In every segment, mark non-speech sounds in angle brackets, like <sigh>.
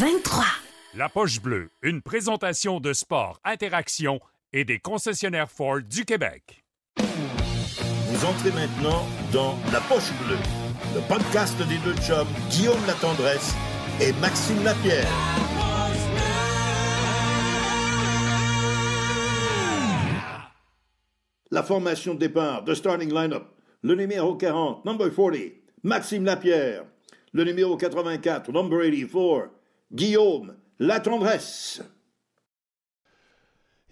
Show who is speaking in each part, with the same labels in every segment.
Speaker 1: 23.
Speaker 2: La Poche Bleue, une présentation de sport, interaction et des concessionnaires Ford du Québec.
Speaker 3: Vous entrez maintenant dans La Poche Bleue, le podcast des deux chums Guillaume Latendresse et Maxime Lapierre. La formation de départ, de starting lineup, le numéro 40, number 40, Maxime Lapierre. Le numéro 84, number 84, Guillaume Latendresse.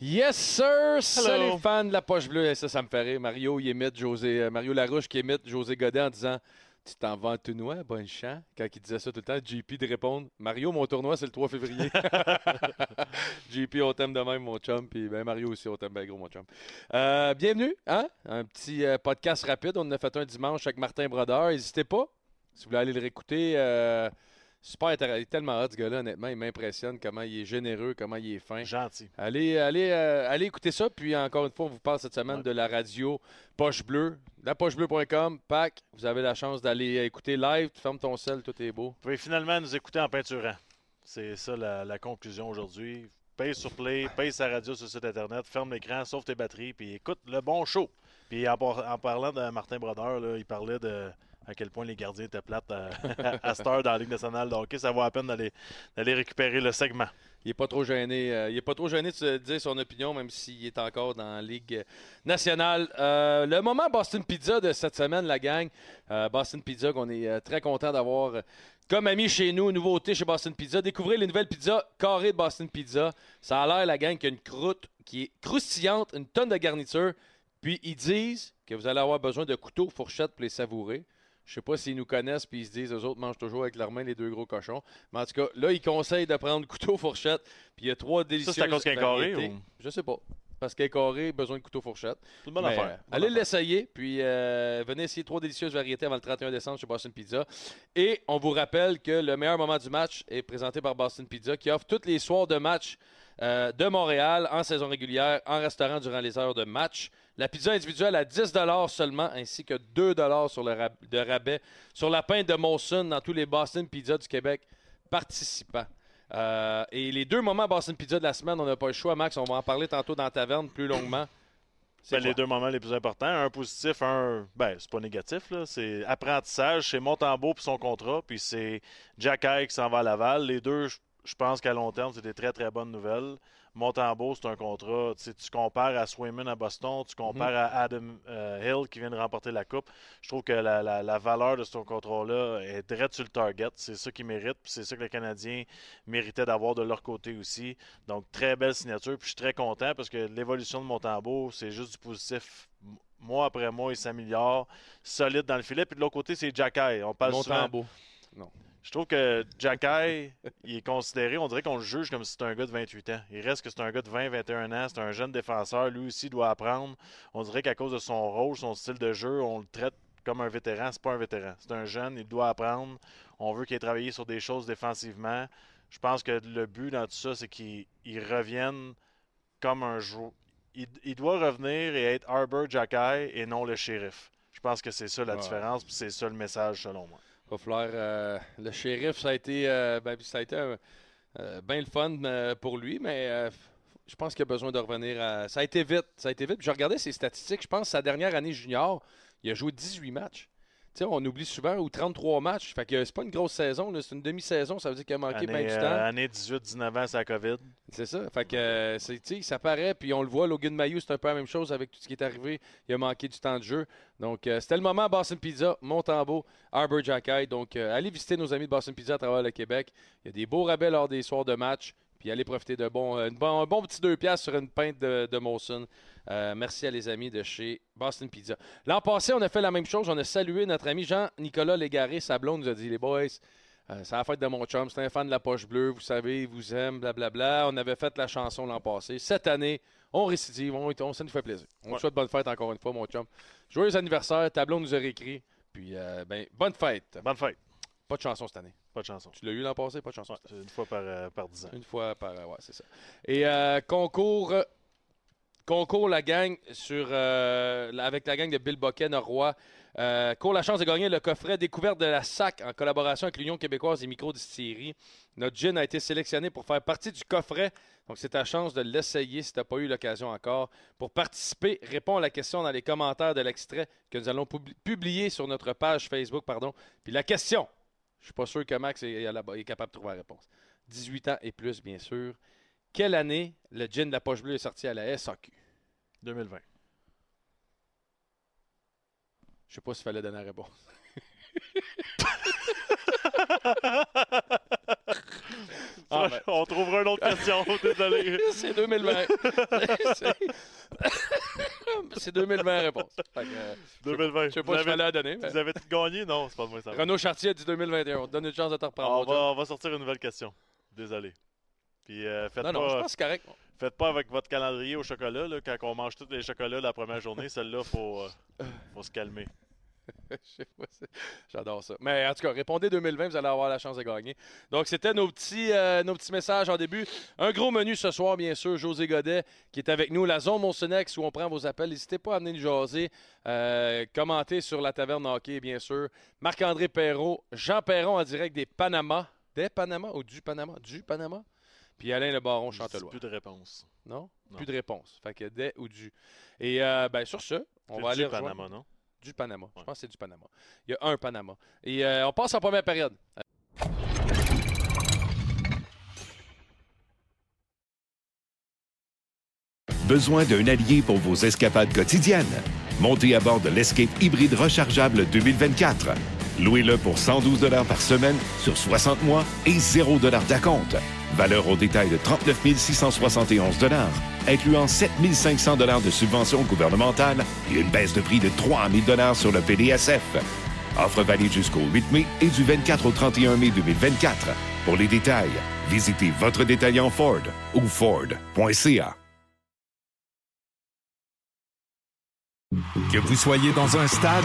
Speaker 4: Yes, sir! Salut, fans de la poche bleue. Ça, ça me ferait. Mario, il émite José, euh, Mario Larouche qui émite José Godet en disant Tu t'en vas en tournoi, bon chant. Quand il disait ça tout le temps, JP de répondre Mario, mon tournoi, c'est le 3 février. <laughs> <laughs> JP, on t'aime de même, mon chum. Puis ben, Mario aussi, on t'aime bien gros, mon chum. Euh, bienvenue, hein? Un petit euh, podcast rapide. On en a fait un dimanche avec Martin Brodeur. N'hésitez pas, si vous voulez aller le réécouter. Super intéressant. Il est tellement hot, ce gars-là, honnêtement. Il m'impressionne comment il est généreux, comment il est fin.
Speaker 5: Gentil.
Speaker 4: Allez, allez, euh, allez écouter ça. Puis encore une fois, on vous parle cette semaine de la radio Poche Bleue. Lapochebleu.com, PAC. Vous avez la chance d'aller écouter live. Tu fermes ton sel, tout est beau.
Speaker 5: Vous pouvez finalement nous écouter en peinturant. C'est ça la, conclusion aujourd'hui. Paye sur Play, paye sa radio sur le site Internet, ferme l'écran, sauve tes batteries, puis écoute le bon show. Puis en, parlant de Martin Brodeur, il parlait de à quel point les gardiens étaient plates à, <laughs> à cette heure dans la Ligue nationale hockey. Ça vaut la peine d'aller, récupérer le segment.
Speaker 4: Il n'est pas trop gêné. Euh, il est pas trop de dire son opinion, même s'il est encore dans la Ligue nationale. Euh, le moment Boston Pizza de cette semaine, la gang. Euh, Boston Pizza, qu'on est très content d'avoir comme ami chez nous, nouveauté chez Boston Pizza. Découvrez les nouvelles pizzas carrées de Boston Pizza. Ça a l'air, la gang, qu'il y a une croûte qui est croustillante, une tonne de garniture. Puis ils disent que vous allez avoir besoin de couteaux, fourchettes pour les savourer. Je sais pas s'ils nous connaissent puis ils se disent, eux autres mangent toujours avec leurs mains les deux gros cochons. Mais en tout cas, là, ils conseillent de prendre <laughs> couteau, fourchette. Puis il y a trois délicieuses Ça,
Speaker 5: c'est à cause qu'un carré ou...
Speaker 4: Je sais pas. Parce qu'un carré, besoin de couteau, fourchette.
Speaker 5: C'est une bonne affaire.
Speaker 4: allez l'essayer. Puis euh, venez essayer trois délicieuses variétés avant le 31 décembre chez Boston Pizza. Et on vous rappelle que le meilleur moment du match est présenté par Boston Pizza qui offre tous les soirs de match euh, de Montréal en saison régulière, en restaurant durant les heures de match. La pizza individuelle à 10 seulement, ainsi que 2 sur le de rabais sur la pinte de Molson dans tous les Boston Pizza du Québec participants. Euh, et les deux moments Boston Pizza de la semaine, on n'a pas le choix, Max. On va en parler tantôt dans la taverne plus longuement.
Speaker 5: Ben, les deux moments les plus importants. Un positif, un. Ben, c'est pas négatif, là. C'est apprentissage. C'est Montembeau pour son contrat. Puis c'est Jack qui s'en va à Laval. Les deux, je pense qu'à long terme, c'est des très, très bonnes nouvelles. Montembeau, c'est un contrat. Tu, compares à Swayman à Boston, tu compares mhm. à Adam euh, Hill qui vient de remporter la Coupe. Je trouve que la, valeur de ce contrat-là est direct sur le target. C'est ça qu'ils méritent. C'est ça que les Canadiens méritaient d'avoir de leur côté aussi. Donc, très belle signature. Puis je suis très content parce que l'évolution de Montembeau, c'est juste du positif mois après mois, il s'améliore, solide dans le filet. Puis de l'autre côté, c'est Jacky. On parle
Speaker 4: Montembeau.
Speaker 5: Non. Je trouve que Jacky, il est considéré, on dirait qu'on le juge comme si c'était un gars de 28 ans. Il reste que c'est un gars de 20, 21 ans, c'est un jeune défenseur, lui aussi doit apprendre. On dirait qu'à cause de son rôle, son style de jeu, on le traite comme un vétéran. C'est pas un vétéran, c'est un jeune, il doit apprendre. On veut qu'il ait travaillé sur des choses défensivement. Je pense que le but dans tout ça, c'est qu'il revienne comme un joueur. Il, doit revenir et être Arbor Jacky et non le shérif. Je pense que c'est ça la différence, puis c'est ça le message selon moi.
Speaker 4: Euh, le shérif, ça a été, euh, ben, ça a été euh, bien le fun pour lui, mais je pense qu'il a besoin de revenir à. Ça a été vite. Ça a été vite. je ses statistiques. Je pense que sa dernière année junior, il a joué 18 matchs on oublie souvent, ou 33 matchs. Fait que c'est pas une grosse saison, c'est une demi-saison, ça veut dire qu'il a manqué bien du temps.
Speaker 5: Euh, année 18-19 ans, c'est la COVID.
Speaker 4: C'est ça. Fait que euh, ça paraît, puis on le voit, Logan Mayou, c'est un peu la même chose avec tout ce qui est arrivé. Il a manqué du temps de jeu. Donc, euh, c'était le moment Boston Pizza, Montembeau, Arbor Jacky. Donc, allez visiter nos amis de Boston Pizza à travers le Québec. Il y a des beaux rabais lors des soirs de match. Puis allez profiter de bon, un bon petit 2 piastres sur une pinte de, de Molson Euh, merci à les amis de chez Boston Pizza. L'an passé, on a fait la même chose. On a salué notre ami Jean-Nicolas Légaré. Sablon nous a dit Les boys, euh, c'est la fête de mon chum. C'est un fan de la poche bleue. Vous savez, il vous aime, blablabla. On avait fait la chanson l'an passé. Cette année, on récidive. On, on- ça nous fait plaisir. On te souhaite bonne fête encore une fois, mon chum. Joyeux anniversaire. Tablon nous a réécrit. Puis, euh, ben, bonne fête.
Speaker 5: Bonne fête.
Speaker 4: Pas de chanson cette année.
Speaker 5: Pas de chanson.
Speaker 4: Tu l'as eu l'an passé? Pas de chanson
Speaker 5: Ouais, une fois par, euh, par 10 ans.
Speaker 4: Une fois par. Ouais, c'est ça. Et euh, concours. Concours la gang euh, avec la gang de Bill Boquet, Norroy. Euh, la chance de gagner le coffret découverte de la SAC en collaboration avec l'Union québécoise des micro-distilleries. Notre gin a été sélectionné pour faire partie du coffret. Donc, c'est ta chance de l'essayer si tu n'as pas eu l'occasion encore. Pour participer, réponds à la question dans les commentaires de l'extrait que nous allons publi- publier sur notre page Facebook. Pardon. Puis la question, je suis pas sûr que Max est capable de trouver la réponse. 18 ans et plus, bien sûr. Quelle année le gin de la poche bleue est sorti à la SAQ?
Speaker 5: 2020.
Speaker 4: Je sais pas s'il fallait donner la réponse. <laughs> Ah, ben.
Speaker 5: On trouvera une autre question. <laughs> Désolé.
Speaker 4: C'est 2020. <laughs> C'est- C'est 2020 réponse. Que, euh,
Speaker 5: 2020.
Speaker 4: je sais pas si
Speaker 5: avez-
Speaker 4: fallait la donner. mais-
Speaker 5: Vous avez tout gagné? Non, c'est pas de moi ça.
Speaker 4: Renaud Chartier a dit 2021. On te donne une chance de te reprendre.
Speaker 5: va, on va sortir une nouvelle question. Désolé. Puis euh, faites,
Speaker 4: Non, non, je
Speaker 5: pas,
Speaker 4: pense que c'est correct.
Speaker 5: faites pas avec votre calendrier au chocolat. Là, quand on mange tous les chocolats la première journée, celle-là, faut, euh, faut se calmer. <laughs>
Speaker 4: Pas, J'adore ça. Mais en tout cas, répondez 2020, vous allez avoir la chance de gagner. Donc, c'était nos petits, euh, nos petits messages en début. Un gros menu ce soir, bien sûr. José Godet qui est avec nous. La zone Monsonex où on prend vos appels. N'hésitez pas à venir nous jaser. Euh, commentez sur la taverne hockey, bien sûr. Marc-André Perrault. Jean Perron en direct des Panama. Des Panama ou du Panama? Du Panama? Puis Alain Le Baron Chantelois.
Speaker 5: plus de réponse.
Speaker 4: Non?
Speaker 5: Non.
Speaker 4: Plus de réponse. Fait que des ou du. Et euh, ben, sur ce, on va
Speaker 5: du
Speaker 4: aller rejoindre-
Speaker 5: Panama, non?
Speaker 4: du Panama. Je pense que c'est du Panama. Il y a un Panama. Et euh, on passe en première période.
Speaker 6: Besoin d'un allié pour vos escapades quotidiennes? Montez à bord de l'Escape hybride rechargeable 2024. Louez-le pour 112 par semaine sur 60 mois et 0 d'acompte. Valeur au détail de 39 671 incluant 7 500 de subventions gouvernementales et une baisse de prix de 3 000 sur le PDSF. Offre valide jusqu'au 8 mai et du 24 au 31 mai 2024. Pour les détails, visitez votre détaillant Ford ou Ford.ca.
Speaker 7: Que vous soyez dans un stade,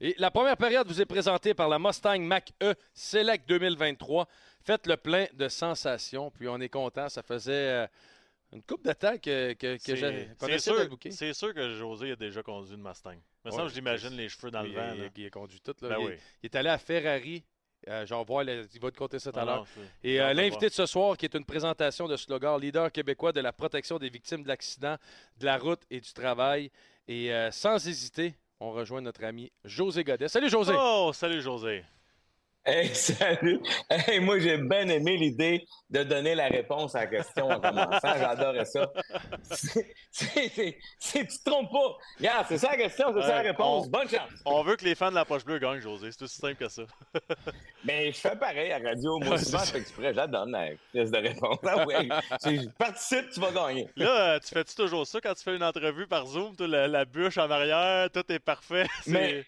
Speaker 4: Et la première période vous est présentée par la Mustang Mach-E Select 2023. Faites le plein de sensations, puis on est content. Ça faisait euh, une coupe de temps que, que, que
Speaker 5: C'est-
Speaker 4: j'ai
Speaker 5: c'est sûr,
Speaker 4: booker.
Speaker 5: c'est sûr que José a déjà conduit une Mustang. Mais
Speaker 4: Ouais,
Speaker 5: ça, je l'imagine
Speaker 4: Chris.
Speaker 5: les cheveux dans le vent.
Speaker 4: il, a conduit tout. Là.
Speaker 5: Ben
Speaker 4: il,
Speaker 5: oui.
Speaker 4: il est allé à Ferrari. euh, genre voir, le- il va te compter ça tout à
Speaker 5: Ah
Speaker 4: l'heure. Et euh, l'invité de ce soir, qui est une présentation de slogan leader québécois de la protection des victimes de l'accident, de la route et du travail. Et euh, sans hésiter, on rejoint notre ami José Godet. Salut José!
Speaker 5: Oh, salut José.
Speaker 8: Hey, salut! Hey, moi, j'ai bien aimé l'idée de donner la réponse à la question en commençant. J'adorais ça. C'est- tu te trompes pas. Regarde, c'est ça la question, c'est ça la
Speaker 5: Ouais,
Speaker 8: réponse.
Speaker 5: on-
Speaker 8: Bonne chance.
Speaker 5: On veut que les fans de la poche bleue gagnent, José. C'est aussi simple que ça.
Speaker 8: Mais je fais pareil à radio. Moi, souvent, je fais exprès. Je la donne, la pièce de réponse. Ah ouais. C'est- Participe, tu vas gagner.
Speaker 5: Là, euh, tu fais-tu toujours ça quand tu fais une entrevue par Zoom? toi, la, la bûche en arrière, tout est parfait. <laughs>
Speaker 8: Mais-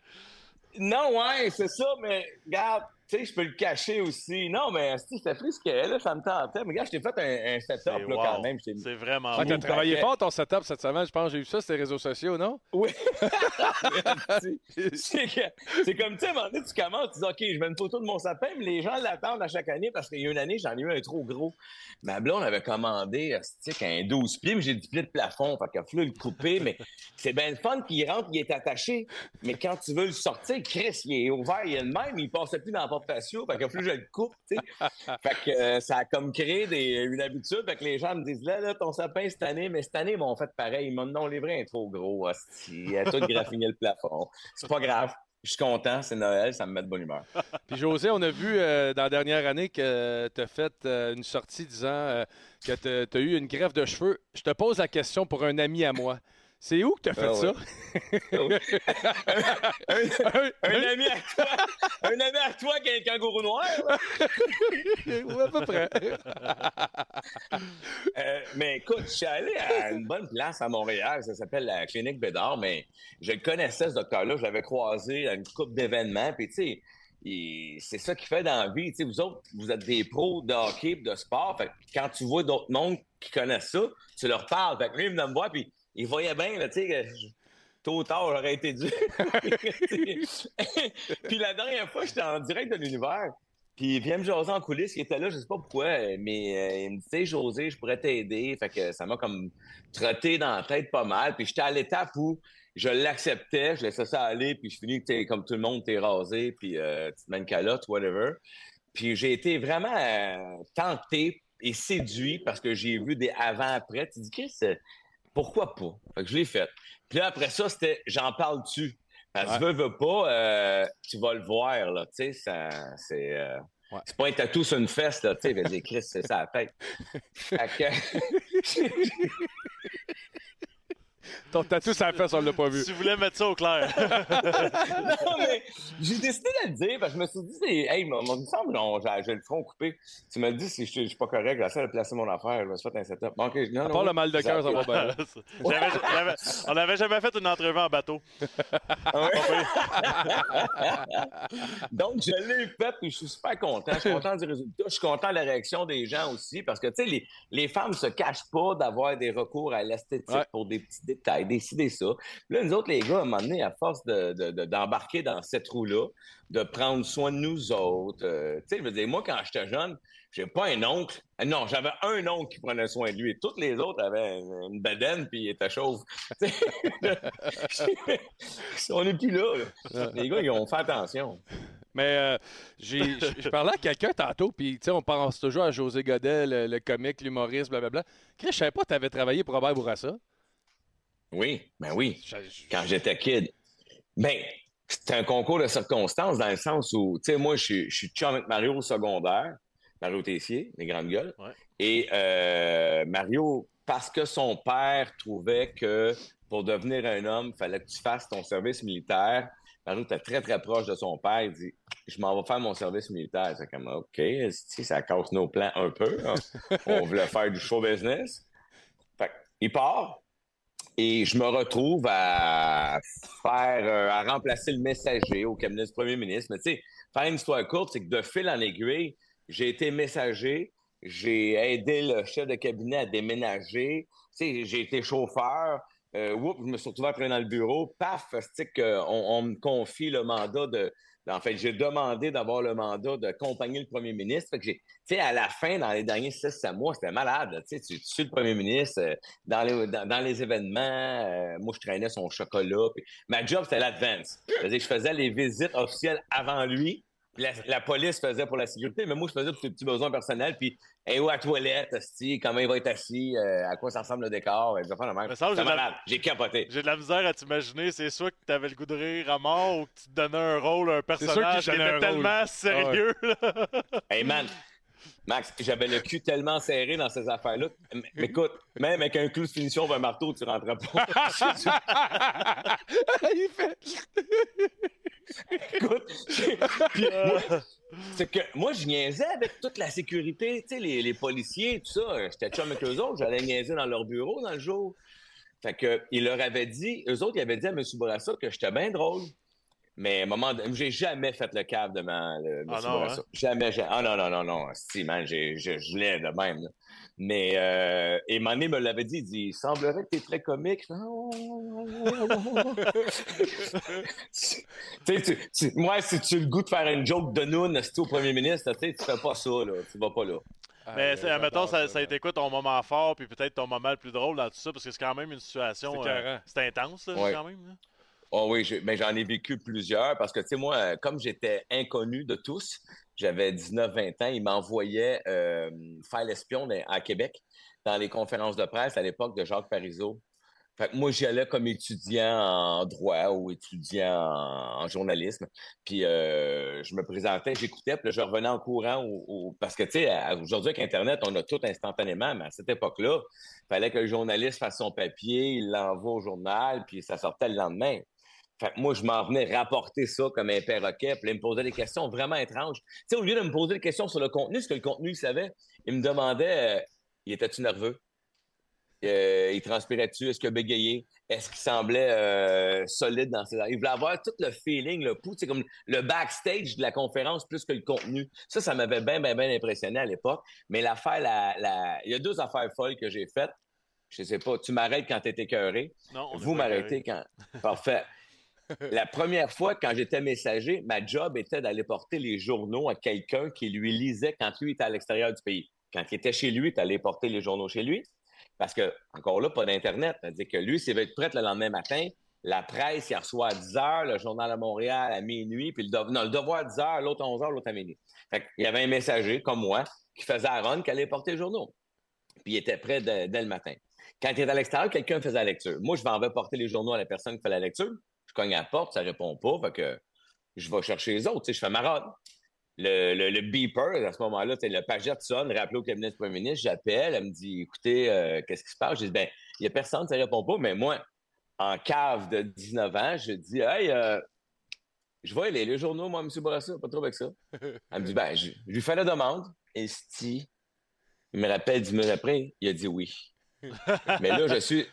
Speaker 8: Non, ouais, c'est ça, mais regarde, tu sais, je peux le cacher aussi. Non, mais si c'était pris ce qu'elle, là, ça me tentait. Mais regarde, je t'ai fait un, setup, là,
Speaker 5: wow.
Speaker 8: quand même.
Speaker 5: C'est vraiment
Speaker 4: t'as
Speaker 8: beau.
Speaker 4: travaillé fort ton setup cette semaine, je pense. J'ai vu ça sur les réseaux sociaux, non?
Speaker 8: Oui. <laughs> c'est comme, tu sais, à un moment donné, tu commences, tu dis, OK, je mets une photo de mon sapin, mais les gens l'attendent à chaque année parce qu'il y a une année, j'en ai eu un trop gros. Ma blonde avait commandé, asti, un 12 pieds, mais j'ai 10 pieds de plafond, fait qu'il a fallu le couper, mais c'est bien le fun qu'il rentre, il est attaché. Mais quand tu veux le sortir, Chris, il est ouvert, il est le même, il passait plus dans la faciaux. Fait que plus je le coupe, tu sais. Fait que euh, ça a comme créé une habitude. Fait que les gens me disent, là, là, ton sapin cette année, mais cette année, ils m'ont fait pareil. Ils m'ont dit, non, les vrais est trop gros, hostie. Tout graffiné le plafond. C'est pas grave. Je suis content, c'est Noël, ça me met de bonne humeur.
Speaker 4: Puis José, on a vu euh, dans la dernière année que tu as fait euh, une sortie disant que tu as eu une greffe de cheveux. Je te pose la question pour un ami à moi. C'est où que tu as fait
Speaker 8: Ah
Speaker 4: ça? <laughs>
Speaker 8: un, un ami à toi, un ami à toi qui a un kangourou noir.
Speaker 4: Oui, à peu près.
Speaker 8: Euh, mais écoute, je suis allé à une bonne place à Montréal, ça s'appelle la Clinique Bédard, mais je le connaissais, ce docteur-là, je l'avais croisé à une couple d'événements, puis tu sais, c'est ça qui fait dans la vie. Vous autres, vous êtes des pros de hockey de sport. Fait quand tu vois d'autres mondes qui connaissent ça, tu leur parles. Fait lui, il me voir, puis il voyait bien, là, tu sais, que tôt ou tard, j'aurais été dû. <laughs> puis la dernière fois, j'étais en direct de l'univers. Puis il vient me jaser en coulisses, il était là, je sais pas pourquoi, mais euh, il me sais, José, je pourrais t'aider. Fait que ça m'a comme trotté dans la tête pas mal. Puis j'étais à l'étape où je l'acceptais, je laissais ça aller, puis je finis que t'es comme tout le monde, t'es rasé, puis euh, tu te mets une calotte, whatever. Puis j'ai été vraiment euh, tenté et séduit parce que j'ai vu des avant-après. Tu dis, Chris, pourquoi pas? Fait que je l'ai fait. Puis là, après ça, c'était j'en parle-tu? Parce que veux, veux pas, euh, tu vas le voir, là. Tu sais, ça, c'est. euh,
Speaker 4: Ouais.
Speaker 8: C'est pas un tatou sur une fesse, là. Tu sais, il va dire, Chris, c'est ça la tête. Fait que- <laughs> <laughs>
Speaker 4: Ton tatou, ça fait, on l'a pas vu.
Speaker 5: Tu voulais mettre ça au clair. <laughs>
Speaker 8: non, mais j'ai décidé de le dire parce que je me suis dit, hey, mon, mon- il me semble, non, j'ai le front coupé. Tu me le dis si je, je suis pas correct, j'essaie de placer mon affaire, je me suis fait un setup. Bon, OK, non,
Speaker 4: À le mal de cœur, ça va bien. <laughs>
Speaker 5: On n'avait jamais fait une entrevue en bateau.
Speaker 8: Ah? <laughs> Donc, je l'ai fait et je suis super content. Je suis content du résultat. Je suis content de la réaction des gens aussi parce que, tu sais, les, les femmes se cachent pas d'avoir des recours à l'esthétique
Speaker 4: Ouais.
Speaker 8: pour des petits détails, décider ça. Là, nous autres, les gars, à un moment donné, à force de- de- de- d'embarquer dans cette roue-là, de prendre soin de nous autres, euh, tu sais, je veux dire, moi, quand j'étais jeune, j'ai pas un oncle. Euh, Non, j'avais un oncle qui prenait soin de lui. Et tous les autres avaient une, bedaine puis ils étaient chauves. <laughs> <laughs> On n'est plus là, là. Les gars, ils ont fait attention.
Speaker 4: Mais euh, j'ai- <laughs> je parlais à quelqu'un tantôt, puis tu sais, on pense toujours à José Godet, le, le comique, l'humoriste, blablabla. Chris, je savais pas que tu avais travaillé pour Robert Bourassa.
Speaker 8: Oui, ben oui.
Speaker 4: Je- je-
Speaker 8: Quand j'étais kid. Ben, c'était un concours de circonstances dans le sens où, tu sais, moi, je suis- je suis chum avec Mario au secondaire, Mario Tessier, les grandes gueules.
Speaker 5: Ouais.
Speaker 8: Et euh, Mario, parce que son père trouvait que pour devenir un homme, il fallait que tu fasses ton service militaire. Mario était très, très proche de son père. Il dit Je m'en vais faire mon service militaire. C'est comme OK, ça casse nos plans un peu. hein. <laughs> On voulait faire du show business. Fait il part. Et je me retrouve à faire, euh, à remplacer le messager au cabinet du premier ministre. Mais tu sais, faire une histoire courte, c'est que de fil en aiguille, j'ai été messager, j'ai aidé le chef de cabinet à déménager, tu sais, j'ai été chauffeur. Euh, whoop, je me suis retrouvé après dans le bureau. Paf, que on, on me confie le mandat de. En fait, j'ai demandé d'avoir le mandat d'accompagner le premier ministre. J'ai, à la fin, dans les derniers 6-7 mois, c'était malade. là. Tu tu, suis le premier ministre euh, dans, les, événements. euh, moi, je traînais son chocolat. ma job, c'était l'advance. Je faisais les visites officielles avant lui. La, la police faisait pour la sécurité, mais moi, je faisais pour ses petits besoins personnels. Puis, hey, où à la toilette, esti, comment il va être assis, euh, à quoi ça ressemble le décor, des affaires de même.
Speaker 5: J'ai de la-
Speaker 8: malade. J'ai capoté.
Speaker 5: J'ai de la misère à t'imaginer, c'est soit que tu avais le goût de rire à mort ou que tu te donnais un rôle, un
Speaker 4: sûr
Speaker 5: personnage qui était
Speaker 4: un rôle.
Speaker 5: tellement sérieux. là.
Speaker 8: Hey man, Max, j'avais le cul tellement serré dans ces affaires-là. <laughs> Écoute, même avec un clou de finition ou un marteau, tu rentrais pas. <laughs>
Speaker 4: Il fait.
Speaker 8: écoute, c'est que moi, je niaisais avec toute la sécurité, tu sais, les, les policiers, tout ça. J'étais chum avec eux autres, j'allais niaiser dans leur bureau dans le jour. Fait que, il leur avait dit, eux autres, ils avaient dit à M. Bourassa que j'étais bien drôle. Mais à un moment donné, j'ai jamais fait le cave devant le.
Speaker 5: Ah non,
Speaker 8: Bourassa. Jamais, jamais. Ah non, non, non, non. Si, man, j'ai, j'ai- je l'ai de même. là. Mais, euh, et Mané me l'avait dit, il dit, il semblerait que t'es très comique. <laughs> Tu sais, tu- tu- moi, si tu as le goût de faire une joke de es au premier ministre, tu fais pas ça, là. Tu vas pas là.
Speaker 5: Mais
Speaker 4: Ah,
Speaker 5: c'est- admettons, ça, ça a été quoi ton moment fort, puis peut-être ton moment le plus drôle dans tout ça, parce que c'est quand même une situation.
Speaker 4: C'est
Speaker 5: euh, intense, là,
Speaker 8: Ouais.
Speaker 5: quand même. là.
Speaker 8: Oh oui, j'ai- ben, j'en ai vécu plusieurs parce que, tu sais, moi, comme j'étais inconnu de tous, j'avais 19-20 ans, ils m'envoyaient euh, faire l'espion à Québec dans les conférences de presse à l'époque de Jacques Parizeau. Fait que moi, j'y allais comme étudiant en droit ou étudiant en, journalisme. Puis euh, je me présentais, j'écoutais, puis je revenais en courant au, parce que, tu sais, aujourd'hui avec Internet, on a tout instantanément, mais à cette époque-là, fallait que le journaliste fasse son papier, il l'envoie au journal, puis ça sortait le lendemain. Fait que moi, je m'en venais rapporter ça comme un perroquet, puis il me posait des questions vraiment étranges. Tu sais, au lieu de me poser des questions sur le contenu, ce que le contenu, il savait, il me demandait, euh, il était-tu nerveux? Euh, il transpirait-tu? Est-ce qu'il a bégayé? Est-ce qu'il semblait euh, solide dans ses... Il voulait avoir tout le feeling, le pouls, c'est comme le backstage de la conférence plus que le contenu. Ça, ça m'avait bien, bien, bien impressionné à l'époque. Mais l'affaire, la, la... il y a deux affaires folles que j'ai faites. Je sais pas, tu m'arrêtes quand tu es écœuré.
Speaker 5: Non, on
Speaker 8: Vous m'arrêtez quand. Parfait. La première fois, quand j'étais messager, ma job était d'aller porter les journaux à quelqu'un qui lui lisait quand lui était à l'extérieur du pays. Quand il était chez lui, tu allais porter les journaux chez lui. Parce que, encore là, pas d'Internet. C'est-à-dire que lui, s'il veut être prêt le lendemain matin, la presse, il reçoit à 10 heures, le journal à Montréal à minuit, puis le, devoir à 10 heures, l'autre à 11 heures, l'autre à minuit. Il y avait un messager, comme moi, qui faisait la run, qui allait porter les journaux. Puis il était prêt dès, dès le matin. Quand il était à l'extérieur, quelqu'un faisait la lecture. Moi, je m'en vais porter les journaux à la personne qui fait la lecture. Je cogne à la porte, ça répond pas. Fait que je vais chercher les autres. Tu sais, je fais ma run. Le, le, le beeper, à ce moment-là, le pagette sonne, rappelé au cabinet du premier ministre, j'appelle, elle me dit Écoutez, euh, qu'est-ce qui se passe? Je dis Ben, il n'y a personne, ça répond pas, mais moi, en cave de 19 ans, je dis Hey, euh, je vais aller, les journaux, moi, M. Bourassa, pas trop avec ça. Elle me dit Ben, je, je lui fais la demande. Et si, il me rappelle 10 minutes après, il a dit oui. <laughs> Mais là, je suis,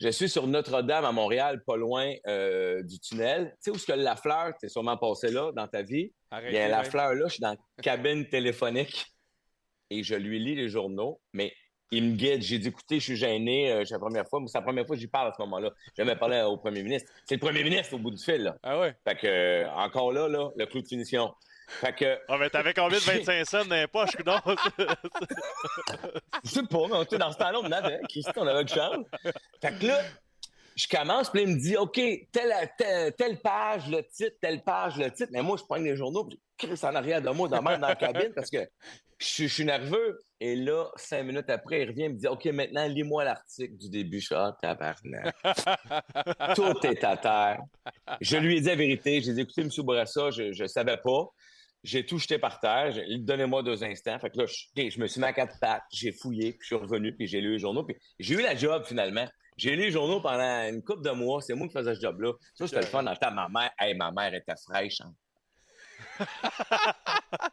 Speaker 8: je suis sur Notre-Dame à Montréal, pas loin euh, du tunnel. Tu sais où est-ce que la fleur, t'es sûrement passé là dans ta vie?
Speaker 4: Arrêtez,
Speaker 8: Bien, la fleur là, je suis dans <laughs> la cabine téléphonique et je lui lis les journaux, mais il me guide. J'ai dit, écoutez, je suis gêné, euh, c'est la première fois. C'est la première fois que j'y parle à ce moment-là. J'ai jamais parlé au premier ministre. C'est le premier ministre au bout du fil, là.
Speaker 4: Ah ouais?
Speaker 8: Fait que, euh, encore là, là, le clou de finition. Fait que,
Speaker 5: Ah, mais t'avais combien de <laughs> 25 cents dans les poches, coudonc?
Speaker 8: Je sais pas, mais on était dans ce temps-là, on en avait. Christy, on avait une chance. Fait que là, je commence, puis il me dit, OK, telle, telle, telle page, le titre, telle page, le titre. Mais moi, je prends les journaux, puis je crie en arrière de moi, dans, même dans la cabine, parce que je, suis- je suis nerveux. Et là, cinq minutes après, il revient, il me dit, OK, maintenant, lis-moi l'article du début. Je suis, ah, tabarnak. Tout est à terre. Je lui ai dit la vérité. J'ai dit, écoutez, M. Bourassa, je ne savais pas. J'ai tout jeté par terre. Donnez-moi deux instants. Fait que là, je, me suis mis à quatre pattes. J'ai fouillé, puis je suis revenu, puis j'ai lu les journaux. Puis j'ai eu la job, finalement. J'ai lu les journaux pendant une couple de mois. C'est moi qui faisais ce job-là. Ça, c'était le fun dans le temps. Ma mère, hey, ma mère était fraîche. hein. <laughs>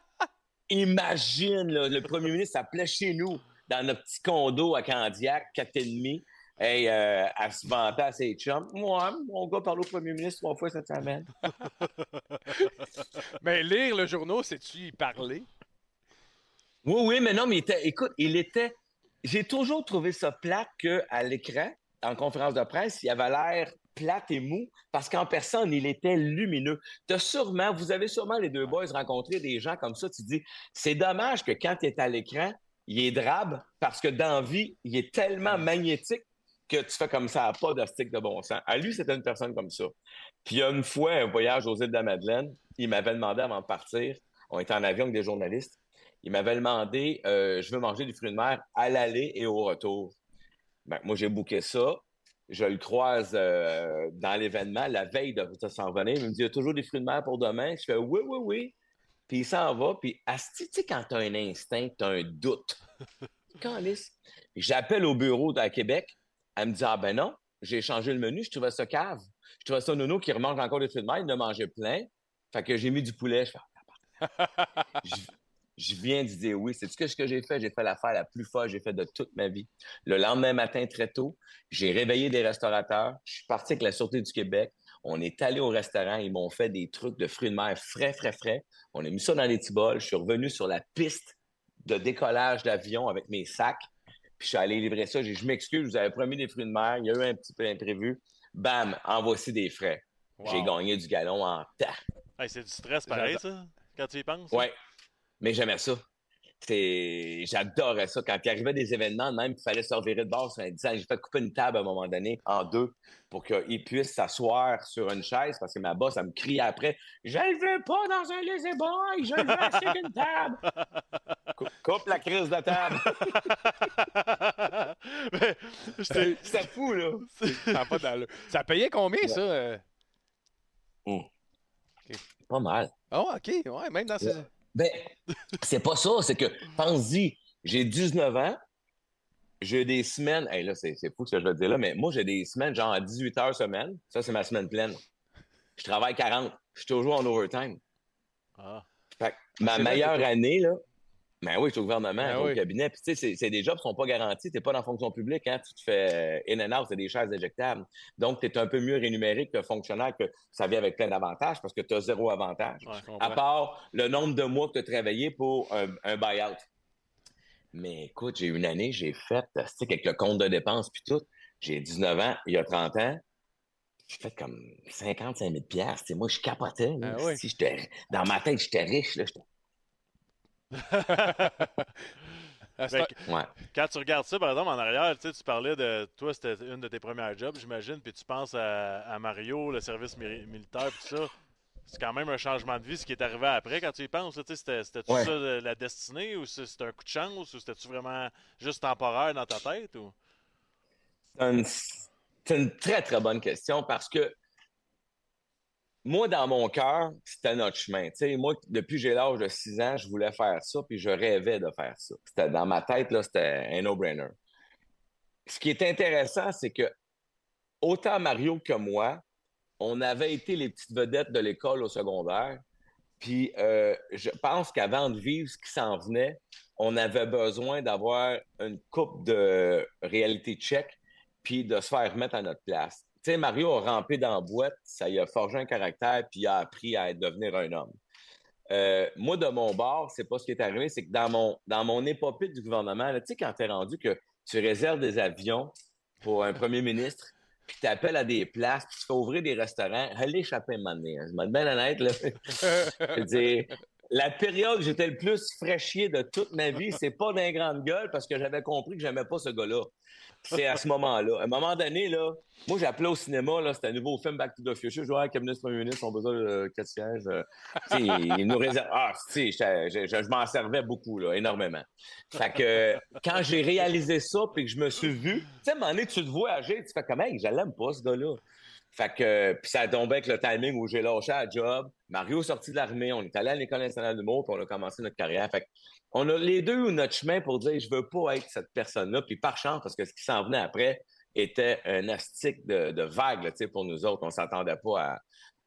Speaker 8: Imagine, là, le premier ministre s'appelait chez nous, dans notre petit condo à Candiac, quatre et demi. Hey, euh, se à ses chums. Moi, mon gars parle au premier ministre trois fois cette semaine. <laughs>
Speaker 4: Mais lire le journal, c'est-tu y parler?
Speaker 8: Oui, oui, mais non, mais il était, écoute, il était. J'ai toujours trouvé ça plate qu'à l'écran, en conférence de presse, il avait l'air plate et mou, parce qu'en personne, il était lumineux. T'as sûrement, vous avez sûrement les deux boys rencontré des gens comme ça, tu dis, c'est dommage que quand tu es à l'écran, il est drabe, parce que dans vie, il est tellement magnétique que tu fais comme ça, pas de stick de bon sens. À lui, c'était une personne comme ça. Puis il y a une fois, un voyage aux îles de la Madeleine, il m'avait demandé avant de partir, on était en avion avec des journalistes, il m'avait demandé euh, je veux manger du fruit de mer à l'aller et au retour. Ben, moi, j'ai booké ça. Je le croise euh, dans l'événement la veille de, de s'en venir. Il me dit il y a toujours des fruits de mer pour demain. Je fais oui, oui, oui. Puis il s'en va. Puis, asti, tu sais, quand tu as un instinct, tu as un doute. <laughs> Puis J'appelle au bureau à Québec. Elle me dit Ah ben non, j'ai changé le menu, je trouvais ça cave. Je trouvais ça nono qui remange encore des fruits de mer, il en a mangé plein. Fait que j'ai mis du poulet. Je fais Ah, <laughs> je, je viens de dire oui. C'est ce que, ce que j'ai fait? J'ai fait l'affaire la plus folle que j'ai fait de toute ma vie. Le lendemain matin, très tôt, j'ai réveillé des restaurateurs. Je suis parti avec la Sûreté du Québec. On est allé au restaurant. Ils m'ont fait des trucs de fruits de mer frais, frais, frais. On a mis ça dans les petits bols. Je suis revenu sur la piste de décollage d'avion avec mes sacs. Puis je suis allé livrer ça. J'ai dit, je m'excuse, vous avez promis des fruits de mer. Il y a eu un petit peu imprévu. Bam, en voici des frais.
Speaker 4: Wow.
Speaker 8: J'ai gagné du galon en temps.
Speaker 5: Hey, c'est du stress pareil, ça, quand tu y penses?
Speaker 8: Ouais. Mais j'aimais ça. J'adorais ça. Quand il arrivait des événements même il fallait se revirer de bord sur un j'ai fait couper une table à un moment donné en deux pour qu'il puisse s'asseoir sur une chaise parce que ma boss elle me crie après je le veux pas dans un lazy boy je le veux assis une table coupe, coupe, la crise de table! <laughs> C'est fou là. <laughs>
Speaker 4: Ça, pas ça payait combien ça euh?
Speaker 8: mmh. pas mal.
Speaker 4: Oh ok. Ouais même dans ce
Speaker 8: ben, c'est pas ça. C'est que, pense-y, j'ai 19 ans, j'ai des semaines. Hey, là, c'est fou ce que je veux dire là, mais moi, j'ai des semaines genre à 18 heures semaine. Ça, c'est ma semaine pleine. Je travaille 40. Je suis toujours en overtime. Ah. Fait ma meilleure année, là, ben oui, je suis au gouvernement, ben au cabinet. Puis, tu sais, c'est des jobs qui ne sont pas garantis. Tu n'es pas dans la fonction publique. Hein? Tu te fais in and out, c'est des chaises éjectables. Donc, tu es un peu mieux rémunéré qu'un fonctionnaire que ça vient avec plein d'avantages parce que tu as zéro avantage. à part le nombre de mois que tu as travaillé pour un, un buy-out. Mais écoute, j'ai une année, j'ai fait, avec le compte de dépenses puis tout. J'ai 19 ans, il y a 30 ans. J'ai fait comme 55 000 Moi, je capotais. Ah si dans ma tête, j'étais riche. Là, <laughs>
Speaker 5: Quand tu regardes ça, par exemple, en arrière, tu parlais de toi, c'était une de tes premières jobs, j'imagine, puis tu penses à, Mario, le service militaire, tout ça. C'est quand même un changement de vie, ce qui est arrivé après quand tu y penses. C'était-tu ça la destinée ou c'était un coup de chance ou c'était-tu vraiment juste temporaire dans ta tête? Ou...
Speaker 8: C'est une très, très bonne question parce que moi, dans mon cœur, c'était notre chemin. moi, depuis j'ai l'âge de 6 ans, je voulais faire ça, puis je rêvais de faire ça. C'était dans ma tête, là, c'était un no-brainer. Ce qui est intéressant, c'est que autant Mario que moi, on avait été les petites vedettes de l'école au secondaire. Puis euh, je pense qu'avant de vivre ce qui s'en venait, on avait besoin d'avoir une coupe de réalité check, puis de se faire mettre à notre place sais, Mario a rampé dans la boîte, ça y a forgé un caractère, puis il a appris à devenir un homme. Euh, moi, de mon bord, c'est pas ce qui est arrivé, c'est que dans mon, dans mon épopée du gouvernement, tu sais, quand tu es rendu que tu réserves des avions pour un premier ministre, puis tu appelles à des places, puis tu fais ouvrir des restaurants, allez échapper un moment donné. Hein. Je bien honnête, là. <laughs> je veux dire, la période où j'étais le plus fraîchier de toute ma vie, c'est pas d'un grande gueule parce que j'avais compris que j'aimais pas ce gars-là c'est à ce moment-là. À un moment donné, là, moi, j'appelais au cinéma, là, c'était un nouveau film Back to the Future. Je vois un cabinet premier ministre, on besoin de quatre sièges. Euh, il nous réserve. Ah, je, m'en servais beaucoup, là, énormément. Fait que quand j'ai réalisé ça, puis que je me suis vu, tu sais, à un moment donné, tu te vois agir, tu fais comme, hey, je l'aime pas, ce gars-là. Fait que, puis ça tombé avec le timing où j'ai lâché la job. Mario sorti de l'armée, on est allé à l'École nationale mots, puis on a commencé notre carrière. Fait on a les deux notre chemin pour dire je veux pas être cette personne-là. Puis par chance, parce que ce qui s'en venait après était un astique de, de vague pour nous autres. On s'attendait pas à,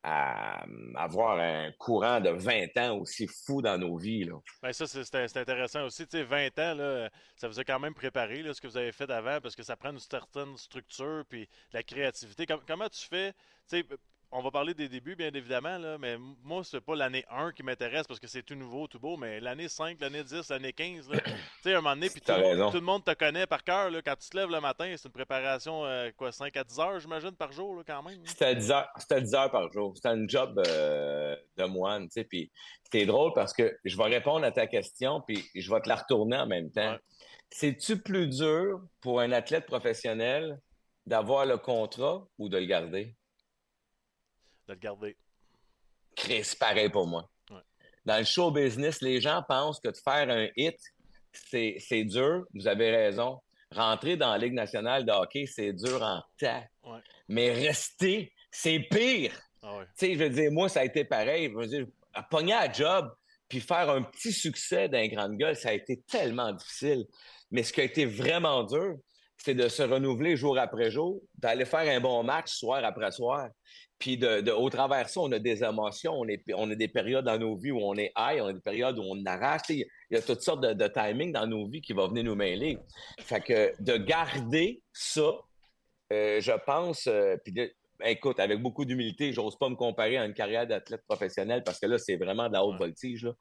Speaker 8: avoir un courant de 20 ans aussi fou dans nos vies. Là.
Speaker 5: Bien, ça, c'est intéressant aussi. Tu sais, 20 ans, là, ça vous a quand même préparé là, ce que vous avez fait avant parce que ça prend une certaine structure puis la créativité. comment tu fais? Tu sais, on va parler des débuts, bien évidemment, là, mais moi, c'est pas l'année 1 qui m'intéresse parce que c'est tout nouveau, tout beau, mais l'année 5, l'année 10, l'année 15, <coughs> tu sais, un moment donné, puis tout, le monde te connaît par cœur. Quand tu te lèves le matin, c'est une préparation, euh, quoi, 5 à 10 heures, j'imagine, par jour, là, quand même.
Speaker 8: C'était 10 heures, 10 heures par jour. C'était un job euh, de moine, tu sais, puis c'est drôle parce que je vais répondre à ta question, puis je vais te la retourner en même temps. C'est-tu plus dur pour un athlète professionnel d'avoir le contrat ou de le garder?
Speaker 5: De le garder.
Speaker 8: Chris, pareil pour moi. Dans le show business, les gens pensent que de faire un hit, c'est dur. Vous avez raison. Rentrer dans la Ligue nationale de hockey, c'est dur en temps. Mais rester, c'est pire. Ah tu sais, je veux dire, moi, ça a été pareil. Je veux dire, à pogner à job, puis faire un petit succès d'un grand gueule, ça a été tellement difficile. Mais ce qui a été vraiment dur, c'est de se renouveler jour après jour, d'aller faire un bon match soir après soir. Puis de, au travers ça, on a des émotions, on, est, on a des périodes dans nos vies où on est high, on a des périodes où on arrache. Il y a toutes sortes de, de, timing dans nos vies qui vont venir nous mêler. Fait que de garder ça, euh, je pense, euh, puis écoute, avec beaucoup d'humilité, j'ose pas me comparer à une carrière d'athlète professionnel parce que là, c'est vraiment de la haute voltige. Là.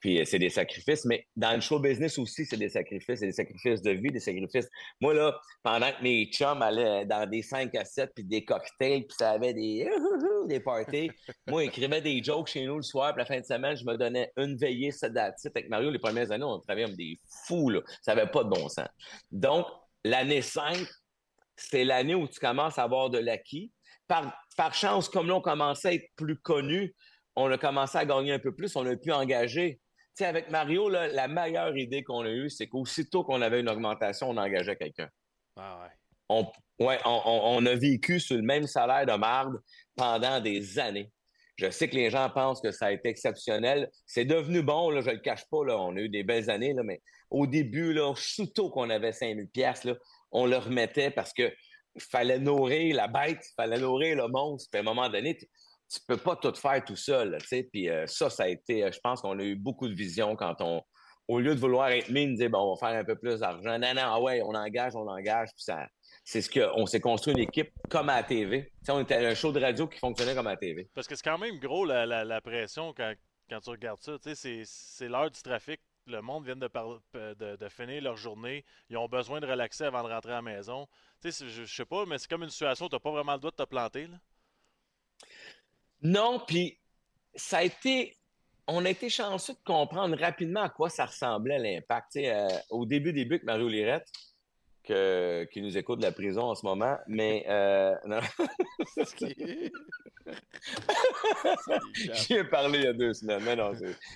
Speaker 8: Puis euh, c'est des sacrifices. Mais dans le show business aussi, c'est des sacrifices. C'est des sacrifices de vie, des sacrifices. Moi, là, pendant que mes chums allaient dans des 5 à 7 puis des cocktails, puis ça avait des, <laughs> des parties, moi, j'écrivais des jokes chez nous le soir. Puis la fin de semaine, je me donnais une veillée sédative. Avec Mario, les premières années, on travaillait comme des fous. Là. Ça n'avait pas de bon sens. Donc, l'année 5, c'est l'année où tu commences à avoir de l'acquis. Par, par chance, comme là, on commençait à être plus connu, on a commencé à gagner un peu plus, on a pu engager. Tu sais, avec Mario, là, la meilleure idée qu'on a eue, c'est qu'aussitôt qu'on avait une augmentation, on engageait quelqu'un.
Speaker 4: Ah ouais.
Speaker 8: On, ouais, on, a vécu sur le même salaire de marde pendant des années. Je sais que les gens pensent que ça a été exceptionnel. C'est devenu bon, là, je le cache pas, là, on a eu des belles années, là, mais au début, là, qu'on avait 5000 pièces, on le remettait parce que fallait nourrir la bête, fallait nourrir le monstre. Puis à un moment donné, tu, tu peux pas tout faire tout seul, tu sais. Puis euh, ça, ça a été, euh, je pense qu'on a eu beaucoup de vision quand on, au lieu de vouloir être mine, dire bon, on va faire un peu plus d'argent. Non, non, ah ouais, on engage, on engage. Puis ça, c'est ce qu'on s'est construit une équipe comme à la TV. On était un show de radio qui fonctionnait comme à la TV.
Speaker 5: Parce que c'est quand même gros la, la- pression quand, quand tu regardes ça. C'est- l'heure du trafic. Le monde vient de, par- de, de finir leur journée. Ils ont besoin de relaxer avant de rentrer à la maison. Je, je sais pas, mais c'est comme une situation où tu n'as pas vraiment le droit de te planter. Là.
Speaker 8: Non, puis ça a été. On a été chanceux de comprendre rapidement à quoi ça ressemblait l'impact. Euh, au début, début avec Mario Lirette, que, qui nous écoute de la prison en ce moment, mais euh, <laughs> non. J'y ai parlé il y a deux semaines, mais non,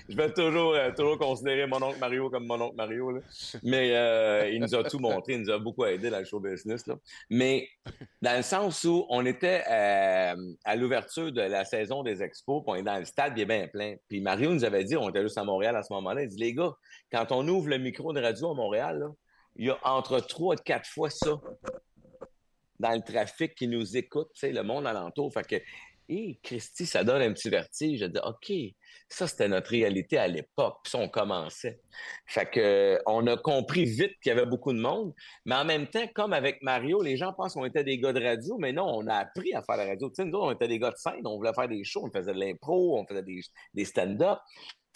Speaker 8: je vais toujours, euh, toujours considérer mon oncle Mario comme mon oncle Mario. là. Mais euh, il nous a tout montré, il nous a beaucoup aidé dans le show business. Là. Mais dans le sens où on était à l'ouverture de la saison des expos, puis on est dans le stade, il est bien plein. Puis Mario nous avait dit, on était juste à Montréal à ce moment-là, il dit, les gars, quand on ouvre le micro de radio à Montréal, là, il y a entre trois et quatre fois ça dans le trafic qui nous écoute, le monde alentour. Fait que, hé, Christy, ça donne un petit vertige. Je dis, OK, ça, c'était notre réalité à l'époque. Puis on commençait. Fait que, on a compris vite qu'il y avait beaucoup de monde. Mais en même temps, comme avec Mario, les gens pensent qu'on était des gars de radio, mais non, on a appris à faire la radio. Tu sais, nous on était des gars de scène, on voulait faire des shows, on faisait de l'impro, on faisait des, des stand-up.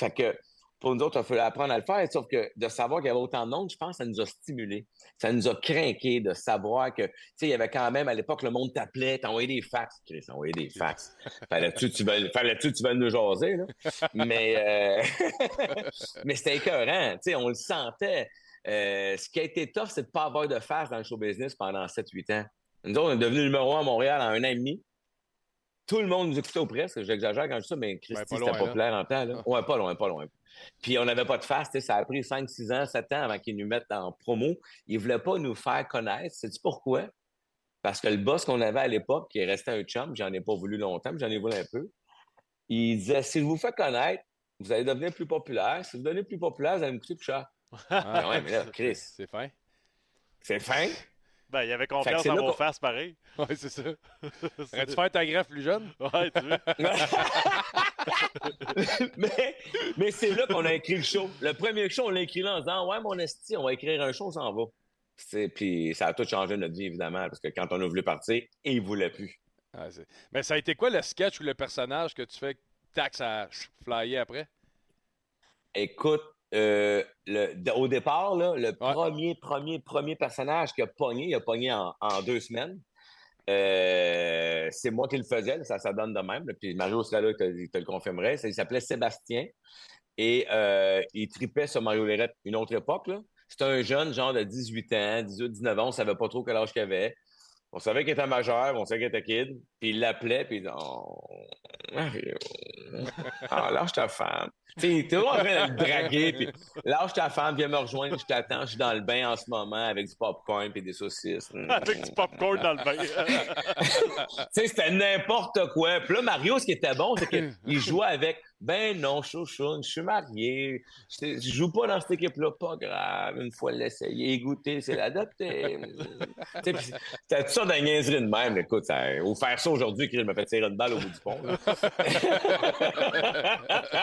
Speaker 8: Fait que, pour nous autres, il fallait apprendre à le faire. Sauf que de savoir qu'il y avait autant de monde, je pense que ça nous a stimulés. Ça nous a craqué de savoir que, tu sais, il y avait quand même, à l'époque, le monde t'appelait, t'envoyais des fax. Chris, t'envoyais des fax. <laughs> Fallait-tu, tu veux, fallait-tu, tu veux nous jaser, là? Mais, euh, <laughs> mais c'était écœurant. Tu sais, on le sentait. Euh, ce qui a été tough, c'est de pas avoir de face dans le show business pendant 7-8 ans. Nous autres, on est devenu numéro un à Montréal en un an et demi. Tout le monde nous écoutait au presque. J'exagère quand je dis ça, mais Christy,
Speaker 4: pas
Speaker 8: c'était
Speaker 4: là.
Speaker 8: populaire en temps. Là. Ouais, pas loin, pas loin. Puis on n'avait pas de face. Ça a pris 5, 6 ans, 7 ans avant qu'ils nous mettent en promo. Ils ne voulaient pas nous faire connaître. Sais-tu pourquoi? Parce que le boss qu'on avait à l'époque, qui est resté un chum, j'en ai pas voulu longtemps, mais j'en ai voulu un peu, il disait si je vous fais connaître, vous allez devenir plus populaire. Si vous devenez plus populaire, vous allez me coûter plus cher. Ah <laughs> ouais, mais là, Chris,
Speaker 4: C'est fin.
Speaker 8: c'est fin.
Speaker 5: Ben, il y avait confiance
Speaker 8: c'est
Speaker 5: en vos faces, pareil. <laughs>
Speaker 4: Ouais, c'est ça. <laughs> Aurais-tu faire ta greffe plus jeune?
Speaker 5: Ouais, tu veux. <laughs>
Speaker 8: mais mais c'est là qu'on a écrit le show. Le premier show, on l'a écrit là en disant Ouais, mon esti, on va écrire un show, on s'en va. C'est- Puis ça a tout changé notre vie, évidemment, parce que quand on a voulu partir, il ne voulait plus.
Speaker 4: Ah, Mais ça a été quoi le sketch ou le personnage que tu fais tax à flyer après?
Speaker 8: Écoute, euh, le- au départ, là, le premier, premier, premier personnage qui a pogné, il a pogné en, en deux semaines. Euh, c'est moi qui le faisais, ça, ça donne de même. là. Puis Mario il te, te le confirmerait. Ça, il s'appelait Sébastien et euh, il tripait sur Mario Lérette une autre époque. C'était un jeune, genre de 18 ans, 18, 19 ans, on savait pas trop quel âge qu'il avait. On savait qu'il était majeur, on savait qu'il était kid. Puis il l'appelait, puis Oh, Mario, ah, lâche ta femme. Tu sais, toujours en train de draguer, puis lâche ta femme, viens me rejoindre, je t'attends, je suis dans le bain en ce moment avec du popcorn et des saucisses.
Speaker 5: Avec du popcorn dans le bain. <laughs>
Speaker 8: tu sais, c'était n'importe quoi. Puis là, Mario, ce qui était bon, c'est qu'il jouait avec Ben non, chouchoune, je suis marié. Je joue pas dans cette équipe-là, pas grave. Une fois l'essayer, goûter, c'est l'adopter. <laughs> Tu C'était tout ça de niaiserie de même. Écoute, ça, ou faire ça aujourd'hui, qu'il me fait tirer une balle au bout du pont. <laughs>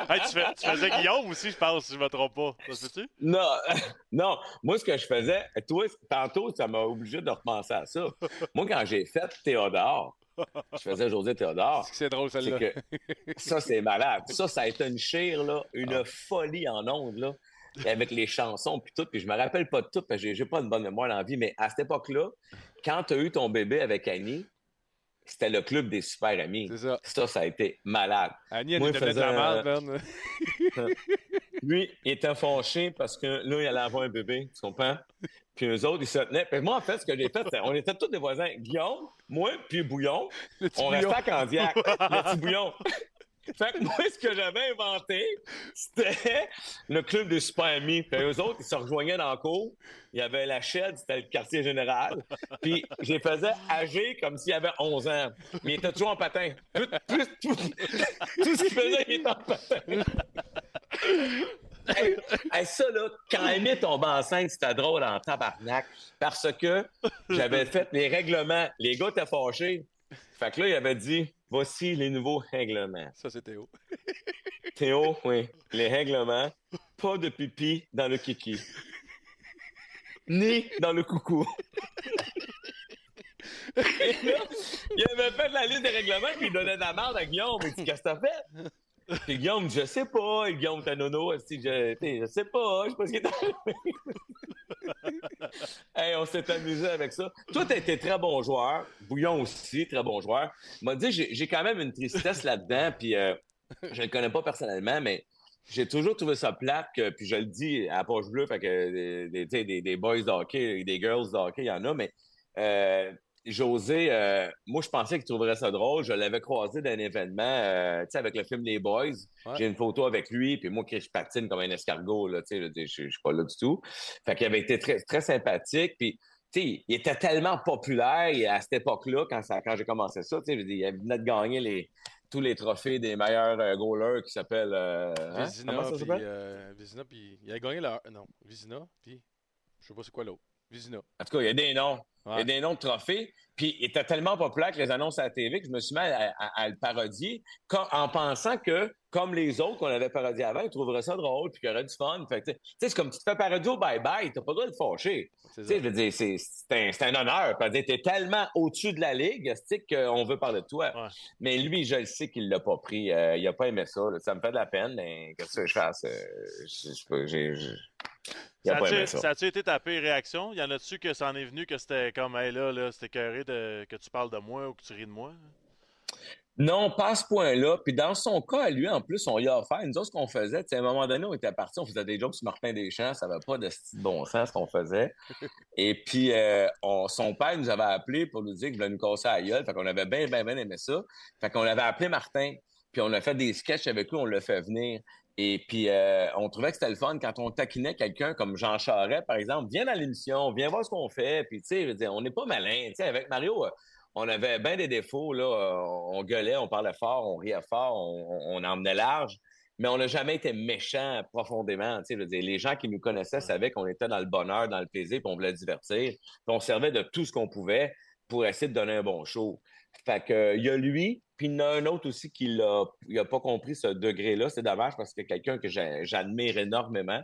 Speaker 5: Hey, tu, fais- tu faisais Guillaume aussi, je pense, si je me trompe pas. Ça fait-tu?
Speaker 8: Non, <laughs> non. Moi, ce que je faisais, toi, tantôt, ça m'a obligé de repenser à ça. Moi, quand j'ai fait Théodore, <laughs> Je faisais José Théodore.
Speaker 4: C'est drôle, celle-là.
Speaker 8: Ça, c'est malade. Ça, ça a été une chire, là, une
Speaker 4: Ah.
Speaker 8: folie en ondes, là, avec les chansons, puis tout. Puis je me rappelle pas de tout, parce que j'ai- pas une bonne mémoire dans la vie, mais à cette époque-là, quand tu as eu ton bébé avec Annie, c'était le club des super amis.
Speaker 4: C'est ça.
Speaker 8: Ça, ça a été malade.
Speaker 4: Annie, elle
Speaker 8: Moi,
Speaker 4: donnait de
Speaker 8: faisait
Speaker 4: la merde, man. <laughs>
Speaker 8: Lui, il était fâché parce que là, il allait avoir un bébé, tu comprends? Puis eux autres, ils se tenaient. Puis moi, en fait, ce que j'ai fait, c'est on était tous des voisins. Guillaume, moi, puis Bouillon. On restait à Candiac. le petit Bouillon. Fait que moi, ce que j'avais inventé, c'était le club des super amis. Puis eux autres, ils se rejoignaient dans le cours. Il y avait la chaîne, c'était le quartier général. Puis je les faisais âgés comme s'il avait 11 ans. Mais il était toujours en patin. Tout, tout, tout, tout ce qu'il faisait, il était en patin. Hey, hey, ça, là, quand Amy tombait enceinte, c'était drôle en tabarnak. Parce que j'avais fait les règlements. Les gars étaient fâchés. Fait que là, il avait dit voici les nouveaux règlements.
Speaker 4: Ça, c'est Théo. <laughs>
Speaker 8: Théo, oui, les règlements. Pas de pipi dans le kiki. Ni dans le coucou. <laughs> Et là, il avait fait la liste des règlements, puis il donnait de la merde à Guillaume. Il dit Qu'est-ce que t'as fait? Puis Guillaume, je sais pas. Et Guillaume, t'as nono. Il dit, je, je sais pas. Je sais pas ce qui est arrivé. hey, on s'est amusé avec ça. Toi, t'as été très bon joueur. Bouillon aussi, très bon joueur. M'a dit j'ai quand même une tristesse là-dedans, puis euh, je le connais pas personnellement, mais j'ai toujours trouvé ça plate, puis je le dis à poche bleue, fait que des, des, des, boys de des girls de il y en a, mais euh, José, euh, moi, je pensais qu'il trouverait ça drôle. Je l'avais croisé d'un événement, euh, tu sais, avec le film Les Boys.
Speaker 4: Ouais.
Speaker 8: J'ai une photo avec lui, puis moi, je patine comme un escargot, là, tu sais, je, suis pas là du tout. Fait qu'il avait été très, très sympathique, puis tu sais, il était tellement populaire à cette époque-là, quand, ça- quand j'ai commencé ça, tu sais, je veux dire, il venait de gagner les, tous les trophées des meilleurs euh, goalers qui s'appellent... euh, hein?
Speaker 4: Puis... euh, Vizina, puis... Il a gagné la... Non, Vizina, puis... Je sais pas c'est quoi l'autre. Vizina.
Speaker 8: En tout cas, il y a des noms. Il y a des noms de trophées. Puis il était tellement populaire que les annonces à la TV que je me suis mis à, à- à le parodier en pensant que, comme les autres qu'on avait parodié avant, ils trouveraient ça drôle puis qu'il y aurait du fun. Fait tu sais, c'est comme tu te fais parodier au bye-bye, t'as pas le droit de te fâcher.
Speaker 4: C'est
Speaker 8: Tu sais, je veux dire, c'est un, honneur. Tu es tellement au-dessus de la ligue, c'est qu'on veut parler de toi.
Speaker 5: Ouais.
Speaker 8: Mais lui, je le sais qu'il l'a pas pris. Euh, il a pas aimé ça. là. Ça me fait de la peine. Mais qu'est-ce que je fasse? Euh, je-
Speaker 5: Ça a-tu
Speaker 8: ça.
Speaker 5: ça a-tu été ta pire réaction? Y en a-tu que ça en est venu que c'était comme, hey là, là c'était carré de, que tu parles de moi ou que tu ris de moi?
Speaker 8: Non, pas à ce point-là. Puis dans son cas, lui, en plus, on y a offert. Nous autres, ce qu'on faisait, à un moment donné, on était partis, on faisait des jokes sur Martin Deschamps, ça n'avait pas de bon sens ce qu'on faisait. <laughs> Et puis, euh, on- son père nous avait appelé pour nous dire qu'il voulait nous casser à la gueule. Fait qu'on avait bien, bien, bien aimé ça. Fait qu'on avait appelé Martin, puis on a fait des sketchs avec lui, on l'a fait venir. Et puis, euh, on trouvait que c'était le fun quand on taquinait quelqu'un comme Jean Charest, par exemple. Viens dans l'émission, viens voir ce qu'on fait. Puis, tu sais, on n'est pas malin. Tu sais, avec Mario, euh, on avait bien des défauts. Là. Euh, On gueulait, on parlait fort, on riait fort, on, on- on emmenait large. Mais on n'a jamais été méchant profondément. Tu sais, je veux dire, les gens qui nous connaissaient savaient qu'on était dans le bonheur, dans le plaisir, puis on voulait divertir. Puis on servait de tout ce qu'on pouvait pour essayer de donner un bon show. Fait que, euh, il y a lui, puis il y en a un autre aussi qui l'a, il a pas compris ce degré-là. C'est dommage parce que quelqu'un que j'a- j'admire énormément,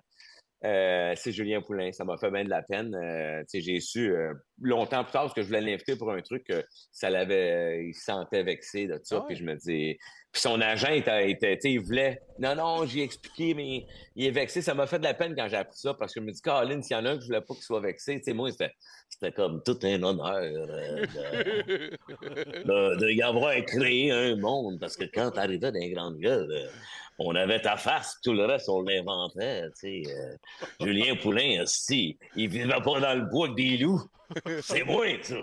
Speaker 8: euh, c'est Julien Poulain. Ça m'a fait bien de la peine. Euh, j'ai su euh, longtemps plus tard parce que je voulais l'inviter pour un truc que ça l'avait, il se sentait vexé de ça.
Speaker 4: Ah?
Speaker 8: Puis je me dis, puis son agent était, il voulait, non non, j'ai expliqué, mais il est vexé. Ça m'a fait de la peine quand j'ai appris ça parce que je me dis, Caroline, s'il y en a un que je voulais pas qu'il soit vexé, tu moi c'était, c'était comme tout un honneur euh, de, de, de y avoir créé un monde parce que quand t'arrivais dans les grandes gueules, euh, on avait ta face, tout le reste, on l'inventait, tu sais. euh, <laughs> Julien Poulain, si, il vivait pas dans le bois avec des loups. C'est moi, ça.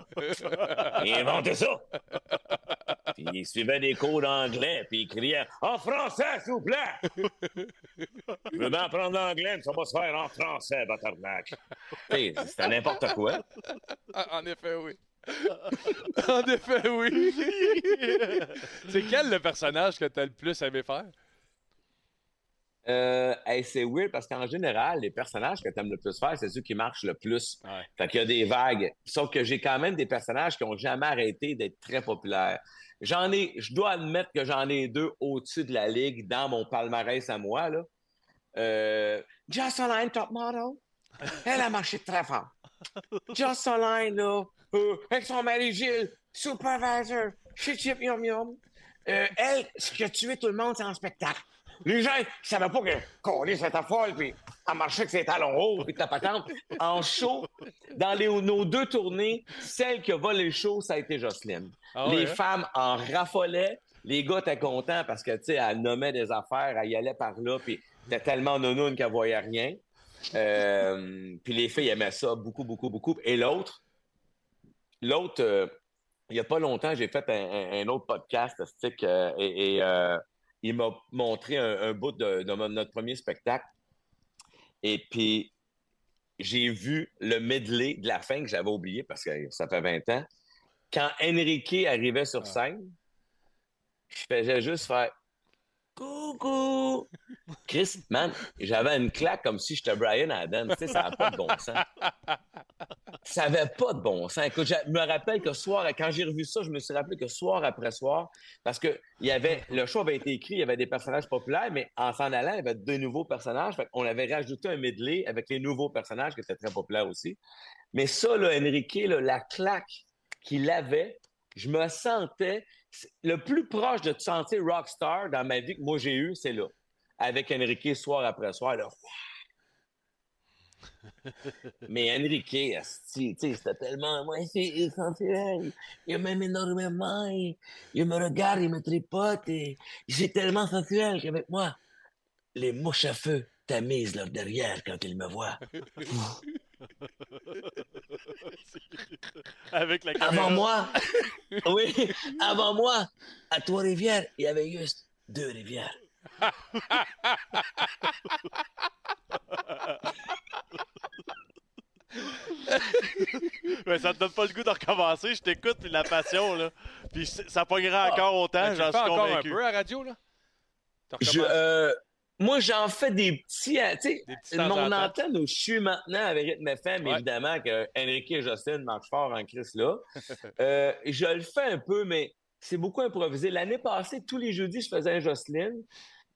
Speaker 8: Il inventait ça. Puis il suivait des cours d'anglais, puis il criait « En français, s'il vous plaît! » Je veux bien apprendre l'anglais, mais ça va se faire en français, batarnac. Tu sais, C'était n'importe quoi.
Speaker 4: Ah, En effet, oui. <laughs> en effet, oui. <laughs> c'est quel le personnage que t'as le plus aimé faire?
Speaker 8: Euh, hey, c'est weird parce qu'en général, les personnages que tu aimes le plus faire, c'est ceux qui marchent le plus.
Speaker 4: Ouais.
Speaker 8: Fait qu'il y a des vagues. Sauf que j'ai quand même des personnages qui ont jamais arrêté d'être très populaires. J'en ai, je dois admettre que j'en ai deux au-dessus de la ligue dans mon palmarès à moi, là. Euh, Jocelyn, top model. <laughs> Elle a marché très fort. Jocelyn, là, euh, avec son mari Gilles, supervisor, chip yum yum. Euh, elle, ce qui a tué tout le monde, c'est en spectacle. Les gens, ils savaient pas que est cette folle, puis elle marchait avec ses talons hauts, puis ta patente. En show, dans les, nos deux tournées, celle qui a volé le show, ça a été Jocelyne.
Speaker 4: Ah
Speaker 8: les
Speaker 4: hein?
Speaker 8: femmes en raffolaient. Les gars étaient contents parce que, tu sais, elle nommait des affaires, elle y allait par là, puis était tellement nounoune qu'elle voyait rien. Euh, puis les filles aimaient ça beaucoup, beaucoup, beaucoup. Et l'autre, l'autre, euh, il n'y a pas longtemps, j'ai fait un, un- un autre podcast stick, euh, et, et, euh, il m'a montré un, un bout de, de notre premier spectacle. Et puis, j'ai vu le medley de la fin que j'avais oublié parce que ça fait 20 ans. Quand Enrique arrivait sur scène, je faisais juste faire Coucou! Chris, man, j'avais une claque comme si j'étais Brian Adams. Tu sais, ça n'a pas de bon sens. Ça n'avait pas de bon sens. Écoute, je me rappelle que soir, quand j'ai revu ça, je me suis rappelé que soir après soir, parce que y avait, le show avait été écrit, il y avait des personnages populaires, mais en s'en allant, il y avait deux nouveaux personnages. Fait on avait rajouté un medley avec les nouveaux personnages qui étaient très populaires aussi. Mais ça, là, Enrique, la claque qu'il avait, je me sentais le plus proche de te sentir rockstar dans ma vie que moi j'ai eu, c'est là. Avec Enrique soir après soir. Là. <laughs> Mais Enrique, c'était tellement. Moi, c'est essentiel. Il m'aime énormément. Il, il me regarde, il me tripote. Et c'est tellement sensuel qu'avec moi, les mouches à feu t'amusent leur derrière quand ils me voient. <laughs> <laughs>
Speaker 5: Avec la caméra.
Speaker 8: Avant moi, <laughs> oui, avant moi, à Trois-Rivières, il y avait juste deux rivières. <laughs>
Speaker 5: Mais ça te donne pas le goût de recommencer. Je t'écoute, puis la passion, là. Puis ça pognera encore autant,
Speaker 4: Ben,
Speaker 5: j'en suis
Speaker 4: encore un
Speaker 5: convaincu.
Speaker 4: peu à la radio, là?
Speaker 8: Je, euh, moi, j'en fais des petits. euh, Tu sais, mon antenne où je suis maintenant avec Rythme FM,
Speaker 4: Ouais.
Speaker 8: évidemment que Enrique et Justin marchent fort en Chris là. <laughs> Euh, je le fais un peu, mais c'est beaucoup improvisé. L'année passée, tous les jeudis, je faisais un Jocelyne.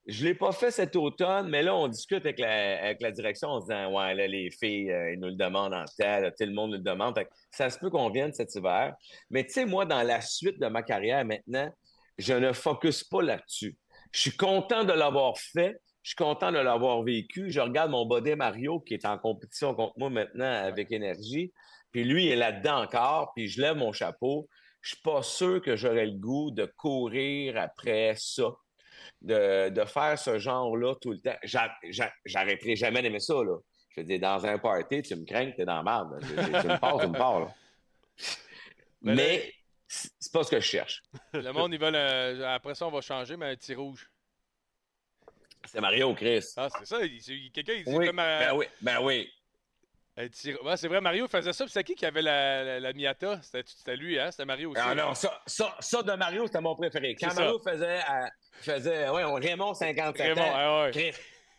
Speaker 8: Je l'ai pas fait cet automne, mais là, on discute avec la, avec la direction en se disant Ouais, là, les filles, euh, ils nous le demandent en tel, tout le monde nous le demande. Fait que ça se peut qu'on vienne cet hiver. Mais tu sais, moi, dans la suite de ma carrière maintenant, je ne focus pas là-dessus. Je suis content de l'avoir fait. Je suis content de l'avoir vécu. Je regarde mon body Mario qui est en compétition contre moi maintenant avec énergie. Puis lui, il est là-dedans encore. Puis je lève mon chapeau. Je suis pas sûr que j'aurais le goût de courir après ça, de, de faire ce genre-là tout le temps. J'a- j'a- J'arrêterai jamais d'aimer ça. Là. Je veux dire, dans un party, tu me crains que t'es dans la merde. Tu, me pars, tu me pars. là.
Speaker 4: Mais
Speaker 8: c'est c'est pas ce que je cherche.
Speaker 4: Le monde, ils veulent. un- Après ça, on va changer, mais un petit rouge.
Speaker 8: C'est Mario Chris?
Speaker 4: Ah, c'est ça. il- Quelqu'un, il dit
Speaker 8: Oui,
Speaker 4: comme. euh,
Speaker 8: ben oui, ben oui.
Speaker 4: Ouais, c'est vrai, Mario faisait ça. Puis c'est qui qui avait la, la, la Miata? C'était lui, hein? C'était Mario aussi.
Speaker 8: Ah non, ça, ça, ça de Mario, c'était mon préféré. Quand. Mario faisait, euh, faisait ouais, on- Raymond 57
Speaker 4: Raymond,
Speaker 8: ans,
Speaker 4: ah ouais.
Speaker 8: Chris,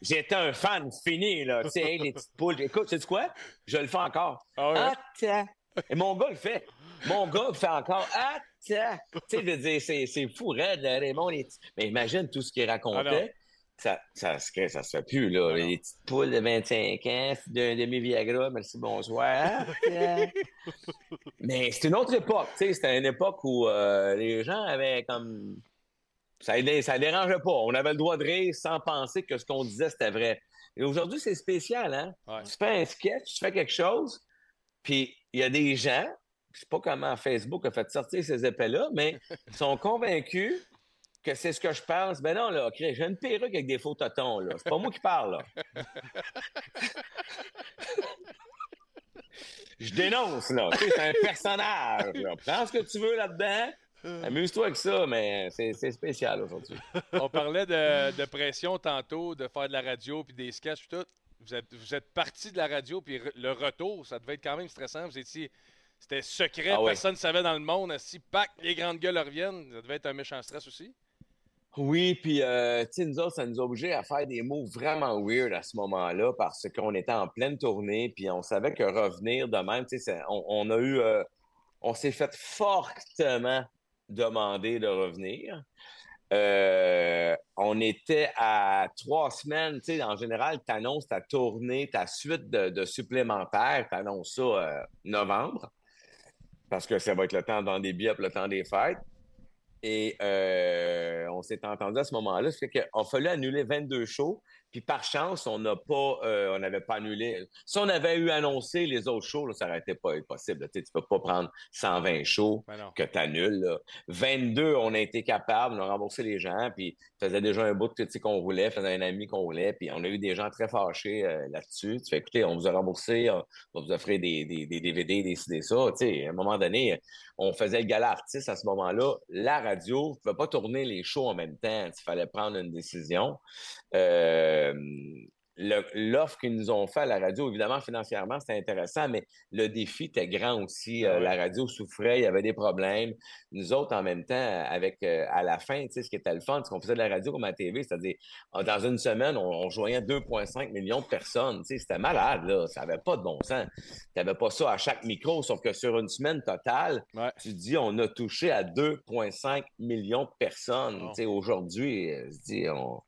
Speaker 8: j'étais un fan fini, là. Tu sais, hey, les petites poules. Écoute, tu sais quoi? Je le fais encore.
Speaker 4: Ah ouais.
Speaker 8: Attends. Et mon gars le fait. Mon gars le fait encore. Attends. Tu sais, je veux dire, c'est, c'est fou, raide, là, Raymond. les Mais imagine tout ce qu'il
Speaker 4: Ah
Speaker 8: racontait. Ça, ça, se- ça se fait plus, là. Les petites poules de 25 ans, d'un demi-Viagra, merci, bonsoir. <laughs> Mais c'est une autre époque, tu sais. C'était une époque où euh, les gens avaient comme. Ça, ça dérangeait pas. On avait le droit de rire sans penser que ce qu'on disait, c'était vrai. Et aujourd'hui, c'est spécial, hein?
Speaker 4: Ouais.
Speaker 8: Tu fais un sketch, tu fais quelque chose, puis il y a des gens, je sais pas comment Facebook a fait sortir ces épées-là, mais ils sont convaincus que c'est ce que je pense. Ben non, là, j'ai une perruque avec des faux totons, là. C'est pas moi qui parle, là. <laughs> Je dénonce, là. Tu sais, c'est un personnage, là. Prends ce que tu veux là-dedans. Amuse-toi avec ça, mais c'est spécial aujourd'hui.
Speaker 4: On parlait de, de pression tantôt, de faire de la radio puis des sketchs puis tout. Vous êtes, vous êtes parti de la radio puis le retour, ça devait être quand même stressant. Vous étiez. C'était secret,
Speaker 8: Ah ouais.
Speaker 4: personne ne savait dans le monde. Si pack, les grandes gueules reviennent, ça devait être un méchant stress aussi.
Speaker 8: Oui, puis euh, nous autres, ça nous a obligés à faire des moves vraiment weird à ce moment-là parce qu'on était en pleine tournée, puis on savait que revenir de même, on, a eu, euh, on s'est fait fortement demander de revenir. Euh, on était à trois semaines, en général, tu annonces ta tournée, ta suite de, de supplémentaires, tu annonces ça euh, novembre. parce que ça va être le temps dans des billets, le temps des fêtes. Et euh, on s'est entendu à ce moment-là. Ça fait a fallu annuler 22 shows. Puis par chance, on n'a pas, euh, on n'avait pas annulé. Si on avait eu annoncé les autres shows, là, ça n'aurait été pas possible. Tu ne peux pas prendre 120 shows
Speaker 4: Ben
Speaker 8: que tu annules. 22, on a été capable, on a remboursé les gens, puis faisait déjà un bout de tu sais, qu'on roulait, faisait un ami qu'on roulait, puis on a eu des gens très fâchés euh, là-dessus. Tu fais, écoutez, on vous a remboursé, on va vous offrir des, des, des DVD, des CD, ça. Tu sais, à un moment donné, on faisait le gala artiste à ce moment-là. La radio ne pouvait pas tourner les shows en même temps. Il fallait prendre une décision. Euh, L'offre qu'ils nous ont fait à la radio, évidemment, financièrement, c'était intéressant, mais le défi était grand aussi. Euh,
Speaker 5: Ah ouais.
Speaker 8: La radio souffrait, il y avait des problèmes. Nous autres, en même temps, avec euh, à la fin, tu sais, ce qui était le fun, c'est qu'on faisait de la radio comme à la TV, c'est-à-dire, euh, dans une semaine, on, on joignait 2,5 millions de personnes. Tu sais, c'était malade, là. Ça n'avait pas de bon sens. Tu n'avais pas ça à chaque micro, sauf que sur une semaine totale,
Speaker 4: Ouais.
Speaker 8: tu dis, on a touché à 2,5 millions de personnes.
Speaker 5: Bon.
Speaker 8: Tu sais, Aujourd'hui, euh, je dis, on...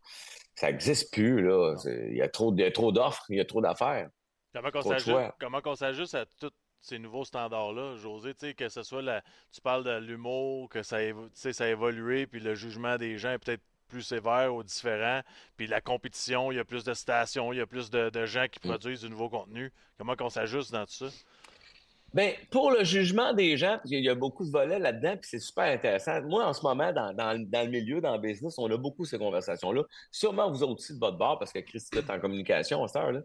Speaker 8: ça n'existe plus. Là. Il y a trop, d'offres, il y a trop d'affaires.
Speaker 5: Comment
Speaker 8: de
Speaker 5: s'ajuste, à tous ces nouveaux standards-là, José, tu sais, que ce soit la, tu parles de l'humour, que ça, évo- ça a évolué, puis le jugement des gens est peut-être plus sévère ou différent, puis la compétition, il y a plus de stations, il y a plus de, de gens qui
Speaker 8: Mm.
Speaker 5: produisent du nouveau contenu. Comment qu'on s'ajuste dans tout ça?
Speaker 8: Ben, pour le jugement des gens, parce qu'il y a beaucoup de volets là-dedans, puis c'est super intéressant. Moi, en ce moment, dans, le milieu, dans le business, on a beaucoup ces conversations-là. Sûrement vous autres aussi de votre bord, parce que Christy est en communication à cette.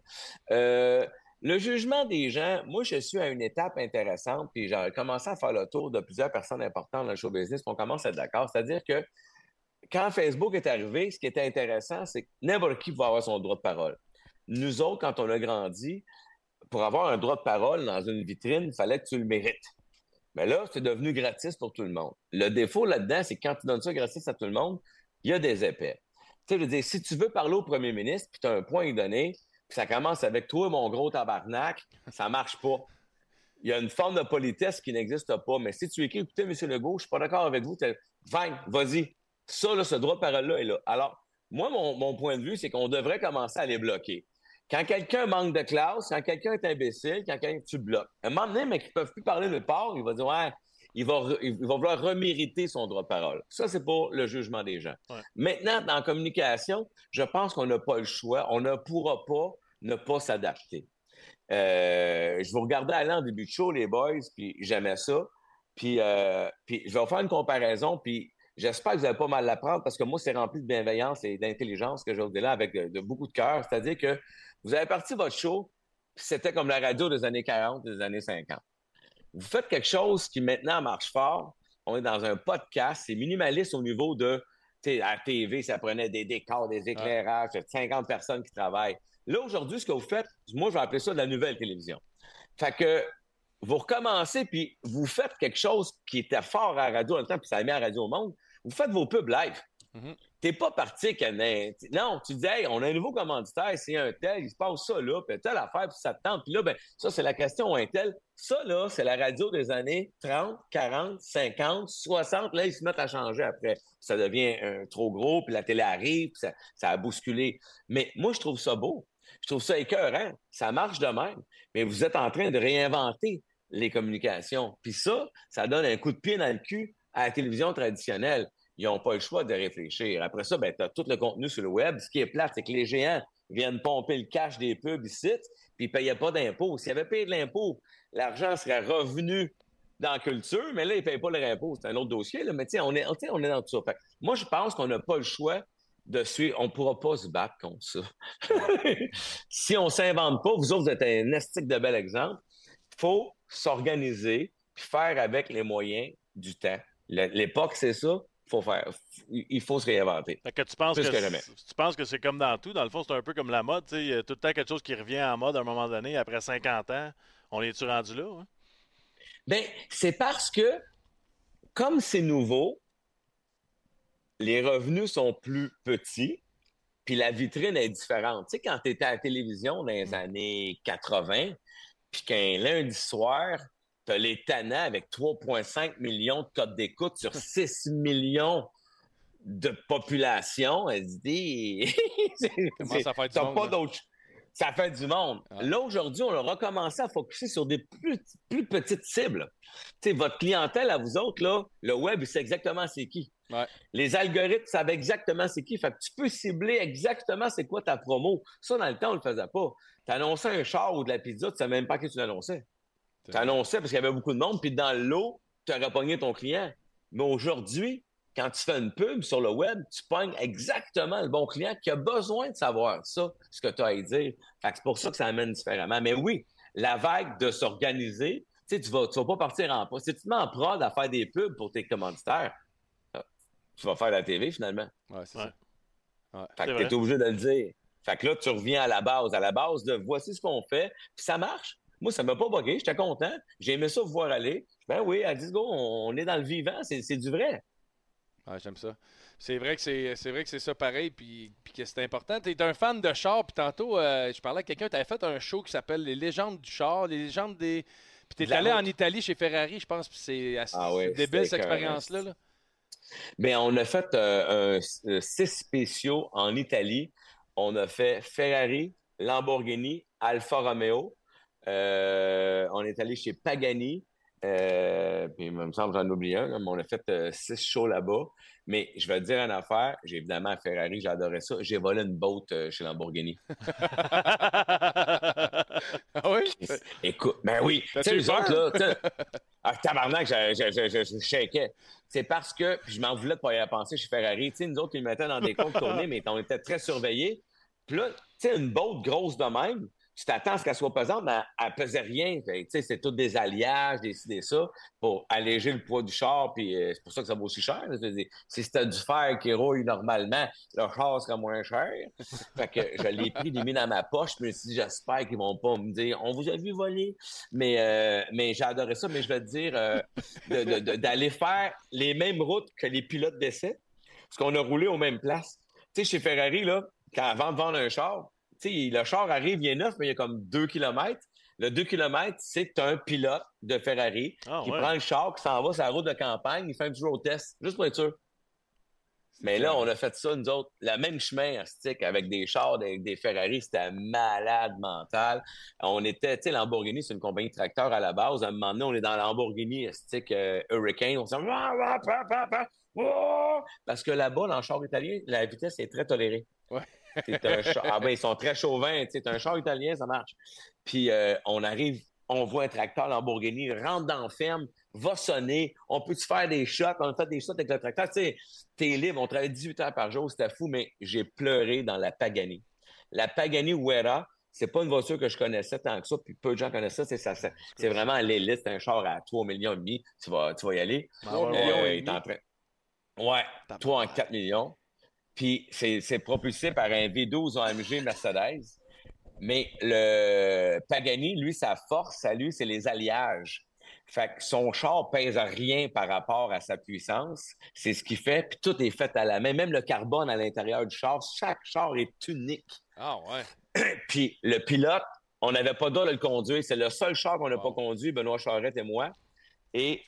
Speaker 8: Euh, le jugement des gens, moi, je suis à une étape intéressante, puis j'ai commencé à faire le tour de plusieurs personnes importantes dans le show business, puis on commence à être d'accord. C'est-à-dire que quand Facebook est arrivé, ce qui était intéressant, c'est que n'importe qui pouvait avoir son droit de parole. Nous autres, quand on a grandi, pour avoir un droit de parole dans une vitrine, il fallait que tu le mérites. Mais là, c'est devenu gratis pour tout le monde. Le défaut là-dedans, c'est que quand tu donnes ça gratis à tout le monde, il y a des épais. Tu sais, je veux dire, si tu veux parler au premier ministre, puis tu as un point donner, puis ça commence avec toi, mon gros tabarnak, ça marche pas. Il y a une forme de politesse qui n'existe pas. Mais si tu écris, écoutez, M. Legault, je suis pas d'accord avec vous, Vain, vas-y. Ça, là, ce droit de parole-là est là. Alors, moi, mon point de vue, c'est qu'on devrait commencer à les bloquer. Quand quelqu'un manque de classe, quand quelqu'un est imbécile, quand quelqu'un tu bloques. À un moment donné, mais qu'ils ne peuvent plus parler de part, il va dire Ouais, il va, il va vouloir remériter son droit de parole. Ça, c'est pour le jugement des gens.
Speaker 5: Ouais.
Speaker 8: Maintenant, dans la communication, je pense qu'on n'a pas le choix. On ne pourra pas ne pas s'adapter. Euh, je vous regardais aller en début de show, les boys, puis j'aimais ça. Puis, euh, puis je vais vous faire une comparaison, puis j'espère que vous n'allez pas mal l'apprendre parce que moi, c'est rempli de bienveillance et d'intelligence que je vous dis là avec de, de beaucoup de cœur. C'est-à-dire que vous avez parti votre show, puis c'était comme la radio des années 40, des années 50. Vous faites quelque chose qui maintenant marche fort. On est dans un podcast, c'est minimaliste au niveau de, à la TV, ça prenait des décors, des éclairages, il y a 50 personnes qui travaillent. Là, aujourd'hui, ce que vous faites, moi, je vais appeler ça de la nouvelle télévision. Fait que vous recommencez, puis vous faites quelque chose qui était fort à la radio en même temps, puis ça a mis à la radio au monde. Vous faites vos pubs live.
Speaker 4: Mhm.
Speaker 8: T'es pas parti n'im- non, tu dis hey, on a un nouveau commanditaire, c'est un tel, il se passe ça là, puis telle affaire, puis ça te tente. Puis là, ben, ça, c'est la question un tel. Ça, là, c'est la radio des années 30, 40, 50, 60. Là, ils se mettent à changer après. Ça devient trop gros, puis la télé arrive, puis ça, ça a bousculé. Mais moi, je trouve ça beau. Je trouve ça écœurant. Ça marche de même. Mais vous êtes en train de réinventer les communications. Puis ça, ça donne un coup de pied dans le cul à la télévision traditionnelle. Ils n'ont pas le choix de réfléchir. Après ça, ben, tu as tout le contenu sur le web. Ce qui est plate, c'est que les géants viennent pomper le cash des pubs ici, puis ils ne payaient pas d'impôts. S'ils avaient payé de l'impôt, l'argent serait revenu dans la culture, mais là, ils ne payent pas leur impôt. C'est un autre dossier. Là. Mais sais, on est, on est dans tout ça. Moi, je pense qu'on n'a pas le choix de suivre. On ne pourra pas se battre contre ça. <laughs> si on ne s'invente pas, vous autres, vous êtes un estique de bel exemple. Il faut s'organiser puis faire avec les moyens du temps. L'époque, c'est ça. Faut faire. Il faut se réinventer.
Speaker 5: Fait que tu penses
Speaker 8: Plus
Speaker 5: que, tu penses que c'est comme dans tout. Dans le fond, c'est un peu comme la mode. Il y a tout le temps quelque chose qui revient en mode à un moment donné, après 50 ans. On est-tu rendu là? hein?
Speaker 8: Ben, c'est parce que, comme c'est nouveau, les revenus sont plus petits, puis la vitrine est différente. Tu sais, quand tu étais à la télévision dans les années 80, puis qu'un lundi soir, tu as les tannants avec 3,5 millions de codes d'écoute sur <laughs> 6 millions de population, elle se dit... <laughs>
Speaker 4: À faire du monde,
Speaker 8: pas ça fait du monde. Là, aujourd'hui, on a recommencé à focuser sur des plus, plus petites cibles. Votre clientèle, à vous autres, là, le web, il sait exactement c'est qui.
Speaker 4: Ouais.
Speaker 8: Les algorithmes savent exactement c'est qui. Fait que tu peux cibler exactement c'est quoi ta promo. Ça, dans le temps, on le faisait pas. Tu annonçais un char ou de la pizza, tu savais même pas qui tu l'annonçais. Tu annonçais parce qu'il y avait beaucoup de monde, puis dans le lot, tu aurais pogné ton client. Mais aujourd'hui, quand tu fais une pub sur le web, tu pognes exactement le bon client qui a besoin de savoir ça, ce que tu as à y dire. C'est pour ça que ça amène différemment. Mais oui, la vague de s'organiser, tu sais, tu vas, tu vas pas partir en prod. Si tu te mets en prod à faire des pubs pour tes commanditaires, euh, tu vas faire la TV finalement.
Speaker 4: Ouais, c'est
Speaker 5: Ouais.
Speaker 4: ça. Ouais.
Speaker 8: Fait que t'es obligé de le dire. Fait que là, tu reviens à la base, à la base de voici ce qu'on fait, puis ça marche. Moi, ça m'a pas bugué, j'étais content. J'ai aimé ça vous voir aller. Ben oui, à 10 go, on est dans le vivant, c'est du vrai.
Speaker 4: Ouais, j'aime ça. C'est vrai que c'est c'est vrai que c'est ça pareil puis, puis que c'est important. Tu es un fan de char puis tantôt euh, je parlais à quelqu'un, tu avais fait un show qui s'appelle Les légendes du char, les légendes des puis tu
Speaker 8: la
Speaker 4: allé en. Italie chez Ferrari, je pense, puis c'est assez
Speaker 8: Ah oui,
Speaker 4: c'est débile cette expérience là. là.
Speaker 8: Ben, on a fait euh, un- euh, six spéciaux en Italie. On a fait Ferrari, Lamborghini, Alfa Romeo. Euh, on est allé chez Pagani. Euh, puis il me semble que j'en oublie un, là, mais on a fait euh, six shows là-bas. Mais je vais te dire une affaire, j'ai évidemment Ferrari, j'adorais ça. J'ai volé une boat euh, chez Lamborghini. <laughs>
Speaker 4: ah oui?
Speaker 8: Écoute, ben oui. Tu sais, les autres, là, <laughs> ah, tabarnak, je, je, je, je. C'est parce que, puis je m'en voulais de pas y penser chez Ferrari. Tu sais, nous autres, ils nous mettaient dans des comptes <laughs> tournés, mais on était très surveillés. Puis là, tu sais, une boat grosse de même, tu t'attends à ce qu'elle soit pesante, mais elle, elle pesait rien. C'est tout des alliages, des des ça, pour alléger le poids du char, puis euh, c'est pour ça que ça vaut aussi cher. Si c'était du fer qui rouille normalement, le char serait moins cher. Fait que je l'ai pris, l'ai mis dans ma poche, suis dit, j'espère qu'ils vont pas me dire, on vous a vu voler. Mais, euh, mais j'ai adoré ça, mais je vais te dire, euh, d'aller faire les mêmes routes que les pilotes d'essai, parce qu'on a roulé aux mêmes places. Tu sais, chez Ferrari, là, avant de vendre un char, sais, le char arrive, il est neuf, mais il y a comme deux kilomètres. Le 2 km, c'est un pilote de Ferrari
Speaker 5: Ah,
Speaker 8: qui
Speaker 5: ouais.
Speaker 8: prend le char, qui s'en va sur la route de campagne, il fait un petit road test, juste pour être sûr. Mais là, on a fait ça, nous autres, le même chemin stick avec des chars, avec des Ferrari, c'était malade mental. On était, tu sais, Lamborghini, c'est une compagnie de tracteurs à la base. À un moment donné, on est dans Lamborghini stick euh, Hurricane. On se dit, Ah, ah, parce que là-bas, dans le char italien, la vitesse est très tolérée.
Speaker 4: Ouais.
Speaker 8: C'est un <laughs> char- Ah ben, ils sont très chauvins. C'est un char italien, ça marche. Puis euh, on arrive, on voit un tracteur Lamborghini, rentre dans la ferme, va sonner. On peut-tu faire des shots? On a fait des shots avec le tracteur. Tu sais, t'es libre. On travaille 18 heures par jour. C'était fou, mais j'ai pleuré dans la Pagani. La Pagani Huera, c'est pas une voiture que je connaissais tant que ça, puis peu de gens connaissent ça. C'est, ça, ça- c'est vraiment l'élite. C'est un char à 3 millions et demi. Tu vas, tu vas y aller.
Speaker 4: Trois
Speaker 8: Euh,
Speaker 4: millions et demi.
Speaker 8: train- Ouais, 3 en 4 millions. Puis c'est, propulsé par un V12 AMG Mercedes. Mais le Pagani, lui, sa force à lui, c'est les alliages. Fait que son char pèse rien par rapport à sa puissance. C'est ce qu'il fait. Puis tout est fait à la main. Même le carbone à l'intérieur du char, chaque char est unique.
Speaker 4: Ah ouais. <clears throat>
Speaker 8: Puis le pilote, on n'avait pas droit de le conduire. C'est le seul char qu'on n'a
Speaker 4: Wow.
Speaker 8: pas conduit, Benoît Charette et moi. Et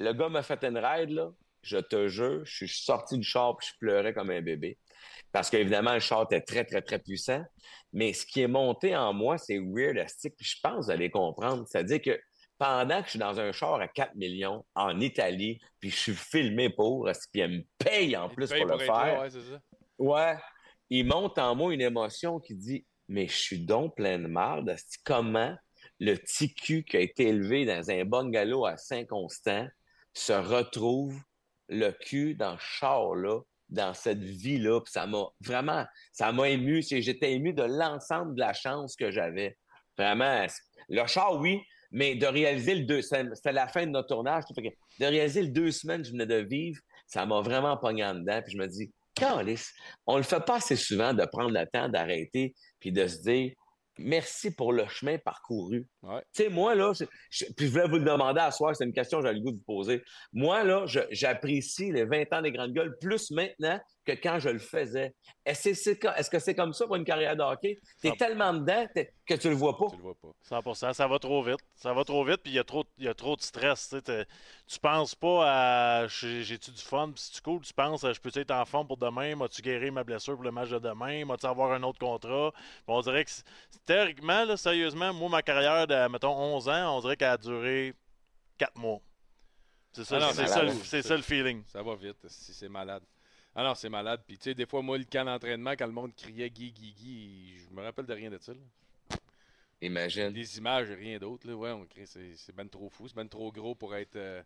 Speaker 8: le gars m'a fait une ride, là. Je te jure, je suis sorti du char puis je pleurais comme un bébé. Parce qu'évidemment, le char était très, très, très puissant. Mais ce qui est monté en moi, c'est weird, astic, puis je pense que vous allez comprendre. C'est-à-dire que pendant que je suis dans un char à 4 millions en Italie, puis je suis filmé pour, puis elle me paye en
Speaker 4: Il
Speaker 8: plus
Speaker 4: paye
Speaker 8: pour le
Speaker 4: être là,
Speaker 8: faire?
Speaker 4: ouais, c'est ça.
Speaker 8: Ouais, il monte en moi une émotion qui dit Mais je suis donc plein de marde. Comment le petit cul qui a été élevé dans un bungalow à Saint-Constant se retrouve le cul dans ce char-là, dans cette vie-là. Puis ça m'a vraiment, ça m'a ému. J'étais ému de l'ensemble de la chance que j'avais. Vraiment, le char, oui, mais de réaliser le deux, c'était la fin de notre tournage. de réaliser le deux semaines que je venais de vivre, ça m'a vraiment pogné en dedans. Puis je me dis, on le fait pas assez souvent de prendre le temps d'arrêter puis de se dire merci pour le chemin parcouru.
Speaker 4: Ouais.
Speaker 8: Tu sais, moi, là, je, je- puis je voulais vous le demander à soir, c'est une question que j'ai le goût de vous poser. Moi, là, j'apprécie les 20 ans des grandes gueules plus maintenant que quand je le faisais. Est-ce que c'est est -ce que c'est comme ça pour une carrière de hockey? Tu es tellement dedans que tu le vois pas.
Speaker 4: Tu le vois pas.
Speaker 5: 100% ça va trop vite. Ça va trop vite, puis il y, a trop, il y a trop de stress. Tu penses pas à j'ai-tu du fun, puis si tu cool, tu penses à je peux être en forme pour demain, m'as-tu guéri ma blessure pour le match de demain, m'as-tu avoir un autre contrat? on dirait que théoriquement, là, sérieusement, moi, ma carrière de, mettons, 11 ans, on dirait qu'elle a duré 4 mois. C'est ça,
Speaker 4: Ah ça
Speaker 5: le feeling.
Speaker 4: Ça va vite, si c'est malade. Ah non, c'est malade. Puis tu sais, des fois, moi, le camp d'entraînement, quand le monde criait Guy, Guy, Guy, je me rappelle de rien de ça. là.
Speaker 8: Imagine.
Speaker 4: Les images, rien d'autre. Là. Ouais, on crie, c'est, c'est ben trop fou, c'est ben trop gros pour être. euh,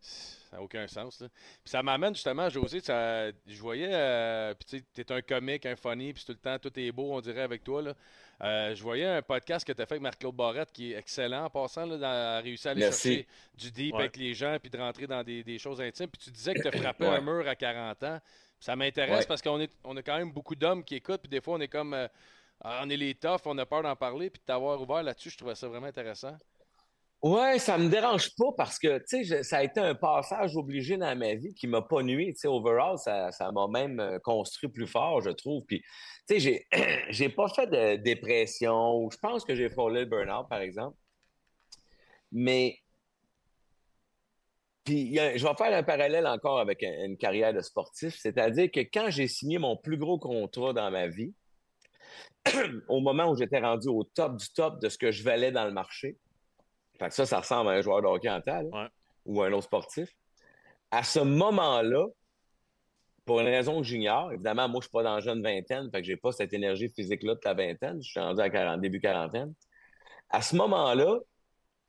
Speaker 4: ça n'a aucun sens. Là. Puis ça m'amène justement, José, ça, je voyais. euh, puis tu sais, t'es un comique, un funny, puis tout le temps, tout est beau, on dirait, avec toi. Là. Euh, je voyais un podcast que tu as fait avec Marc-Claude Barrette qui est excellent en passant, là, dans, à réussir à aller
Speaker 8: Merci.
Speaker 4: chercher du deep
Speaker 5: Ouais.
Speaker 4: avec les gens, puis de rentrer dans des, des choses intimes. Puis tu disais que tu as frappé
Speaker 8: Ouais.
Speaker 4: un mur à 40 ans. Ça m'intéresse
Speaker 8: Ouais.
Speaker 4: parce qu'on est, on a quand même beaucoup d'hommes qui écoutent, puis des fois, on est comme. euh, ah, on est les toughs, on a peur d'en parler, puis de t'avoir ouvert là-dessus, je trouvais ça vraiment intéressant.
Speaker 8: Ouais, ça me dérange pas parce que, tu sais, ça a été un passage obligé dans ma vie qui m'a pas nuit. Tu sais, overall, ça, ça m'a même euh, construit plus fort, je trouve. Puis, tu sais, j'ai, <clears throat> j'ai pas fait de dépression ou je pense que j'ai frôlé le burn-out, par exemple. Mais, puis, je vais faire un parallèle encore avec un- une carrière de sportif. C'est-à-dire que quand j'ai signé mon plus gros contrat dans ma vie, <clears throat> au moment où j'étais rendu au top du top de ce que je valais dans le marché, fait que ça, ça ressemble à un joueur de hockey en
Speaker 5: Ouais.
Speaker 8: ou un autre sportif. À ce moment-là, pour une raison que j'ignore, évidemment, moi, je suis pas dans la jeune vingtaine, fait que j'ai pas cette énergie physique-là de la vingtaine. Je suis rendu à 40, début quarantaine. À ce moment-là,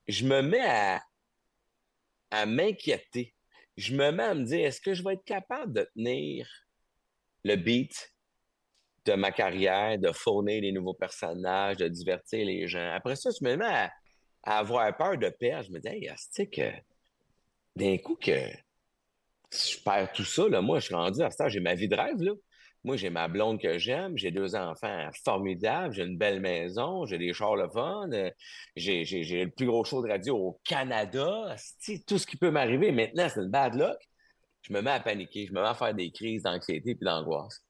Speaker 8: je me mets à, à m'inquiéter. Je me mets à me dire, est-ce que je vais être capable de tenir le beat de ma carrière, de fournir des nouveaux personnages, de divertir les gens? Après ça, je me mets à, avoir peur de perdre. Je me dis, hey, asti que d'un coup que je perds tout ça, là, moi, je suis rendu à ça, j'ai ma vie de rêve, là. Moi, j'ai ma blonde que j'aime, j'ai deux enfants formidables, j'ai une belle maison, j'ai des chars le fun, euh, j'ai, le plus gros show de radio au Canada. tout ce qui peut m'arriver maintenant, c'est une bad luck. Je me mets à paniquer, je me mets à faire des crises d'anxiété puis d'angoisse.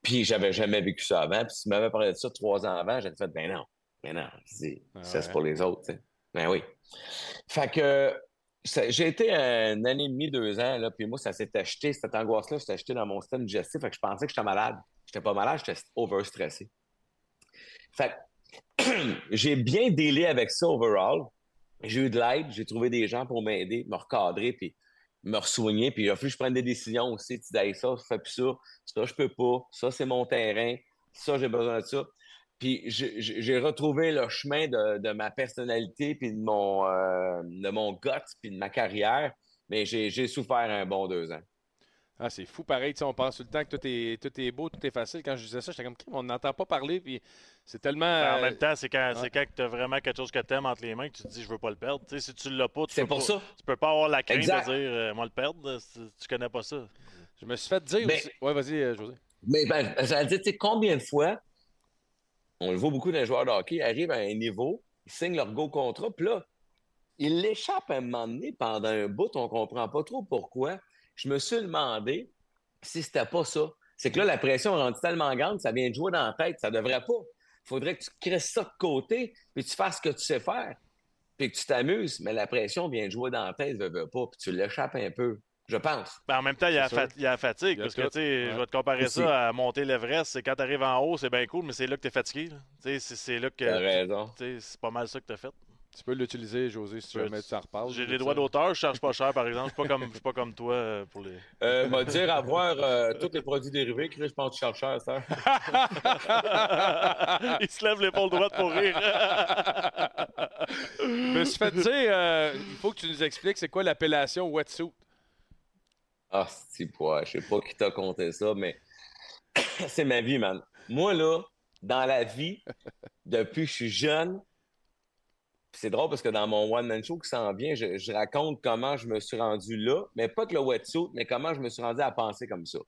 Speaker 8: Puis j'avais jamais vécu ça avant. Puis si tu m'avais parlé de ça trois ans avant, j'aurais fait ben non, ben non, c'est,
Speaker 4: Ah
Speaker 8: ça c'est
Speaker 4: ouais.
Speaker 8: pour les autres. Ben oui. Fait que j'ai été un année et demie, deux ans, là, puis moi, ça s'est acheté, cette angoisse-là, s'est acheté dans mon système digestif. Fait que je pensais que j'étais malade. J'étais pas malade, j'étais overstressé. Fait <clears throat> j'ai bien délai avec ça overall. J'ai eu de l'aide, j'ai trouvé des gens pour m'aider, me recadrer, puis me ressoigner, puis il a fallu que je prenne des décisions aussi. Tu dis, ça, je fais plus ça, ça, je peux pas, ça, c'est mon terrain, ça, j'ai besoin de ça. Puis j'ai- retrouvé le chemin de, de ma personnalité, puis de mon, euh, de mon gut, puis de ma carrière, mais j'ai souffert un bon deux ans.
Speaker 4: Ah, c'est fou pareil, tu sais, on pense tout le temps que tout est, tout est beau, tout est facile. Quand je disais ça, j'étais comme, on n'entend pas parler, puis c'est tellement...
Speaker 5: Ben, en même temps, c'est quand, c'est quand tu as vraiment quelque chose que tu aimes entre les mains que tu te dis je veux pas le perdre. Tu sais, si tu l'as pas, tu peux
Speaker 8: pour
Speaker 5: pas,
Speaker 8: ça.
Speaker 5: tu peux pas avoir la crainte
Speaker 8: Exact.
Speaker 5: de dire euh, moi le perdre. si Tu connais pas ça.
Speaker 4: Je me suis fait dire
Speaker 8: Ben-
Speaker 4: aussi... Ouais, vas-y, euh, José.
Speaker 8: Mais ben, j'allais dire, tu sais, combien de fois, on le voit beaucoup d'un joueur de hockey, arrivent à un niveau, ils signent leur go contrat, puis là, ils l'échappent à un moment donné pendant un bout, on comprend pas trop pourquoi. Je me suis demandé si c'était pas ça. C'est que là, la pression rendue tellement grande ça vient de jouer dans la tête. Ça devrait pas. Il faudrait que tu crées ça de côté, puis tu fasses ce que tu sais faire, puis que tu t'amuses. Mais la pression vient de jouer dans la tête, veut, veut pas, puis tu l'échappes un peu, je pense.
Speaker 5: Ben, en même temps, il y, a la
Speaker 4: sûr.
Speaker 5: fat- il y a la fatigue.
Speaker 4: A
Speaker 5: parce que, tu sais, je vais te comparer
Speaker 8: Aussi.
Speaker 5: ça à monter l'Everest. C'est quand tu arrives en haut, c'est bien cool, mais c'est là que tu es fatigué. là. Tu sais, C'est c'est là que.
Speaker 8: T'as raison.
Speaker 5: tu sais, C'est pas mal ça que tu as fait.
Speaker 4: Tu peux l'utiliser, José, si tu
Speaker 5: peux-
Speaker 4: jamais tu reparles.
Speaker 5: J'ai les droits d'auteur, je charge pas cher, par exemple. Je suis pas comme, je suis pas comme toi euh, pour les.
Speaker 8: Euh, m'a dire avoir euh, tous les produits dérivés, Chris, je pense que tu cherches cher, ça. <laughs>
Speaker 5: il se lève l'épaule droite pour rire.
Speaker 4: Je me suis fait dire, euh, il faut que tu nous expliques c'est quoi l'appellation wetsuit.
Speaker 8: Ah, c'est quoi, je sais pas qui t'a conté ça, mais <coughs> c'est ma vie, man. Moi, là, dans la vie, depuis que je suis jeune, c'est drôle parce que dans mon one-man show qui s'en vient, je, raconte comment je me suis rendu là, mais pas que le wetsuit, mais comment je me suis rendu à penser comme ça.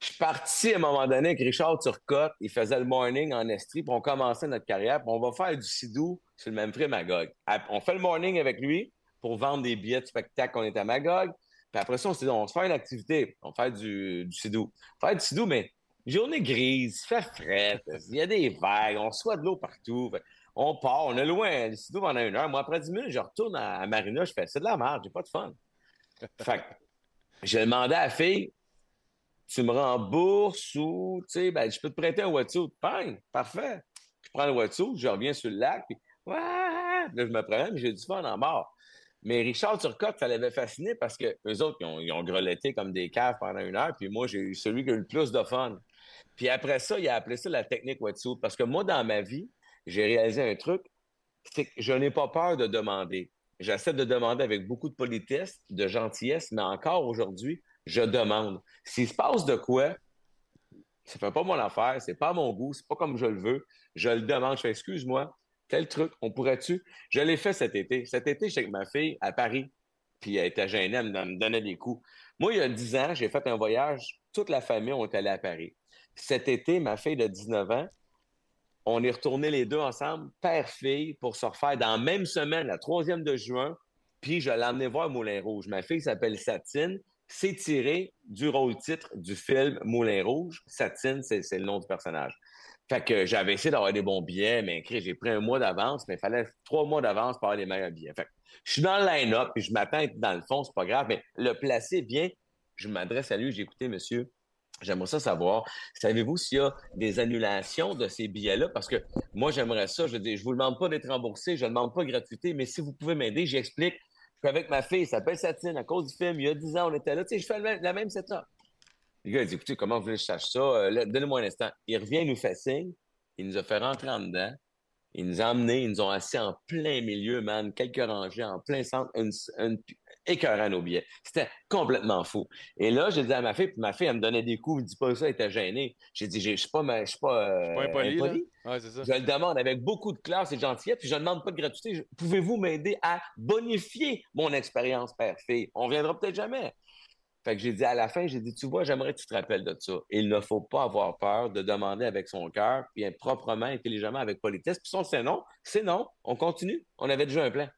Speaker 8: Je suis parti à un moment donné avec Richard Turcotte, il faisait le morning en Estrie, puis on commençait notre carrière, puis on va faire du sidou sur le même prix Magog. On fait le morning avec lui pour vendre des billets de spectacle qu'on est à Magog. Puis après ça, on s'est dit, on va se faire une activité. On va faire du, du sidou. Faire du sidou, mais journée grise, fait frais, il y a des vagues, on reçoit de l'eau partout. On part, on est loin, le sidou pendant une heure. Moi, après 10 minutes, je retourne à, Marina, je fais, c'est de la merde, j'ai pas de fun. fait que, j'ai demandé à la fille, tu me rembourses ou, tu sais, ben, je peux te prêter un wetsuit. Fine, parfait. Je prends le wetsuit, je reviens sur le lac, puis, ouais, là, je me promène, j'ai du fun en mort. Mais Richard Turcotte, ça l'avait fasciné parce que eux autres, ils ont, ils greletté comme des caves pendant une heure, puis moi, j'ai eu celui qui a eu le plus de fun. Puis après ça, il a appelé ça la technique wetsuit. Parce que moi, dans ma vie, j'ai réalisé un truc, c'est que je n'ai pas peur de demander. J'essaie de demander avec beaucoup de politesse, de gentillesse, mais encore aujourd'hui, je demande. S'il se passe de quoi, ça fait pas mon affaire, c'est pas mon goût, c'est pas comme je le veux, je le demande. Je fais excuse-moi, tel truc, on pourrait-tu? Je l'ai fait cet été. Cet été, j'étais avec ma fille à Paris, puis elle était gênée, elle me donnait des coups. Moi, il y a 10 ans, j'ai fait un voyage, toute la famille, est allé à Paris. Cet été, ma fille de 19 ans, on est retournés les deux ensemble, père-fille, pour se refaire dans la même semaine, la troisième de juin, puis je l'ai emmené voir Moulin Rouge. Ma fille s'appelle Satine. C'est tiré du rôle-titre du film Moulin Rouge. Satine, c'est le nom du personnage. Fait que j'avais essayé d'avoir des bons billets, mais j'ai pris un mois d'avance, mais il fallait trois mois d'avance pour avoir les meilleurs billets. Fait que je suis dans le line-up, puis je m'attends à être dans le fond, c'est pas grave, mais le placer bien, je m'adresse à lui, j'ai écouté, monsieur, J'aimerais ça savoir, savez-vous s'il y a des annulations de ces billets-là? Parce que moi, j'aimerais ça. Je dis, je vous demande pas d'être remboursé, je ne demande pas gratuité, mais si vous pouvez m'aider, j'explique. Je suis avec ma fille, elle s'appelle Satine, à cause du film, il y a 10 ans, on était là. Tu sais, je fais la même setup. Le gars, il dit, écoutez, comment vous voulez que je sache ça? Euh, Donnez-moi un instant. Il revient, il nous fait signe. Il nous a fait rentrer en dedans. Il nous a emmenés, ils nous ont assis en plein milieu, man, quelques rangées, en plein centre, une, une, écœurant nos billets. C'était complètement fou. Et là, j'ai dit à ma fille, puis ma fille, elle me donnait des coups, elle me dit pas ça, elle était gênée. J'ai dit, je suis pas, je suis pas, euh,
Speaker 4: pas impoli.
Speaker 8: impoli.
Speaker 4: Ouais, ça.
Speaker 8: Je le demande avec beaucoup de classe et gentillesse, puis je ne demande pas de gratuité. Pouvez-vous m'aider à bonifier mon expérience père-fille? On viendra peut-être jamais. Fait que j'ai dit à la fin, j'ai dit, tu vois, j'aimerais que tu te rappelles de ça. Il ne faut pas avoir peur de demander avec son cœur, puis proprement, intelligemment, avec politesse. Puis si on sait non, c'est non. On continue. On avait déjà un plan.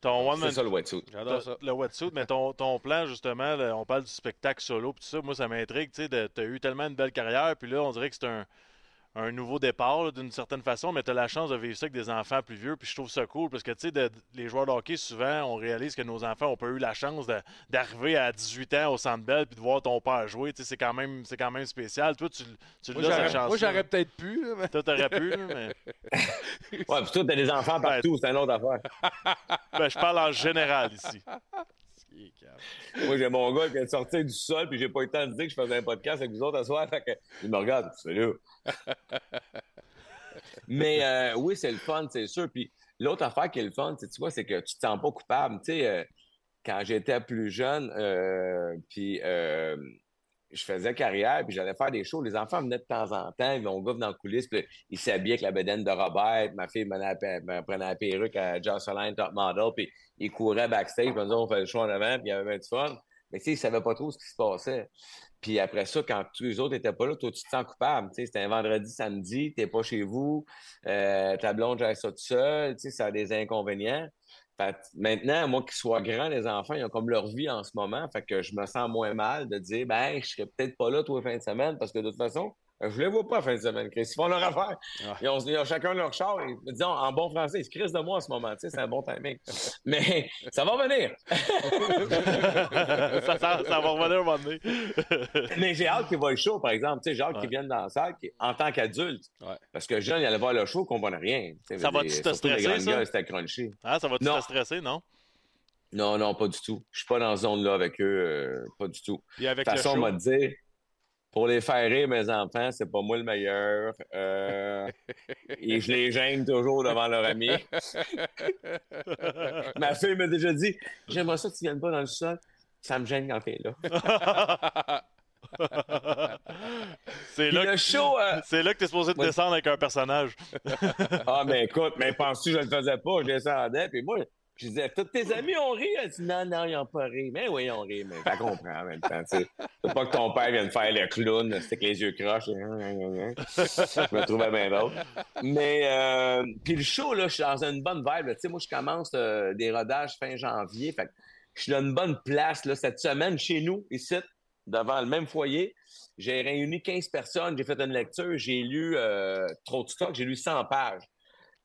Speaker 5: Ton one
Speaker 8: C'est ça le wetsuit.
Speaker 4: J'adore ça.
Speaker 5: Le wetsuit, mais ton, ton plan, justement, là, on parle du spectacle solo, puis tout ça, moi, ça m'intrigue, tu sais, tu as eu tellement une belle carrière, puis là, on dirait que c'est un, un nouveau départ, d'une certaine façon, mais tu as la chance de vivre ça avec des enfants plus vieux, puis je trouve ça cool, parce que, tu sais, les joueurs de hockey, souvent, on réalise que nos enfants ont pas eu la chance de- d'arriver à 18 ans au Centre Bell, puis de voir ton père jouer, tu sais, c'est quand même, c'est quand même spécial. Toi, tu, tu l'as, cette chance
Speaker 4: moi, j'aurais peut-être pu. là, mais-
Speaker 5: Toi, t'aurais pu, là, mais...
Speaker 8: Ouais, puis toi, t'as des enfants partout, c'est une autre affaire.
Speaker 5: Ben, je parle en général ici.
Speaker 8: Moi, j'ai mon gars qui est sorti du sol, puis j'ai pas eu le temps de dire que je faisais un podcast avec vous autres ce soir. Fait que, il me regarde, c'est là. <laughs> Mais euh, oui, c'est le fun, c'est sûr. Puis l'autre affaire qui est le fun, c'est- tu vois, c'est que tu te sens pas coupable. Tu sais, euh, quand j'étais plus jeune, euh, puis je faisais carrière, puis j'allais faire des shows. Les enfants venaient de temps en temps, mon gars venait dans la coulisse, puis il s'habillait avec la bedaine de Robert, ma fille me prenait la- perruque à Jocelyn Top Model, puis il courait backstage, puis on fait le show en avant, puis il y avait du fun. Mais tu sais, il savait pas trop ce qui se passait. Puis après ça, quand tous les autres étaient pas là, toi, tu te sens coupable. Tu sais, c'était un vendredi, samedi, t'es pas chez vous, euh, ta blonde gère ça tout seul, tu sais, ça a des inconvénients. Maintenant, moi, qu'ils soient grands, les enfants, ils ont comme leur vie en ce moment. Fait que je me sens moins mal de dire, ben, je serais peut-être pas là tous les fins de semaine parce que de toute façon, je les vois pas fin de semaine, Chris. Ils font leur affaire. Ils, ont, ils ont chacun leur char. Et, disons, en bon français, ils se crissent de moi en ce moment. C'est un bon timing. <laughs> Mais ça va venir. <laughs>
Speaker 5: ça, ça- ça va revenir un moment donné.
Speaker 8: Mais j'ai hâte qu'il voit le show, par exemple. Tu sais, j'ai hâte
Speaker 5: Ouais.
Speaker 8: qu'il vienne dans la salle qui- en tant qu'adulte.
Speaker 4: Ouais.
Speaker 8: Parce que jeune, il allait voir le show, qu'on comprenait rien. Sais,
Speaker 5: Ça va-tu
Speaker 8: dire,
Speaker 5: te stresser, ça?
Speaker 8: gars, C'était crunchy.
Speaker 5: Hein, ça va-tu te stresser, non?
Speaker 8: Non, non, pas du tout. Je suis pas dans cette zone-là avec eux. euh, pas du tout. De toute façon, on m'a dit, pour les faire rire, mes enfants, c'est pas moi le meilleur. Euh, et je les gêne toujours devant leur ami. <laughs> Ma fille m'a déjà dit, j'aimerais ça que tu viennes pas dans le sol. Ça me gêne quand t'es là. <laughs>
Speaker 5: c'est là,
Speaker 8: le show, euh,
Speaker 5: c'est là que t'es supposé te
Speaker 8: Ouais.
Speaker 5: descendre avec un personnage.
Speaker 8: Ah, mais écoute, mais penses-tu que je le faisais pas? Je descendais, puis moi, je disais, tous tes <laughs> amis ont ri. Elle dit, non, non, ils n'ont pas ri. Mais oui, ils ont ri, mais je comprends en même temps. C'est pas que ton père vienne faire le clown, c'est avec les yeux croches. et- je me trouvais bien drôle. Mais, euh, puis le show, là, je suis dans une bonne vibe. Tu sais, moi, je commence euh, des rodages fin janvier. Fait que je suis dans une bonne place là, cette semaine chez nous, ici, devant le même foyer. J'ai réuni 15 personnes, j'ai fait une lecture, j'ai lu euh, trop de stock, j'ai lu 100 pages.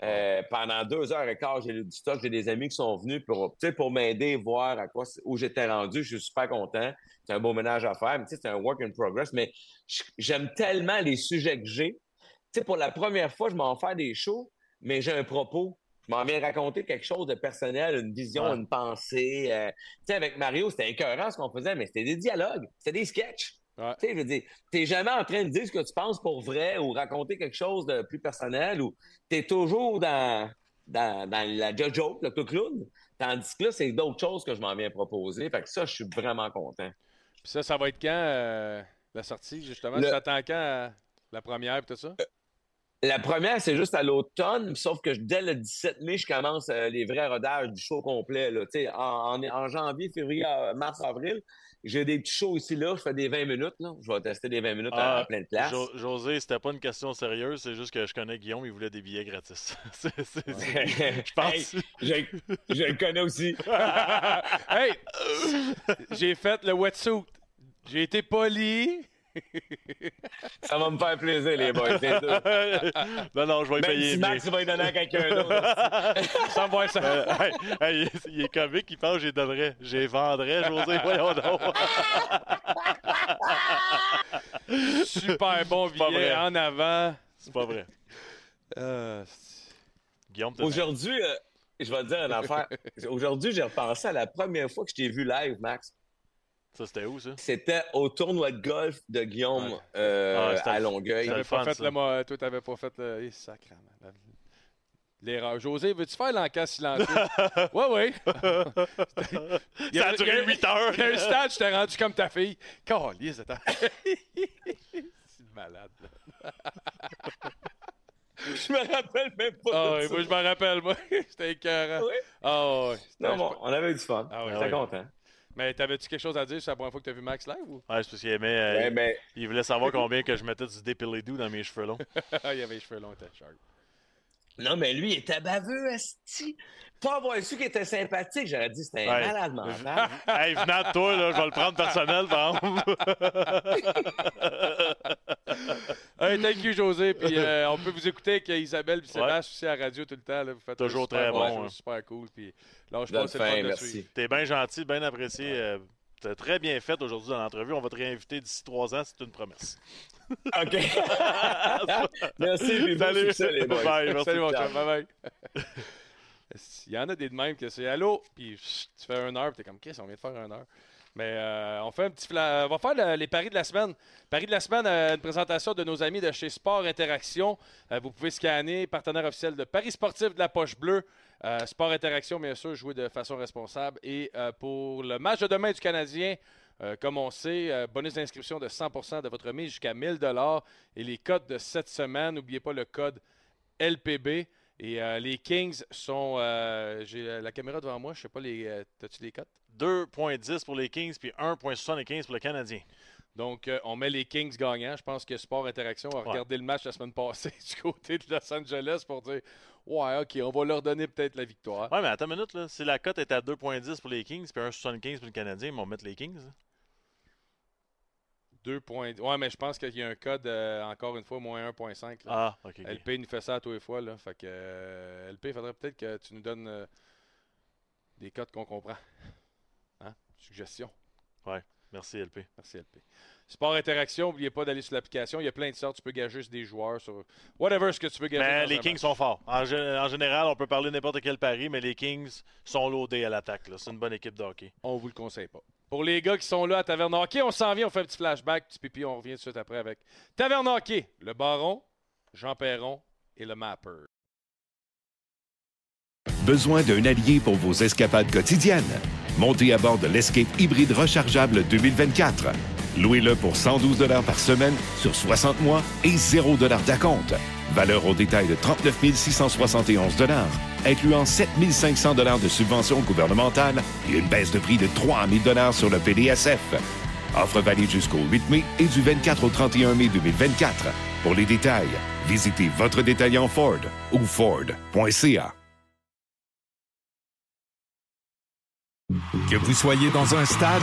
Speaker 8: Euh, pendant deux heures et quart, j'ai lu du stock. J'ai des amis qui sont venus pour, pour m'aider, voir à quoi, où j'étais rendu. Je suis super content. C'est un beau ménage à faire. C'est un work in progress. Mais j'aime tellement les sujets que j'ai. pour la première fois, je m'en fais des shows, mais j'ai un propos. Je m'en viens raconter quelque chose de personnel, une vision, une pensée. Euh, avec Mario, c'était écœurant ce qu'on faisait, mais c'était des dialogues, c'était des sketchs. Tu sais, je veux dire, t'es jamais en train de dire ce que tu penses pour vrai ou raconter quelque chose de plus personnel ou t'es toujours dans, dans, dans la joke, le clown. Tandis que là, c'est d'autres choses que je m'en viens proposer. Fait que ça, je suis vraiment content.
Speaker 4: Puis ça, ça va être quand euh, la sortie, justement? Tu t'attends quand la première et tout ça? Euh,
Speaker 8: la première, c'est juste à l'automne, sauf que dès le 17 mai, je commence euh, les vrais rodages du show complet. Là. En, en, janvier, février, mars, avril, j'ai des petits shows ici, là. Je fais des 20 minutes. Là. Je vais tester des 20 minutes à, ah, plein de places.
Speaker 5: José, c'était pas une question sérieuse. C'est juste que je connais Guillaume. Il voulait des billets gratis. <laughs> <laughs> je pense.
Speaker 8: je, le connais aussi. <laughs>
Speaker 4: hey! J'ai fait le wetsuit. J'ai été poli. <laughs>
Speaker 8: Ça va me faire plaisir, les boys. <laughs>
Speaker 5: non, non, je vais
Speaker 8: Même
Speaker 5: payer.
Speaker 8: Si Max va y donner à quelqu'un d'autre. <laughs>
Speaker 4: Sans voir ça.
Speaker 5: Euh, il, est comique, il pense que j'y donnerais. J'y vendrais, José, voyons donc.
Speaker 4: Super bon billet en avant.
Speaker 5: C'est pas vrai. Euh, Guillaume,
Speaker 8: Aujourd'hui, euh, je vais te dire une affaire. Aujourd'hui, j'ai repensé à la première fois que je t'ai vu live, Max.
Speaker 5: Ça, c'était où, ça?
Speaker 8: C'était au tournoi de golf de Guillaume euh, ah, à Longueuil.
Speaker 4: T'avais pas fait le, moi, toi, t'avais pas fait le. Eh, sacrément. L'erreur. José, veux-tu faire l'enquête silencieux? <laughs> oui, oui. <laughs>
Speaker 5: ça a duré 8 heures.
Speaker 4: Il y a un stade, je t'ai rendu comme ta fille. Calisse, attends. <laughs> C'est malade, là.
Speaker 8: je me rappelle même pas.
Speaker 4: Ah oui, moi, je me rappelle, moi. C'était écœurant. Oui? Ah oui.
Speaker 8: Non, bon, on avait du fun. Ah, oui, J'étais content.
Speaker 4: Mais t'avais-tu quelque chose à dire sur la première fois que t'as vu Max live ou?
Speaker 5: Ouais, c'est parce qu'il aimait. Euh, ben, il voulait savoir combien que je mettais du dépilé doux dans mes cheveux longs. <laughs>
Speaker 4: il avait les cheveux longs, t'es sharp.
Speaker 8: Non, mais lui, il était baveux, esti. Pas avoir su qu'il était sympathique, j'aurais dit c'était un malade mental. <laughs>
Speaker 5: hey, venant de toi, là, je vais le prendre personnel, par <laughs>
Speaker 4: hey, thank you, José. Puis euh, <laughs> on peut vous écouter avec Isabelle et Sébastien aussi à la radio tout le temps. Là. Vous faites
Speaker 5: Toujours très bon. Hein.
Speaker 4: Super cool. Puis là, je pense que c'est merci.
Speaker 5: T'es bien gentil, bien apprécié. Euh, T'as très bien fait aujourd'hui dans l'entrevue. On va te réinviter d'ici trois ans, c'est une promesse.
Speaker 8: OK. merci, Salut.
Speaker 4: Salut, Salut, mon chum. Bye bye. Il y en a des de même que c'est allô, puis tu fais une heure, puis t'es comme, qu'est-ce qu'on vient de faire une heure? Mais euh, on fait un petit on va faire les paris de la semaine. Paris de la semaine, euh, une présentation de nos amis de chez Sport Interaction. Euh, vous pouvez scanner, partenaire officiel de Paris Sportif de la Poche Bleue. Sport Interaction, bien sûr, jouer de façon responsable. Et pour le match de demain du Canadien, comme on sait, bonus d'inscription de 100% de votre mise jusqu'à 1000 Et les codes de cette semaine, n'oubliez pas le code LPB. Et les Kings sont. J'ai la caméra devant moi, je ne sais pas, les, as-tu les codes?
Speaker 5: 2,10 pour les Kings puis 1,75 pour le Canadien.
Speaker 4: Donc, euh, on met les Kings gagnants. Je pense que Sport Interaction a regardé le match la semaine passée <laughs> du côté de Los Angeles pour dire Ouais, OK, on va leur donner peut-être la victoire.
Speaker 5: Ouais, mais attends une minute. Là. Si la cote est à 2,10 pour les Kings puis 1,75 pour le Canadien, ils vont mettre les Kings.
Speaker 4: 2 points. Ouais, mais je pense qu'il y a un code, euh, encore une fois, moins 1.5.
Speaker 5: Ah, OK.
Speaker 4: LP nous fait ça à tous les fois. Là. Fait que euh, LP, il faudrait peut-être que tu nous donnes des codes qu'on comprend. <laughs> Suggestion.
Speaker 5: Ouais. Merci LP.
Speaker 4: Merci LP. Sport Interaction, n'oubliez pas d'aller sur l'application. Il y a plein de sortes. Tu peux gager sur des joueurs, sur whatever ce que tu veux gager.
Speaker 5: Mais les Kings sont forts. En, général, on peut parler n'importe quel pari, mais les Kings sont loadés à l'attaque. C'est une bonne équipe de hockey.
Speaker 4: On vous le conseille pas. Pour les gars qui sont là à Taverne Hockey, on s'en vient, on fait un petit flashback, petit pipi, on revient tout de suite après avec Taverne Hockey, le Baron, Jean Perron et le Mapper.
Speaker 6: Besoin d'un allié pour vos escapades quotidiennes? Montez à bord de l'Escape hybride rechargeable 2024. Louez-le pour 112 par semaine sur 60 mois et 0 d'acompte. Valeur au détail de 39 671 incluant 7 500 de subventions gouvernementales et une baisse de prix de 3 000 sur le PDSF. Offre valide jusqu'au 8 mai et du 24 au 31 mai 2024. Pour les détails, visitez votre détaillant Ford ou Ford.ca.
Speaker 7: Que vous soyez dans un stade,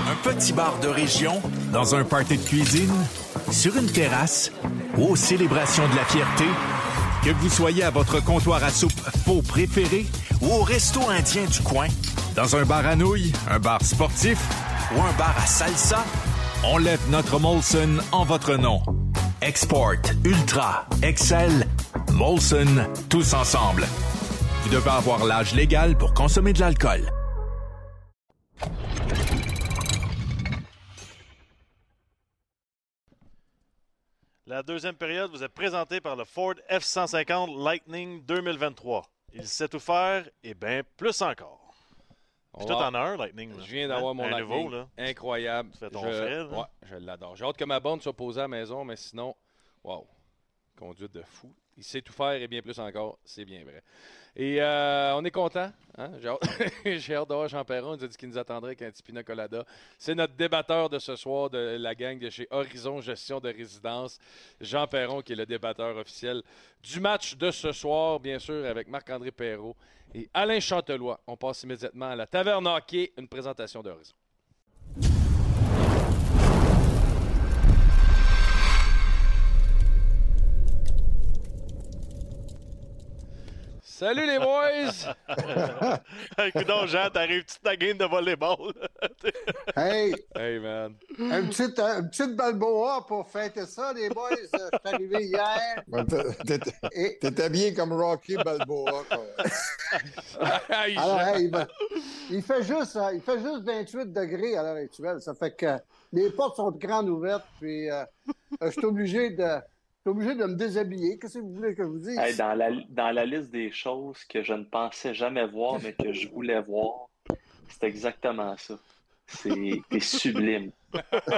Speaker 7: un petit bar de région, dans un party de cuisine, sur une terrasse ou aux célébrations de la fierté, que vous soyez à votre comptoir à soupe faux préféré ou au resto indien du coin, dans un bar à nouilles, un bar sportif ou un bar à salsa, on lève notre Molson en votre nom. Export, Ultra, Excel, Molson, tous ensemble. Vous devez avoir l'âge légal pour consommer de l'alcool.
Speaker 5: La deuxième période vous est présentée par le Ford F-150 Lightning 2023. Il sait tout faire et bien plus encore. Puis toi, t'en as un, Lightning. là.
Speaker 4: Je viens d'avoir
Speaker 5: Hein?
Speaker 4: mon
Speaker 5: un
Speaker 4: Lightning.
Speaker 5: nouveau, là.
Speaker 4: Incroyable.
Speaker 5: Tu fais ton
Speaker 4: je...
Speaker 5: frais, là.
Speaker 4: Ouais, je l'adore. J'ai hâte que ma bonne soit posée à la maison, mais sinon, wow, conduite de fou. Il sait tout faire et bien plus encore, c'est bien vrai. Et euh, on est content. Hein? <laughs> J'ai hâte, d'avoir Jean Perron. Il nous a dit qu'il nous attendrait avec un petit pina colada. C'est notre débatteur de ce soir de la gang de chez Horizon Gestion de Résidence. Jean Perron, qui est le débatteur officiel du match de ce soir, bien sûr, avec Marc-André Perrault et Alain Chantelois. On passe immédiatement à la Taverne Hockey, une présentation d'Horizon. Salut les boys! <laughs>
Speaker 5: Écoute donc, Jean, t'arrives-tu de ta game de volleyball? <laughs>
Speaker 9: Hey,
Speaker 4: Hey man.
Speaker 9: un petit, un petit Balboa pour fêter ça, les boys. Je suis arrivé hier. <laughs>
Speaker 10: T'es- bien comme Rocky Balboa.
Speaker 9: alors, hey, il, fait juste, euh, il fait juste 28 degrés à l'heure actuelle. Ça fait que les portes sont grandes ouvertes. Puis, euh, je suis obligé de, suis obligé de me déshabiller. Qu'est-ce que vous voulez que je vous dise?
Speaker 11: Hey, dans, la, dans la liste des choses que je ne pensais jamais voir, mais que je voulais voir, c'est exactement ça. C'est t'es sublime.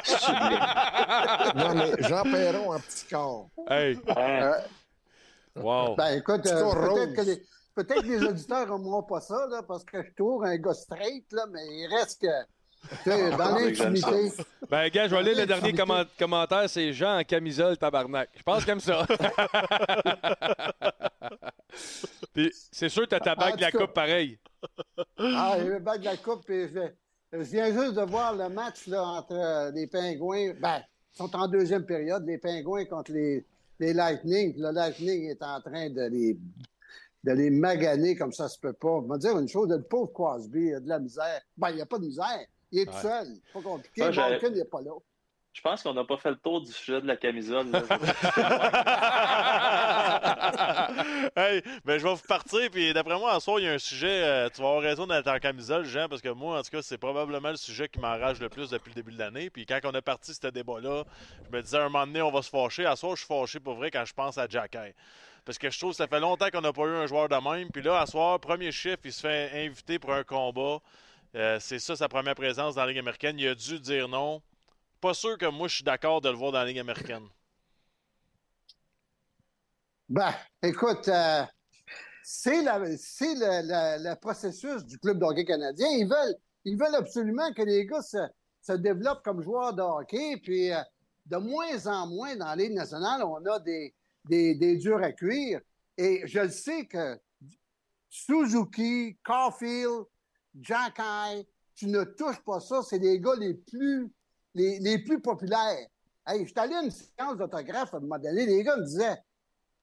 Speaker 11: Sublime.
Speaker 10: Non, mais Jean Perron en petit corps.
Speaker 4: Hey,
Speaker 11: Hein?
Speaker 4: wow.
Speaker 9: Ben, écoute, euh, peut-être que les, peut-être que les auditeurs n'aimeront pas ça, là, parce que je tourne un gars straight, là, mais il reste que, dans
Speaker 11: Ah,
Speaker 9: l'intimité.
Speaker 4: Ben, gars, je vais lire le dernier comment- commentaire. C'est Jean en camisole tabarnak. Je pense aime ça. <laughs> Puis, c'est sûr, t'as ta bague de la coupe pareil.
Speaker 9: Ah, il y a le bac de la coupe. Et je, je viens juste de voir le match là, entre euh, les Pingouins. Ben, ils sont en deuxième période, les Pingouins contre les, les Lightning. Le Lightning est en train de les, de les maganer comme ça se peut pas. Je vais dire une chose, le pauvre Crosby il a de la misère. Ben, il n'y a pas de misère. Il est tout
Speaker 4: Ouais.
Speaker 9: seul. Pas compliqué.
Speaker 11: Ça,
Speaker 9: Malkin n'est pas là.
Speaker 11: Je pense qu'on n'a pas fait le tour du sujet de la camisole. <laughs>
Speaker 5: hey, ben je vais vous partir, puis d'après moi, en soir, il y a un sujet. euh, tu vas avoir raison d'être en camisole, Jean, parce que moi, en tout cas, c'est probablement le sujet qui m'enrage le plus depuis le début de l'année. Puis quand on a parti ce débat-là, je me disais à un moment donné, on va se fâcher. À soir, je suis fâché pour vrai quand je pense à Jack Hay. Parce que je trouve que ça fait longtemps qu'on n'a pas eu un joueur de même. Puis là, à soir, premier chiffre, il se fait inviter pour un combat. Euh, c'est ça sa première présence dans la Ligue américaine. Il a dû dire non. Pas sûr que moi, je suis d'accord de le voir dans la Ligue américaine.
Speaker 9: Ben, écoute, euh, c'est le, processus du club de hockey canadien. Ils veulent, ils veulent absolument que les gars se, développent comme joueurs de hockey. Puis, euh, de moins en moins dans la Ligue nationale, on a des, des, des durs à cuire. Et je le sais que Suzuki, Caulfield, Jack Eye, tu ne touches pas ça. C'est les gars les plus, les, les plus populaires. Hey, je suis allé à une séance d'autographe à un moment donné. Les gars me disaient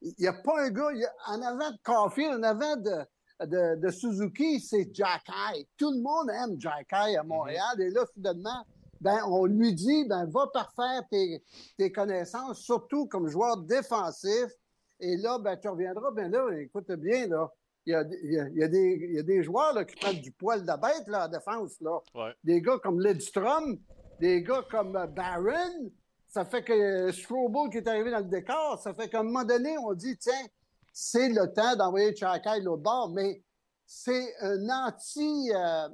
Speaker 9: il n'y a pas un gars, y a- en avant de Caulfield, en avant de, de, de Suzuki, c'est Jack Eye. Tout le monde aime Jack Eye à Montréal. Et là, soudainement, ben, on lui dit, ben, va parfaire tes, tes connaissances, surtout comme joueur défensif. Et là, ben, tu reviendras. Ben là, écoute bien, là. Il y a, il y a- il y a des, il y a des joueurs là, qui prennent du poil de la bête là, en défense. Là.
Speaker 5: Ouais.
Speaker 9: Des gars comme Lidstrom, des gars comme euh, Barron. Ça fait que euh, Strobel qui est arrivé dans le décor, ça fait qu'à un moment donné, on dit, tiens, c'est le temps d'envoyer Chakai l'autre bord, mais c'est un anti, euh,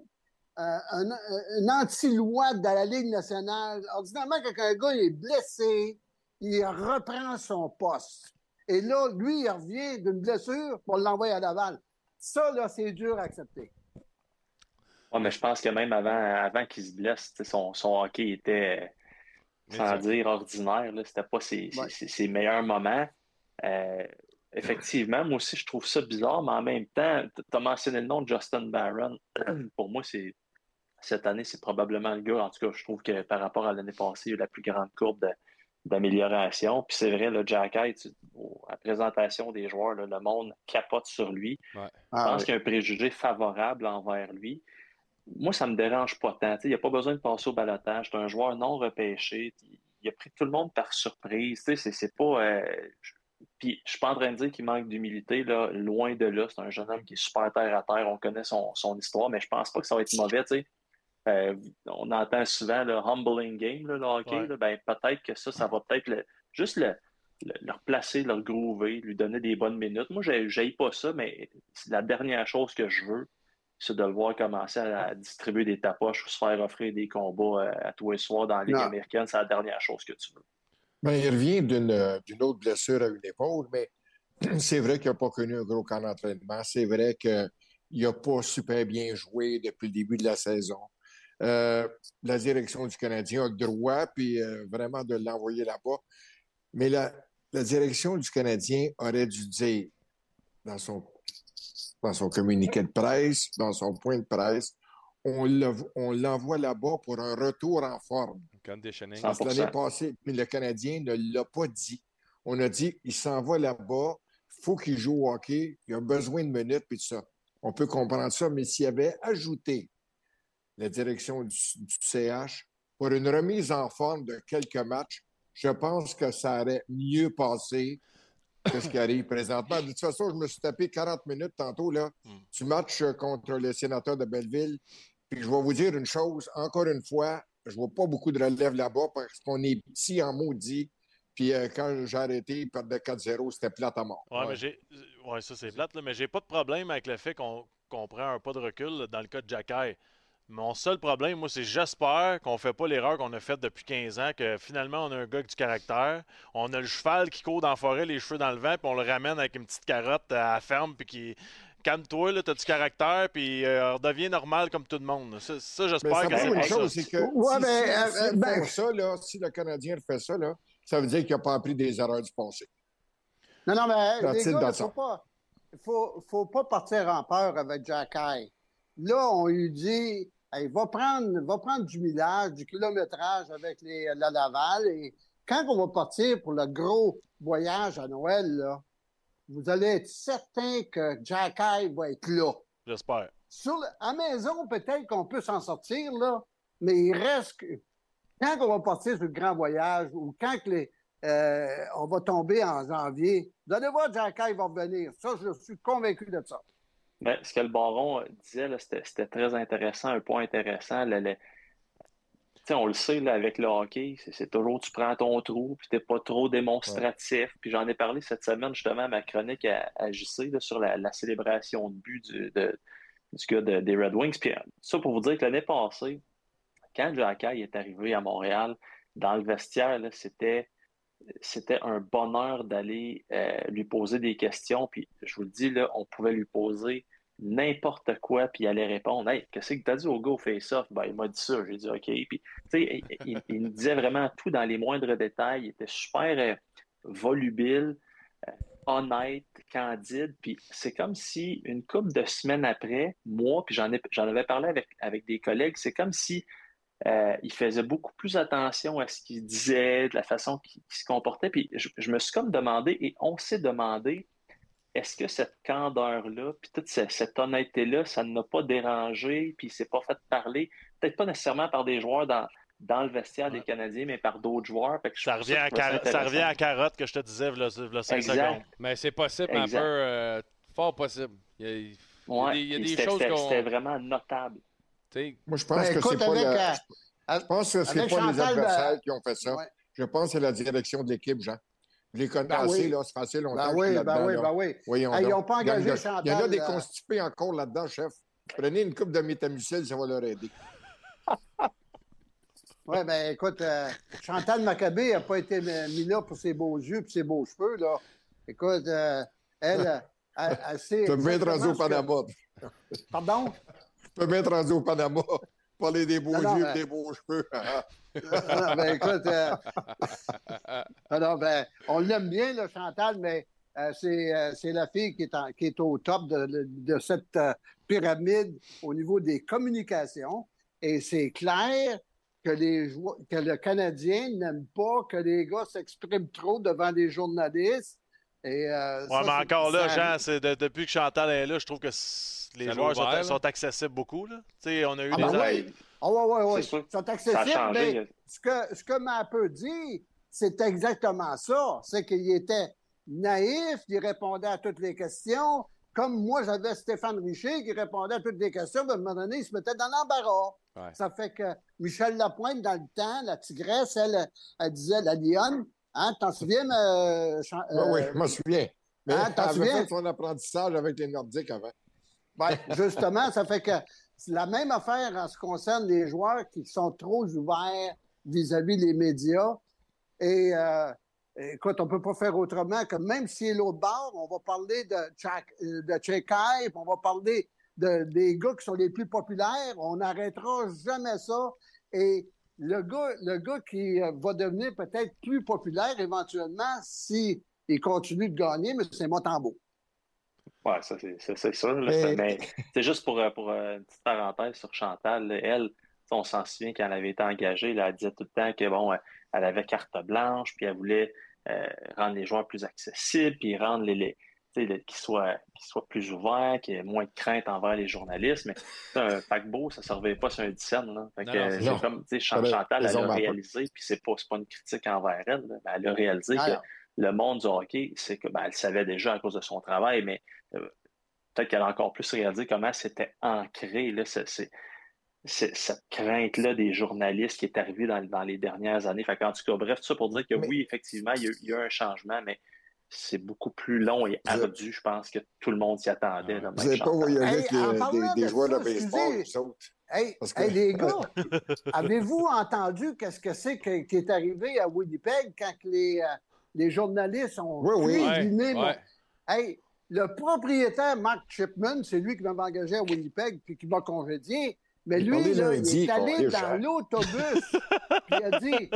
Speaker 9: euh, un, un anti-loi de la Ligue nationale. Ordinairement, quand un gars est blessé, il reprend son poste. Et là, lui, il revient d'une blessure pour l'envoyer à Laval. Ça, là, c'est dur à accepter.
Speaker 11: Ouais, mais je pense que même avant, avant qu'il se blesse, son, son hockey était, sans dire ordinaire, c'était pas ses, ses-
Speaker 9: Ouais.
Speaker 11: ses- ses meilleurs moments. Euh, effectivement, moi aussi, je trouve ça bizarre, mais en même temps, tu as mentionné le nom de Justin Barron. <clears throat> Pour moi, c'est cette année, c'est probablement le gars. En tout cas, je trouve que par rapport à l'année passée, il y a eu la plus grande courbe de- d'amélioration. Puis c'est vrai, le Jack Hyde, tu- au- à la présentation des joueurs, là, le monde capote sur lui.
Speaker 4: Ouais.
Speaker 11: Je
Speaker 9: Ah,
Speaker 11: pense
Speaker 9: oui.
Speaker 11: qu'il y a un préjugé favorable envers lui. Moi, ça me dérange pas tant. Tu sais, Il n'y a pas besoin de passer au balotage. C'est un joueur non repêché. Il a pris tout le monde par surprise. Tu sais, C'est pas. euh, je- Puis je suis pas en train de dire qu'il manque d'humilité. là. Loin de là. C'est un jeune homme qui est super terre à terre. On connaît son, son histoire, mais je pense pas que ça va être mauvais. tu sais. Euh, on entend souvent le humbling game, là, le hockey.
Speaker 5: Ouais.
Speaker 11: là. ben, peut-être que ça, ça va peut-être le- juste le, le, le replacer, le groover, lui donner des bonnes minutes. Moi, j'ai pas ça, mais c'est la dernière chose que je veux, c'est de le voir commencer à, à distribuer des tapoches ou se faire offrir des combats euh, à tous les soirs dans la Ligue
Speaker 9: Non.
Speaker 11: américaine. C'est la dernière chose que tu veux.
Speaker 10: Ben, il revient d'une d'une autre blessure à une épaule, mais <clears throat> c'est vrai qu'il n'a pas connu un gros camp d'entraînement. C'est vrai qu'il n'a pas super bien joué depuis le début de la saison. Euh, la direction du Canadien a le droit, puis euh, vraiment de l'envoyer là-bas. Mais la, la direction du Canadien aurait dû dire dans son, dans son communiqué de presse, dans son point de presse, on le- on l'envoie là-bas pour un retour en forme.
Speaker 4: Conditioning.
Speaker 10: Parce que
Speaker 11: 100%.
Speaker 10: l'année passée, mais le Canadien ne l'a pas dit. On a dit, il s'en va là-bas, il faut qu'il joue au hockey, il a besoin de minutes, puis tout ça. On peut comprendre ça, mais s'il avait ajouté la direction du, du CH pour une remise en forme de quelques matchs, je pense que ça aurait mieux passé que ce qui arrive présentement. De toute façon, je me suis tapé 40 minutes tantôt là, du match euh, contre les sénateurs de Belleville. Puis je vais vous dire une chose, encore une fois, je vois pas beaucoup de relève là-bas parce qu'on est petit en maudit. Puis euh, quand j'ai arrêté, ils perdaient 4-0, c'était plate à mort.
Speaker 5: Ouais, mais j'ai. Ouais, ça c'est plate, là, mais j'ai pas de problème avec le fait qu'on qu'on prend un pas de recul là, dans le cas de Jacky. Mon seul problème, moi, c'est j'espère qu'on fait pas l'erreur qu'on a faite depuis 15 ans, que finalement, on a un gars avec du caractère. On a le cheval qui court dans la forêt, les cheveux dans le vent, puis on le ramène avec une petite carotte à la ferme, puis qui. Calme-toi, là, t'as du caractère, puis euh, redeviens normal comme tout le monde. Ça, ça,
Speaker 10: Mais
Speaker 5: j'espère
Speaker 10: ça
Speaker 5: que c'est
Speaker 10: une
Speaker 5: pas
Speaker 10: chose,
Speaker 5: ça.
Speaker 10: c'est que
Speaker 9: Ouais,
Speaker 10: si,
Speaker 9: mais,
Speaker 10: si-
Speaker 9: euh,
Speaker 10: s'ils
Speaker 9: ben-
Speaker 10: font ça, là, si le Canadien fait ça, là, ça veut dire qu'il n'a pas appris des erreurs du passé.
Speaker 9: Non, non, mais
Speaker 10: That's
Speaker 9: les gars, faut pas, faut, faut pas partir en peur avec Jack High. Là, on lui dit, hey, va, prendre, va prendre du millage, du kilométrage avec les, la Laval. Et quand on va partir pour le gros voyage à Noël, là, vous allez être certain que Jack High va être là.
Speaker 5: J'espère.
Speaker 9: Sur le- à maison, peut-être qu'on peut s'en sortir, là, mais il reste que quand on va partir sur le grand voyage ou quand les, euh, on va tomber en janvier, vous allez voir, Jack High va revenir. Ça, je suis convaincu de ça.
Speaker 11: Ben, ce que le baron disait, c'était très intéressant, un point intéressant. Le- on le sait là, avec le hockey, c'est toujours tu prends ton trou, puis t'es pas trop démonstratif. Puis j'en ai parlé cette semaine justement à ma chronique à, à JC là, sur la, la célébration de but du, de- du gars de- des Red Wings. Puis euh, ça pour vous dire que l'année passée, quand Jack High est arrivé à Montréal, dans le vestiaire, c'était c'était un bonheur d'aller euh, lui poser des questions. Puis je vous le dis, là, on pouvait lui poser n'importe quoi, puis il allait répondre Hey, qu'est-ce que tu as dit au au face-off? Ben, il m'a dit ça. J'ai dit OK. Puis, il, il- il me disait vraiment tout dans les moindres détails. Il était super euh, volubile, euh, honnête, candide. Puis c'est comme si une couple de semaines après, moi, puis j'en avais parlé avec, avec des collègues, c'est comme si euh, il faisait beaucoup plus attention à ce qu'il disait, de la façon qu'il se comportait. Puis je, je me suis comme demandé, et on s'est demandé, est-ce que cette candeur-là, puis toute ce- cette honnêteté-là, ça ne m'a pas dérangé, puis il s'est pas fait parler, peut-être pas nécessairement par des joueurs dans, dans le vestiaire des Canadiens, mais par d'autres joueurs. Fait que je
Speaker 5: Ça revient, à
Speaker 11: ça
Speaker 5: ça revient carotte que je te disais, v'là, v'là 5
Speaker 11: Exact.
Speaker 5: secondes.
Speaker 4: Mais c'est possible, mais un peu euh, fort possible. Il y a, il y a
Speaker 11: Ouais,
Speaker 4: des, il y a des choses.
Speaker 11: C'était vraiment notable.
Speaker 4: Tu sais,
Speaker 10: Moi, je pense
Speaker 9: Ben,
Speaker 10: que c'est pas, la-
Speaker 9: euh,
Speaker 10: je pense que c'est pas les
Speaker 9: Chantal,
Speaker 10: adversaires
Speaker 9: ben,
Speaker 10: qui ont fait ça.
Speaker 9: ouais.
Speaker 10: Je pense que c'est la direction de l'équipe, Jean. Je les connais
Speaker 9: Ben
Speaker 10: assez,
Speaker 9: oui.
Speaker 10: là, fait assez longtemps
Speaker 9: Ben oui, ben oui,
Speaker 10: là.
Speaker 9: ben oui.
Speaker 10: Voyons
Speaker 9: Hey, ils n'ont pas
Speaker 10: Il y en a-
Speaker 9: engagé
Speaker 10: Il y en a
Speaker 9: Chantal,
Speaker 10: des
Speaker 9: euh,
Speaker 10: constipés encore là-dedans, chef. Prenez une coupe de métamucil, ça va leur aider. <laughs>
Speaker 9: Oui, ben écoute, euh, Chantal Maccabé n'a pas été mis là pour ses beaux yeux et ses beaux cheveux, là. Écoute, euh, elle, euh, <laughs> elle, elle sait.
Speaker 10: Tu
Speaker 9: exactement
Speaker 10: rendu au Panama.
Speaker 9: Pardon?
Speaker 10: Peux bien être rendu au Panama. Parler des beaux
Speaker 9: Non, non,
Speaker 10: yeux
Speaker 9: ben-
Speaker 10: des beaux cheveux. <laughs>
Speaker 9: Ah, ben, écoute, euh, <laughs> alors, ben, on l'aime bien, là, Chantal, mais euh, c'est, euh, c'est la fille qui est, en- qui est au top de, de- cette euh, pyramide au niveau des communications. Et c'est clair que, les jou- que le Canadien n'aime pas que les gars s'expriment trop devant des journalistes. Et, euh,
Speaker 5: Ouais,
Speaker 9: ça,
Speaker 5: mais
Speaker 9: c'est-
Speaker 5: encore là, Jean, c'est de- depuis que Chantal est là, je trouve que c- les joueurs sont,
Speaker 4: ouvert, là?
Speaker 5: sont accessibles beaucoup. Là. Tu sais, On a eu
Speaker 9: Ah
Speaker 5: des
Speaker 9: ben
Speaker 5: années-
Speaker 9: oui. Ah ouais, ouais, ouais.
Speaker 11: Sûr.
Speaker 9: Ils sont accessibles,
Speaker 11: changé.
Speaker 9: mais ce que, ce que Mappeux dit, c'est exactement ça. C'est qu'il était naïf, il répondait à toutes les questions. Comme moi, j'avais Stéphane Richer qui répondait à toutes les questions, mais à un moment donné, il se mettait dans l'embarras.
Speaker 4: Ouais.
Speaker 9: Ça fait que Michel Lapointe, dans le temps, la tigresse, elle, elle disait, la lionne, hein, t'en souviens, euh, Chan-
Speaker 10: Oui, oui,
Speaker 9: euh,
Speaker 10: je m'en souviens. Mais
Speaker 9: Hein,
Speaker 10: elle
Speaker 9: t'en
Speaker 10: avait
Speaker 9: souviens?
Speaker 10: fait son apprentissage avec les Nordiques avant.
Speaker 9: Ben, <laughs> justement, ça fait que c'est la même affaire en ce qui concerne les joueurs qui sont trop ouverts vis-à-vis des médias. Et euh, écoute, on peut pas faire autrement que même si l'autre bord, on va parler de Chak, de on va parler de, des gars qui sont les plus populaires. On n'arrêtera jamais ça. Et le gars, le gars qui euh, va devenir peut-être plus populaire éventuellement si continue de gagner, mais c'est Montembeau.
Speaker 11: Ouais, ça, c'est- sûr. là.
Speaker 10: Mais-
Speaker 11: C'est- Mais <laughs> c'est juste pour, euh, pour euh, une petite parenthèse sur Chantal. là, Elle, on s'en souvient quand elle avait été engagée, là, elle disait tout le temps que bon, euh, elle avait carte blanche, puis elle voulait euh, rendre les joueurs plus accessibles, puis rendre les, les qu'ils soient, plus ouverts, qu'il y ait moins de crainte envers les journalistes. Mais un paquebot, ça ne servait pas sur un dixaine. Euh,
Speaker 4: c'est
Speaker 11: comme, Chantal, elle a réalisé, puis c'est pas, pas une critique envers elle, là, mais elle a réalisé que. Le monde du hockey, c'est que ben, elle savait déjà à cause de son travail, mais euh, peut-être qu'elle a encore plus réalisé comment c'était ancré, là, cette crainte-là des journalistes qui est arrivée dans, dans les dernières années. Fait qu'en tout cas, bref, tout ça pour dire que
Speaker 10: Mais-
Speaker 11: oui, effectivement, il y, a, il y a un changement, mais c'est beaucoup plus long et ardu, je pense, que tout le monde s'y attendait. là,
Speaker 10: Vous n'avez pas voyagé
Speaker 9: Hey,
Speaker 10: avec
Speaker 9: en
Speaker 10: les-
Speaker 9: parlant
Speaker 10: des, des
Speaker 9: de
Speaker 10: joueurs de baseball, vous autres?
Speaker 9: Hey,
Speaker 10: Parce que-
Speaker 9: hey, les gars, <laughs> avez-vous entendu qu'est-ce que c'est qui est arrivé à Winnipeg quand les, euh, les journalistes ont
Speaker 10: Oui, oui.
Speaker 9: cuisiné
Speaker 4: Ouais,
Speaker 9: mon-
Speaker 4: ouais.
Speaker 9: Hey, le propriétaire Mark Chipman, c'est lui qui m'avait engagé à Winnipeg puis qui m'a congédié. Mais
Speaker 10: Il
Speaker 9: lui,
Speaker 10: parlait
Speaker 9: là,
Speaker 10: lundi,
Speaker 9: il est allé dans
Speaker 10: cher.
Speaker 9: l'autobus <laughs> il a dit,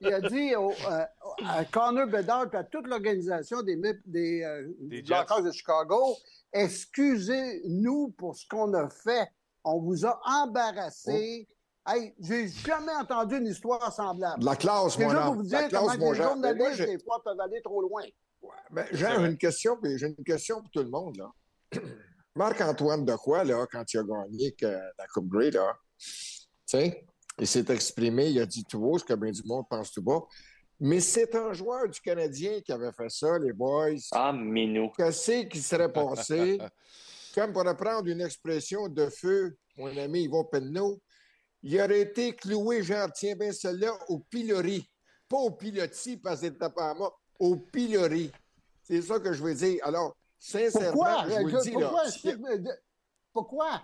Speaker 9: il a dit au- euh, à Connor Bedard et à toute l'organisation des, des, euh,
Speaker 4: Des
Speaker 9: Blackhawks de Chicago, excusez-nous pour ce qu'on a fait. On vous a embarrassé. Hey, j'ai jamais entendu une histoire semblable.
Speaker 10: La classe, mon homme.
Speaker 9: vous
Speaker 10: la classe, mon moi, j'ai-
Speaker 9: des fois, peuvent aller trop loin.
Speaker 10: Ben, Jean, j'ai une question, puis j'ai une question pour tout le monde. là. <clears throat> Marc-Antoine de quoi, là, quand il a gagné que la Coupe Grey, là, tu sais, il s'est exprimé, il a dit tout haut ce que bien du monde pense tout bas. Mais c'est un joueur du Canadien qui avait fait ça, les boys.
Speaker 11: Ah, Minou.
Speaker 10: Qu'est-ce qui serait passé? <laughs> Comme pour reprendre une expression de feu, mon ami Yvon Penneau, il aurait été cloué, genre, tiens bien celle-là, au pilori. Pas au pilotis, parce que c'était pas à moi, au pilori. C'est ça que je veux dire. Alors, sincèrement,
Speaker 9: Pourquoi?
Speaker 10: je vous le dis,
Speaker 9: Pourquoi?
Speaker 10: là,
Speaker 9: Pourquoi?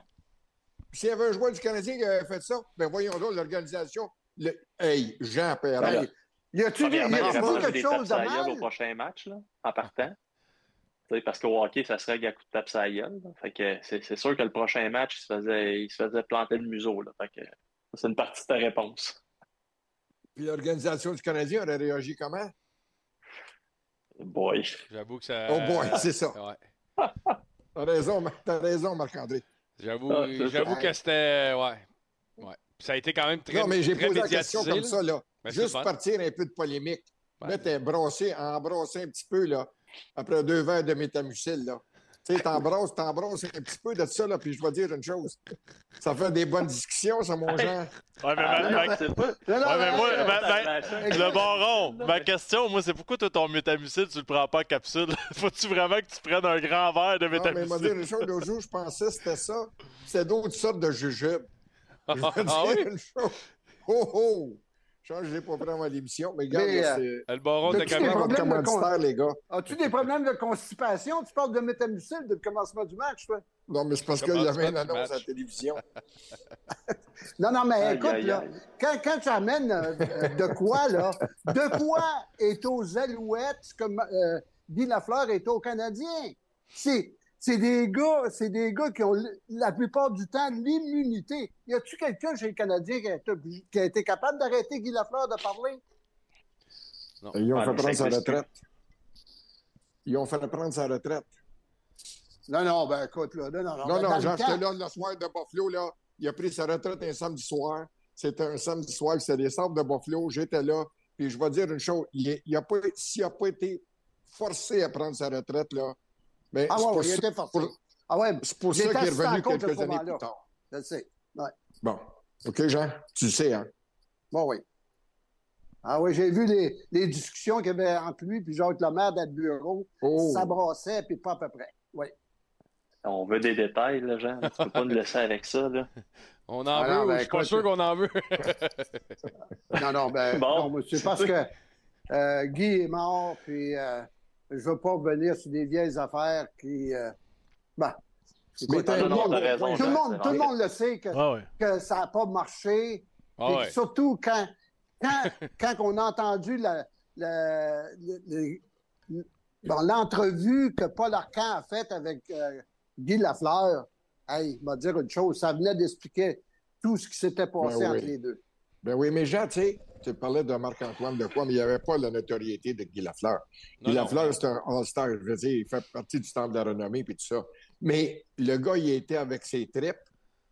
Speaker 10: s'il y avait un joueur du Canadien qui avait fait ça, ben voyons donc, l'organisation, le... hey, Jean Perrin,
Speaker 9: Hey, y a-tu des- y
Speaker 11: Premièrement, il
Speaker 9: a-tu
Speaker 11: aurait pas
Speaker 9: quelque
Speaker 11: des
Speaker 9: chose de
Speaker 11: gueule au
Speaker 9: mal?
Speaker 11: prochain match, là, en partant. Parce qu'au hockey, ça serait à coup de tape la gueule. là. Fait que c'est sûr que le prochain match, il se faisait, il se faisait planter le museau. Là. Fait que c'est une partie de ta réponse.
Speaker 10: puis l'organisation du Canadien aurait réagi comment?
Speaker 11: Boy.
Speaker 4: J'avoue que ça.
Speaker 10: Oh boy, c'est ça.
Speaker 4: Ouais. <laughs>
Speaker 10: T'as raison, raison, Marc-André.
Speaker 4: J'avoue,
Speaker 11: Ah,
Speaker 4: j'avoue que c'était. Ouais. ouais. Puis ça a été quand même très.
Speaker 10: Non, mais j'ai posé la question comme
Speaker 4: là.
Speaker 10: ça, là. Juste partir un peu de polémique.
Speaker 4: Ouais.
Speaker 10: Mettre un brassé, embrasser un petit peu, là, après deux verres de métamucil, là. Tu sais, t'embrasses, t'embrasses un petit peu de ça, là, puis je vais dire une chose. Ça fait des bonnes discussions, ça, mon Jean.
Speaker 5: Ouais, mais
Speaker 11: Ah,
Speaker 5: ma-
Speaker 11: non,
Speaker 5: ma-
Speaker 11: pas.
Speaker 9: Non, non,
Speaker 5: Ouais, mais moi, ma- le baron, ma question, moi, c'est pourquoi toi, ton métamucil, tu le prends pas en capsule? <laughs> Faut-tu vraiment que tu prennes un grand verre de
Speaker 10: Non, mais il m'a dit
Speaker 5: métamucil?
Speaker 10: une chose, l'autre jour, je pensais que c'était ça. C'est d'autres sortes de jujubes. <laughs> Je vais
Speaker 4: Ah
Speaker 10: dire
Speaker 4: oui?
Speaker 10: une chose. Oh, oh! L'ai pas pris avant l'émission, mais regarde,
Speaker 9: euh,
Speaker 10: c'est...
Speaker 4: Le baron de
Speaker 10: commanditaire, les gars?
Speaker 9: As-tu des problèmes de constipation? Tu parles de métamucil depuis le commencement du match, toi?
Speaker 10: Non, mais c'est parce qu'il y avait une annonce
Speaker 4: match.
Speaker 10: à la télévision. <laughs>
Speaker 9: Non, non, mais
Speaker 11: Aïe,
Speaker 9: écoute,
Speaker 11: aïe,
Speaker 9: là,
Speaker 11: aïe.
Speaker 9: quand, quand tu amènes euh, euh, de quoi, là, de quoi est aux Alouettes comme euh, Guy Lafleur est aux Canadiens? C'est, c'est des gars, c'est des gars qui ont la plupart du temps l'immunité. Y a-tu quelqu'un chez les Canadiens qui a, été, qui a été capable d'arrêter Guy Lafleur de parler?
Speaker 10: Ils ont
Speaker 11: Ouais,
Speaker 10: fait prendre sa retraite. Ils ont fait prendre sa retraite.
Speaker 9: Non, non, ben écoute, là, non, non,
Speaker 10: Non,
Speaker 9: ben,
Speaker 10: non, j'étais là le soir de Buffalo, là. il a pris sa retraite un samedi soir. C'était un samedi soir, c'était les centres de Buffalo. J'étais là. Puis je vais dire une chose, il, il a pas, s'il n'a pas été forcé à prendre sa retraite, là,
Speaker 9: Ah ouais,
Speaker 10: pour
Speaker 9: ouais, il
Speaker 10: ça-
Speaker 9: était forcé.
Speaker 10: pour-
Speaker 9: Ah ouais,
Speaker 10: c'est pour ça qu'il est revenu quelques années plus tard.
Speaker 9: Je le sais. Ouais.
Speaker 10: Bon. OK, Jean? Tu le sais, hein?
Speaker 9: Bon, oui. Ah oui, j'ai vu les, les discussions qu'il y avait entre lui et Jacques Lemaire dans le bureau.
Speaker 10: Oh.
Speaker 9: Ça brassait, puis pas à peu près. Oui.
Speaker 11: On veut des détails, là, Jean. Tu peux pas nous laisser avec ça, là. <laughs>
Speaker 4: On en
Speaker 9: Ah
Speaker 4: veut,
Speaker 9: non, ben,
Speaker 4: je suis pas sûr qu'on en veut?
Speaker 9: Non, non, ben,
Speaker 11: Bon.
Speaker 9: c'est parce que euh, Guy est mort, puis euh, je veux pas revenir sur des vieilles affaires qui. Euh, ben,
Speaker 10: Mais
Speaker 9: tout, le monde,
Speaker 11: raison,
Speaker 9: tout le monde, tout le
Speaker 11: vrai.
Speaker 9: monde le sait que,
Speaker 5: Ah ouais.
Speaker 9: que ça n'a pas marché.
Speaker 4: Ah ouais.
Speaker 9: Surtout quand, quand, <laughs> quand on a entendu la, la- dans l'entrevue que Paul Arcan a faite avec euh, Guy Lafleur, hey, il m'a dire une chose, ça venait d'expliquer tout ce qui s'était passé
Speaker 10: Ben oui.
Speaker 9: entre les deux.
Speaker 10: Ben oui, mais Jean, tu sais, tu parlais de Marc-Antoine de quoi, mais il n'y avait pas la notoriété de Guy Lafleur.
Speaker 4: Non,
Speaker 10: Guy. Lafleur, c'est un All-Star, je veux dire, il fait partie du temple de la renommée et tout ça. Mais le gars, il était avec ses tripes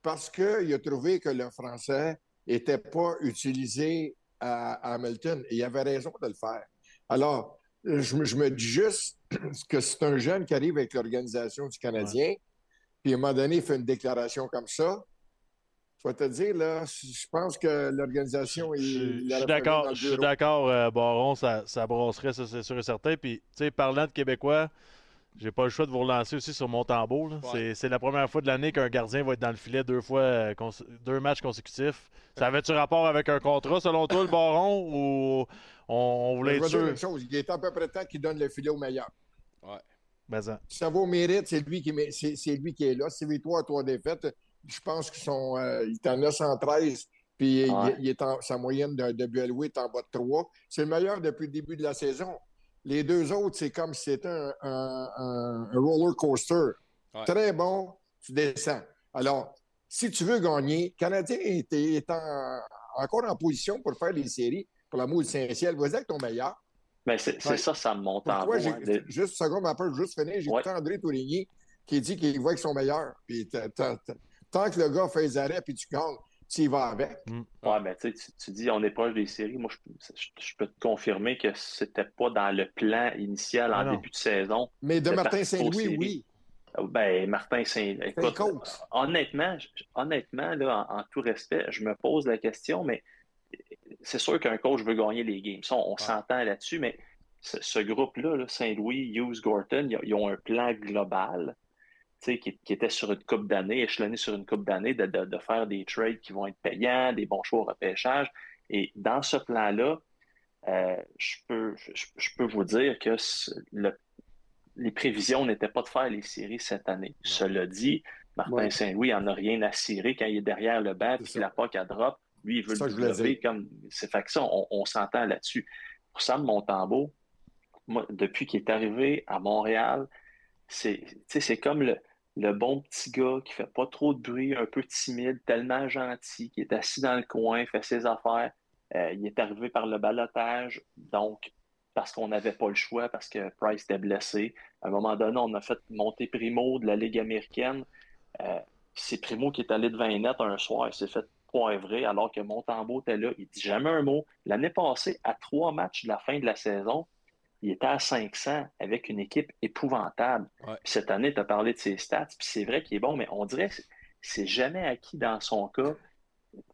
Speaker 10: parce qu'il a trouvé que le français n'était pas utilisé à, Hamilton. Et il avait raison de le faire. Alors, je, me- je me dis juste <clears throat> que c'est un jeune qui arrive avec l'organisation du Canadien, puis à un moment donné, il fait une déclaration comme ça. Je vais te dire, là, je pense que l'organisation... Il-
Speaker 5: je suis d'accord, je suis d'accord, euh, Baron, ça, ça brasserait, ça c'est sûr et certain. Puis, tu sais, parlant de Québécois, j'ai pas le choix de vous relancer aussi sur Montembeau.
Speaker 4: Ouais.
Speaker 5: C'est- C'est la première fois de l'année qu'un gardien va être dans le filet deux fois, euh, cons- deux matchs consécutifs. Ça avait-tu rapport avec un contrat, selon toi, le Baron, ou on, on voulait
Speaker 10: Je
Speaker 5: être
Speaker 10: vais dire
Speaker 5: sûr?
Speaker 10: une chose, il est à peu près temps qu'il donne le filet au meilleur.
Speaker 5: Ben, ça.
Speaker 10: Si ça vaut mérite, c'est lui qui, mé- c'est, c'est lui qui est là. C'est victoire, trois défaites. Je pense qu'ils sont, euh, il est en 913, puis il-
Speaker 11: Ouais.
Speaker 10: il, est en, sa moyenne de, de alloué est en bas de 3. C'est le meilleur depuis le début de la saison. Les deux autres, c'est comme si c'était un, un- un- un roller coaster.
Speaker 4: Ouais.
Speaker 10: Très bon, tu descends. Alors, si tu veux gagner, le Canadien est, est en- encore en position pour faire les séries pour l'amour du Saint-Ciel. Vas-y avec ton meilleur.
Speaker 11: Mais c'est c'est
Speaker 10: Ouais.
Speaker 11: ça, ça me monte en de-
Speaker 10: juste une seconde, ma peur, juste finir, j'ai
Speaker 11: Ouais.
Speaker 10: André Tourigny qui dit qu'il voit avec son meilleur. Puis t'as- tant que le gars fait les arrêts puis tu gagnes, tu y vas avec.
Speaker 11: Ouais, mais tu sais, tu- dis on est proche des séries. Moi, je, je- je peux te confirmer que c'était pas dans le plan initial en
Speaker 5: Ah non.
Speaker 11: début de saison.
Speaker 10: Mais de Martin Saint-Louis, oui.
Speaker 11: Ben, Martin Saint. Écoute,
Speaker 10: coach.
Speaker 11: honnêtement, honnêtement, là, en, en tout respect, je me pose la question, mais c'est sûr qu'un coach veut gagner les games. Ça, on, s'entend là-dessus, mais ce, ce groupe-là, là, Saint-Louis, Hughes, Gorton, ils, ont- ils ont un plan global qui, qui était sur une coupe d'années, échelonné sur une coupe d'années, de, de- de faire des trades qui vont être payants, des bons choix au repêchage. Et dans ce plan-là, euh, je, peux, je, je peux vous dire que le- les prévisions n'étaient pas de faire les séries cette année. Cela dit, Martin
Speaker 10: Ouais.
Speaker 11: Saint-Louis en a rien à cirer quand il est derrière le banc et n'a pas qu'à drop. Lui, il veut le développer comme. C'est fait que ça, on, on s'entend là-dessus. Pour Sam Montembeau, moi, depuis qu'il est arrivé à Montréal, c'est comme le, le bon petit gars qui fait pas trop de bruit, un peu timide, tellement gentil, qui est assis dans le coin, fait ses affaires. Euh, il est arrivé par le balotage, donc parce qu'on n'avait pas le choix, parce que Price était blessé. À un moment donné, on a fait monter Primo de la Ligue américaine. Euh, c'est Primo qui est allé devant les nets un soir, il s'est fait poivrer alors que Montembeau était là. Il dit jamais un mot. L'année passée, à trois matchs de la fin de la saison, il était à 500 avec une équipe épouvantable.
Speaker 4: Ouais.
Speaker 11: Puis cette année, tu as parlé de ses stats, puis c'est vrai qu'il est bon, mais on dirait que c'est- jamais acquis dans son cas.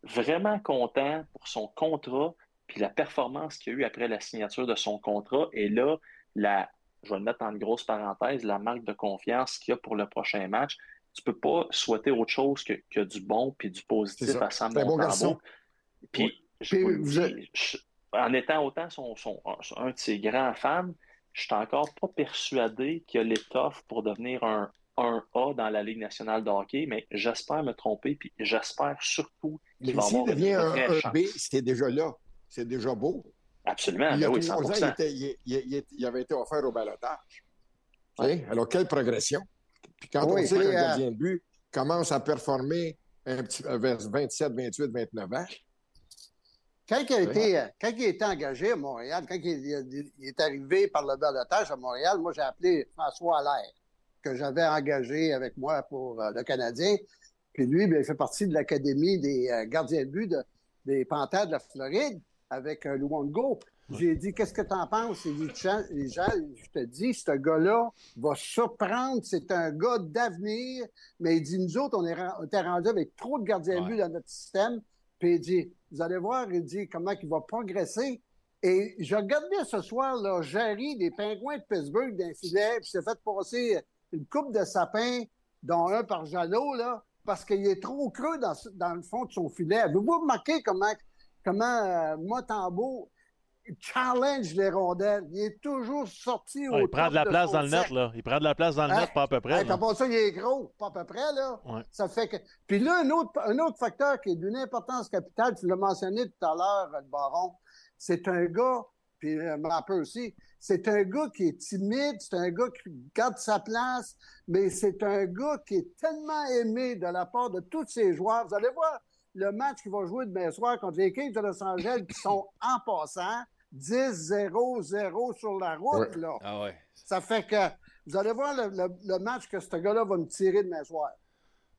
Speaker 11: Vraiment content pour son contrat, puis la performance qu'il a eue après la signature de son contrat. Et là, la, je vais le mettre en grosse parenthèse, la marque de confiance qu'il y a pour le prochain match. Tu peux pas souhaiter autre chose que, que du bon puis du positif à Sam
Speaker 10: bon
Speaker 11: Montembeau.
Speaker 10: garçon.
Speaker 11: Puis, je vous dis, je- en étant autant son, son- un de ses grands fans, je suis encore pas persuadé qu'il a l'étoffe pour devenir un 1A dans la Ligue nationale de hockey, mais j'espère me tromper, puis j'espère surtout qu'il va
Speaker 10: s'il
Speaker 11: avoir
Speaker 10: devient
Speaker 11: une
Speaker 10: un
Speaker 11: vraie
Speaker 10: 1B,
Speaker 11: chance.
Speaker 10: c'est déjà là. C'est déjà beau.
Speaker 11: Absolument,
Speaker 10: il y a
Speaker 11: ben oui,
Speaker 10: ans,
Speaker 11: 100%.
Speaker 10: il, était- il- il- il- il avait été offert au balotage. Alors, quelle progression. Puis quand
Speaker 9: Oui,
Speaker 10: on sait qu'un gardien de but commence à performer un petit, vers 27, 28, 29 ans,
Speaker 9: Quand il, a été, quand il a été engagé à Montréal, quand il, est arrivé par le balotage à Montréal, moi, j'ai appelé François Allaire, que j'avais engagé avec moi pour euh, le Canadien. Puis lui, ben, il fait partie de l'Académie des euh, gardiens de but de- des Panthères de la Floride avec euh, Luongo. J'ai dit, qu'est-ce que tu en penses? Il dit, les gens, je te dis, ce gars-là va surprendre. C'est un gars d'avenir. Mais il dit, nous autres, on, est, on était rendus avec trop de gardiens de but dans notre système. Puis il dit, vous allez voir, il dit, comment il va progresser. Et je regardais ce soir, là, Jerry des Pingouins de Pittsburgh d'un filet, puis s'est fait passer une coupe de sapin, dont un par Jeannot, là, parce qu'il est trop creux dans, dans le fond de son filet. Avez-vous remarqué comment, comment euh, challenge les rondelles? Il est toujours sorti au
Speaker 5: Ouais, il prend de la place dans le net, là. Il prend de la place dans le
Speaker 9: Hein?
Speaker 5: net, pas à peu près.
Speaker 9: Hey,
Speaker 5: là.
Speaker 9: t'as pas ça, il est gros, pas à peu près, là.
Speaker 5: Ouais.
Speaker 9: Ça fait que. Puis là, un autre, un autre facteur qui est d'une importance capitale, tu l'as mentionné tout à l'heure, le baron, c'est un gars, puis euh, Mapper aussi, c'est un gars qui est timide, c'est un gars qui garde sa place, mais c'est un gars qui est tellement aimé de la part de tous ses joueurs. Vous allez voir le match qu'il va jouer demain soir contre les Kings de Los Angeles qui sont en passant 10-0-0 sur la route,
Speaker 4: Ouais.
Speaker 9: là.
Speaker 4: Ah ouais.
Speaker 9: Ça fait que vous allez voir le, le- le match que ce gars-là va me tirer demain soir.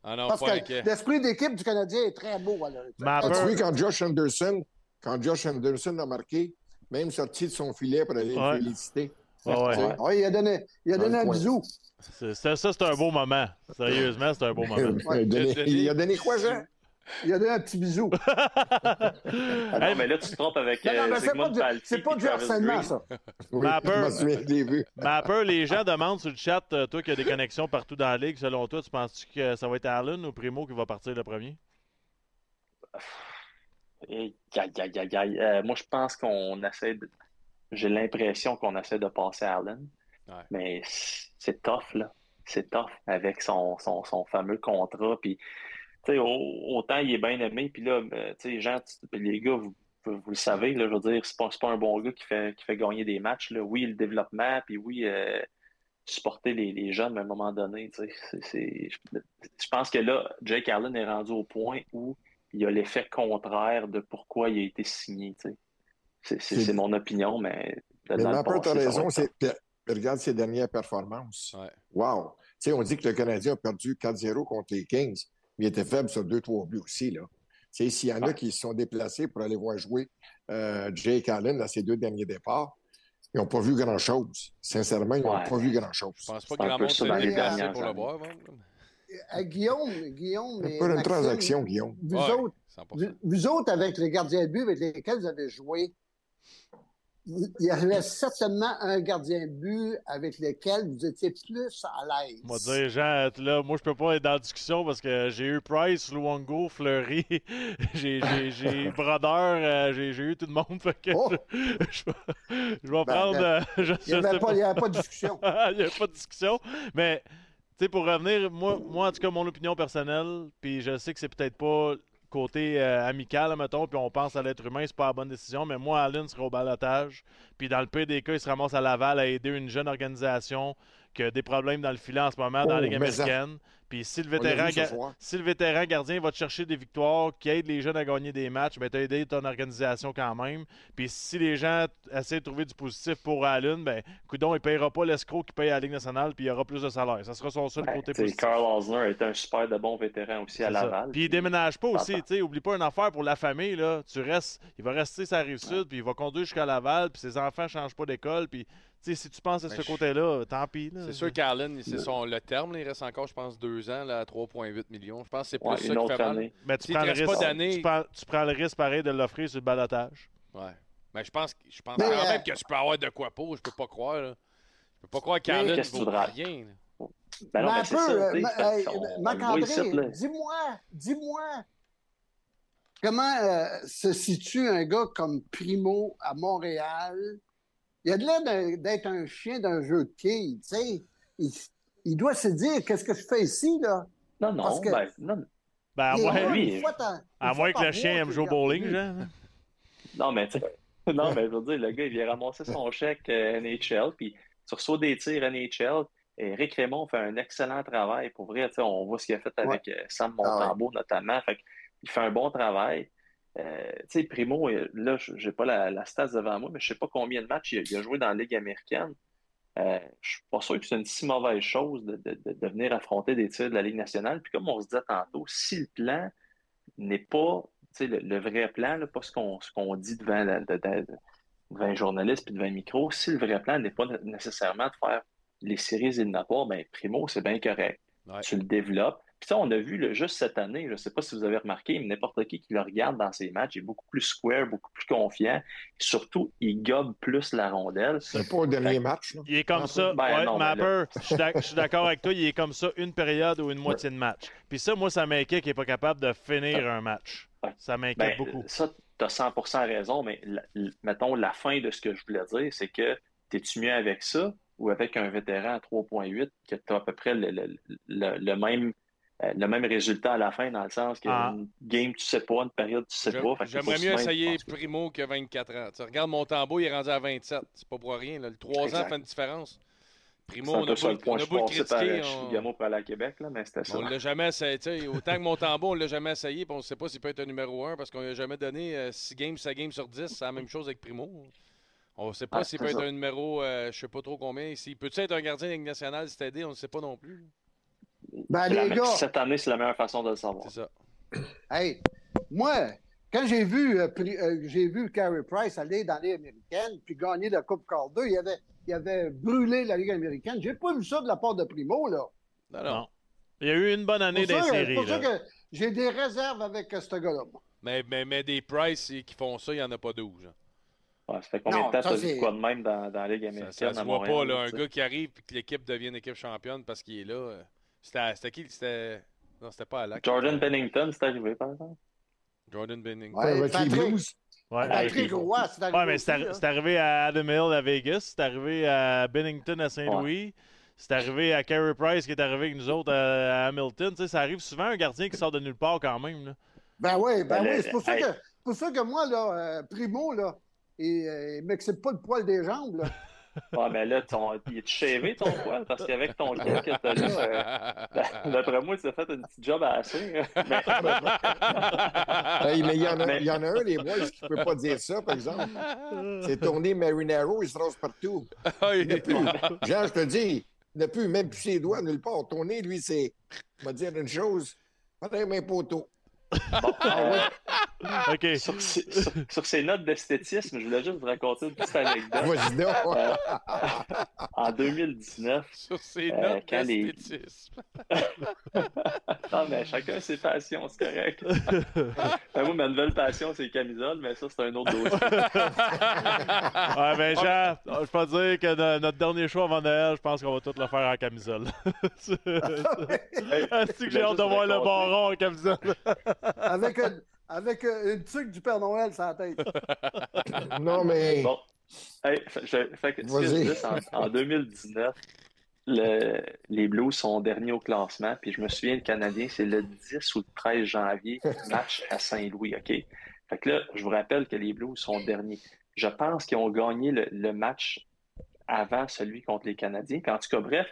Speaker 4: Ah non,
Speaker 9: Parce
Speaker 4: pas
Speaker 9: que
Speaker 4: inquiet.
Speaker 9: l'esprit d'équipe du Canadien est très beau. alors.
Speaker 10: As-tu vu quand Josh Anderson, quand Josh Anderson a marqué, même sorti de son filet pour aller
Speaker 5: Ouais.
Speaker 10: le féliciter?
Speaker 9: Il a donné, il a donné un bisou.
Speaker 5: C'est- c'est- ça, c'est un beau moment. Sérieusement, c'est un beau <laughs> moment.
Speaker 10: Il a donné, il a donné quoi, Jean?
Speaker 9: Il a donné un petit bisou. <laughs>
Speaker 11: Ah non, mais là, tu te trompes avec
Speaker 9: Non, non,
Speaker 11: euh,
Speaker 9: c'est pas du- harcèlement, ça. <laughs>
Speaker 10: Oui, <laughs>
Speaker 5: Mapper. les gens demandent sur le chat, euh, toi qui as des connexions partout dans la ligue, selon toi, tu penses que ça va être Allen ou Primo qui va partir le premier?
Speaker 11: Et aïe, aïe, aïe, aïe. Euh, moi, je pense qu'on essaie de. J'ai l'impression qu'on essaie de passer Allen. Mais c'est tough, là. C'est tough avec son, son, son fameux contrat. Puis, au- autant il est bien aimé. Puis là, euh, Jean, puis les gars, vous, vous, vous le savez, là, je veux dire, c'est pas, un bon gars qui fait, qui fait gagner des matchs. Là. Oui, le développement, puis oui, euh, supporter les, les jeunes, mais à un moment donné, je, pense que là, Jake Allen est rendu au point où il y a l'effet contraire de pourquoi il a été signé. C'est- mon opinion, mais
Speaker 10: Mais Mapper, tu as raison. Regarde ses dernières performances. Wow! Tu sais, on dit que le Canadien a perdu 4-0 contre les Kings, mais il était faible sur 2-3 buts aussi. Là. S'il y en a qui se sont déplacés pour aller voir jouer euh, Jake Allen à ses deux derniers départs, ils n'ont pas vu grand-chose. Sincèrement, ils n'ont
Speaker 11: Ouais.
Speaker 10: pas vu grand-chose.
Speaker 4: Je pense pas que grand monde se déplacer pour le voir.
Speaker 9: Euh, Guillaume, Guillaume.
Speaker 10: C'est pas une
Speaker 9: Maxime,
Speaker 10: transaction, Guillaume.
Speaker 9: Vous,
Speaker 4: Ouais,
Speaker 9: autres,
Speaker 4: 100%.
Speaker 9: vous, vous autres, avec les gardiens de but avec lesquels vous avez joué, il y avait certainement un gardien de but avec lequel vous étiez plus à l'aise.
Speaker 5: Moi, dire, Jean, là, moi, je peux pas être dans la discussion parce que j'ai eu Price, Luongo, Fleury, <laughs> j'ai, j'ai, j'ai Brodeur, euh, j'ai, j'ai eu tout le monde. Fait que
Speaker 9: Oh!
Speaker 5: je, <laughs> je vais, je vais
Speaker 9: Ben,
Speaker 5: prendre.
Speaker 9: ben,
Speaker 5: euh, <laughs> je
Speaker 9: il y
Speaker 5: sais
Speaker 9: avait pas- il y avait pas de discussion.
Speaker 5: il n'y avait pas de discussion. Mais, tu sais, pour revenir, moi, moi, en tout cas, mon opinion personnelle, puis je sais que c'est peut-être pas côté euh, amical, mettons, puis on pense à l'être humain, c'est pas la bonne décision, mais moi, Allen serait au balotage, puis dans le pire des cas, il se ramasse à Laval à aider une jeune organisation qui a des problèmes dans le filet en ce moment dans la
Speaker 10: Oh,
Speaker 5: Ligue
Speaker 10: mais ça-
Speaker 5: américaine. Puis si le, vétéran,
Speaker 10: vu ce
Speaker 5: ga-
Speaker 10: soir.
Speaker 5: si le vétéran gardien va te chercher des victoires, qui aide les jeunes à gagner des matchs, ben, tu as aidé ton organisation quand même. Puis si les gens essaient de trouver du positif pour Allen, ben, coudon, il ne payera pas l'escroc qui paye à la Ligue nationale, puis il y aura plus de salaire. Ça sera son seul
Speaker 11: Ben,
Speaker 5: côté positif.
Speaker 11: Carl Osner est un super de bon vétéran aussi à. Laval.
Speaker 5: Puis il déménage pas aussi, tu sais, oublie pas une affaire pour la famille là, tu restes, il va rester sa rive sud puis il va conduire jusqu'à Laval puis ses enfants changent pas d'école puis si tu penses à
Speaker 4: Ben,
Speaker 5: ce
Speaker 4: je-
Speaker 5: côté-là, tant pis là.
Speaker 4: C'est sûr qu'Allen, c'est son le terme, là, il reste encore, je pense, deux ans là, à 3,8 millions. Je pense que c'est plus
Speaker 11: Ouais,
Speaker 4: ça qui fait mal.
Speaker 5: Mais tu prends, le risque,
Speaker 4: pas
Speaker 5: tu, prends, tu prends le risque pareil de l'offrir sur le balotage.
Speaker 4: Ouais. Mais je pense, je pense quand
Speaker 9: euh,
Speaker 4: même que tu peux avoir de quoi pour. Je peux pas croire. Là. Je peux pas croire qu'Allen
Speaker 11: tu
Speaker 4: vaut rien. là.
Speaker 11: Ben non, c'est
Speaker 9: euh, hey,
Speaker 11: ici, là.
Speaker 9: dis-moi, dis-moi, comment euh, se situe un gars comme Primo à Montréal? Il a de l'air d'être un chien d'un jeu de quilles, tu sais. Il, il doit se dire, qu'est-ce que je fais ici, là?
Speaker 11: Non, non,
Speaker 9: Parce que-
Speaker 11: ben, non,
Speaker 5: Ben, à moins,
Speaker 9: là
Speaker 11: lui,
Speaker 9: une fois dans-
Speaker 5: à moins que le chien aime jouer au bowling, genre.
Speaker 11: non, mais tu <laughs> non, mais je veux dire, le gars, il vient ramasser son chèque euh, NHL, puis tu reçois des tirs NHL. Et Rick Raymond fait un excellent travail. Pour vrai, tu sais, on voit ce qu'il a fait avec euh, Sam Montembeau, notamment. Fait il fait un bon travail. Euh, tu sais, Primo, euh, là, je- j'ai pas la, la stats devant moi, mais je sais pas combien de matchs il a, il a joué dans la Ligue américaine. euh, je suis pas sûr que c'est une si mauvaise chose de, de- de- de venir affronter des tirs de la Ligue nationale. Puis comme on se disait tantôt, si le plan n'est pas le, le vrai plan, là, pas ce qu'on dit devant, la- de- de- devant un journaliste puis devant un micro, si le vrai plan n'est pas né- nécessairement de faire les séries éliminatoires, ben Primo, c'est bien correct.
Speaker 4: Ouais.
Speaker 11: Tu le développes. Puis ça, on a vu là, juste cette année, je ne sais pas si vous avez remarqué, mais n'importe qui qui le regarde dans ses matchs est beaucoup plus square, beaucoup plus confiant. Surtout, il gobe plus la rondelle.
Speaker 10: C'est pas au dernier match. là.
Speaker 5: Il est comme ça.
Speaker 11: Ben
Speaker 5: ouais,
Speaker 11: non, mais
Speaker 5: Mapper, je suis d'ac- je suis d'accord avec toi. Il est comme ça une période ou une moitié de match. Puis ça, moi, ça m'inquiète qu'il n'est pas capable de finir un match. Ça m'inquiète
Speaker 11: Ben,
Speaker 5: beaucoup.
Speaker 11: Ça, tu as 100 raison, mais la- la- mettons, la fin de ce que je voulais dire, c'est que t'es-tu mieux avec ça ou avec un vétéran à 3.8 que tu as à peu près le, le- le- le même, le même résultat à la fin, dans le sens qu'une
Speaker 5: Ah.
Speaker 11: game, tu sais pas, une période, tu sais pas.
Speaker 4: J'aimerais mieux essayer. Primo que 24 ans. Tu regarde Montembeau, il est rendu à 27. C'est pas pour rien. là. Le 3 ans fait une différence. Primo, on a
Speaker 11: ça
Speaker 4: beau,
Speaker 11: le point.
Speaker 4: on
Speaker 11: Je passé par
Speaker 4: critiquer.
Speaker 11: euh,
Speaker 4: on-
Speaker 11: Chigamo pour aller à Québec, là, mais c'était ça.
Speaker 4: On l'a jamais essayé. Autant que Montembeau, on l'a jamais essayé. puis on ne sait pas s'il peut être un numéro 1 parce qu'on lui a jamais donné 6 games, 7 games sur 10. C'est la même chose avec Primo. On ne sait pas
Speaker 11: Ah,
Speaker 4: s'il peut être un numéro, euh, je sais pas trop combien. S'il peut-être être un gardien de Ligue nationale, c'est aidé, on ne sait pas non plus.
Speaker 9: Ben, les gars,
Speaker 11: Cette année, c'est la meilleure façon de le savoir.
Speaker 4: C'est ça.
Speaker 9: hey, moi, quand j'ai vu, euh, euh, j'ai vu Carey Price aller dans les américaines puis gagner la Coupe Calder, il avait, il avait brûlé la Ligue américaine. J'ai pas vu ça de la part de Primo, là.
Speaker 4: Non, non.
Speaker 5: Il y a eu une bonne année des séries.
Speaker 9: C'est pour ça que j'ai des réserves avec euh, ce gars-là.
Speaker 4: Mais, mais, mais des Price qui font ça, il n'y en a pas 12. hein.
Speaker 11: Ouais, ça fait combien
Speaker 9: Non,
Speaker 11: de temps
Speaker 9: ça,
Speaker 11: tu as vu quoi de même dans, dans la Ligue américaine
Speaker 4: ça se voit
Speaker 11: Montréal,
Speaker 4: pas, là, un gars qui arrive et que l'équipe devienne équipe championne parce qu'il est là. C'était c'était qui? C'était... Non, c'était pas Alak.
Speaker 11: Jordan Bennington, c'est arrivé, par exemple.
Speaker 4: Jordan Bennington.
Speaker 9: Ouais, Patrick,
Speaker 10: Blues.
Speaker 5: Ouais.
Speaker 9: Patrick Roy, c'est arrivé
Speaker 5: Ouais, mais c'est arri- arrivé à Adam Hill à Vegas, c'est arrivé à Bennington à Saint-Louis, c'est arrivé à Carey Price qui est arrivé avec nous autres à, à Hamilton. Tu sais, ça arrive souvent un gardien qui sort de nulle part quand même. là.
Speaker 9: Ben oui, ben
Speaker 11: Ben,
Speaker 9: oui. C'est pour, ça
Speaker 11: hey.
Speaker 9: que- c'est pour ça que moi, là, euh, Primo, là, il, euh, il m'excite pas le poil des jambes, là.
Speaker 11: Ah, mais là, ton, il est shavé ton poil parce qu'avec ton <laughs> kit que t'as là, euh, <laughs> d'après moi, tu as fait une petite job à assez. Mais- <laughs>
Speaker 10: Hey, mais il y, en a,
Speaker 11: Mais-
Speaker 10: il y en a un des boys qui ne peut pas dire ça, par exemple. C'est tourné Marinaro, il se rase partout.
Speaker 4: Ah,
Speaker 10: Il n'a
Speaker 4: il-
Speaker 10: plus. Jean, je te dis, il n'a plus même plus ses doigts nulle part. Tourné, lui, c'est. On va dire une chose. Pareil, mes poteaux.
Speaker 11: Bon,
Speaker 5: OK.
Speaker 11: sur, ces- sur- sur ces notes d'esthétisme, je voulais juste vous raconter une petite anecdote. Euh, en 2019,
Speaker 4: Sur ses
Speaker 11: Euh,
Speaker 4: notes
Speaker 11: les-
Speaker 4: d'esthétisme. <laughs>
Speaker 11: non, mais chacun ses passions, c'est correct. Ben, moi, ma nouvelle passion, c'est les camisoles, mais ça, c'est un autre dossier. <laughs>
Speaker 5: Ouais, ben Jean, je peux te dire que no- notre dernier choix avant Noël, je pense qu'on va tout le faire en camisole. <laughs> C'est que j'ai hâte de voir le baron en camisole.
Speaker 9: Avec, une, avec une tuque du Père Noël sur la tête. <laughs>
Speaker 10: Non, mais.
Speaker 11: Bon. Hey, fait, je- fait que, ce que je
Speaker 10: Vas-y.
Speaker 11: disais, c'est en, en 2019, le- les Blues sont derniers au classement. Puis je me souviens, le Canadien, c'est le 10 ou le 13 janvier, <laughs> match à Saint-Louis, OK? Fait que là, je vous rappelle que les Blues sont derniers. Je pense qu'ils ont gagné le, le match avant celui contre les Canadiens. Puis en tout cas, bref,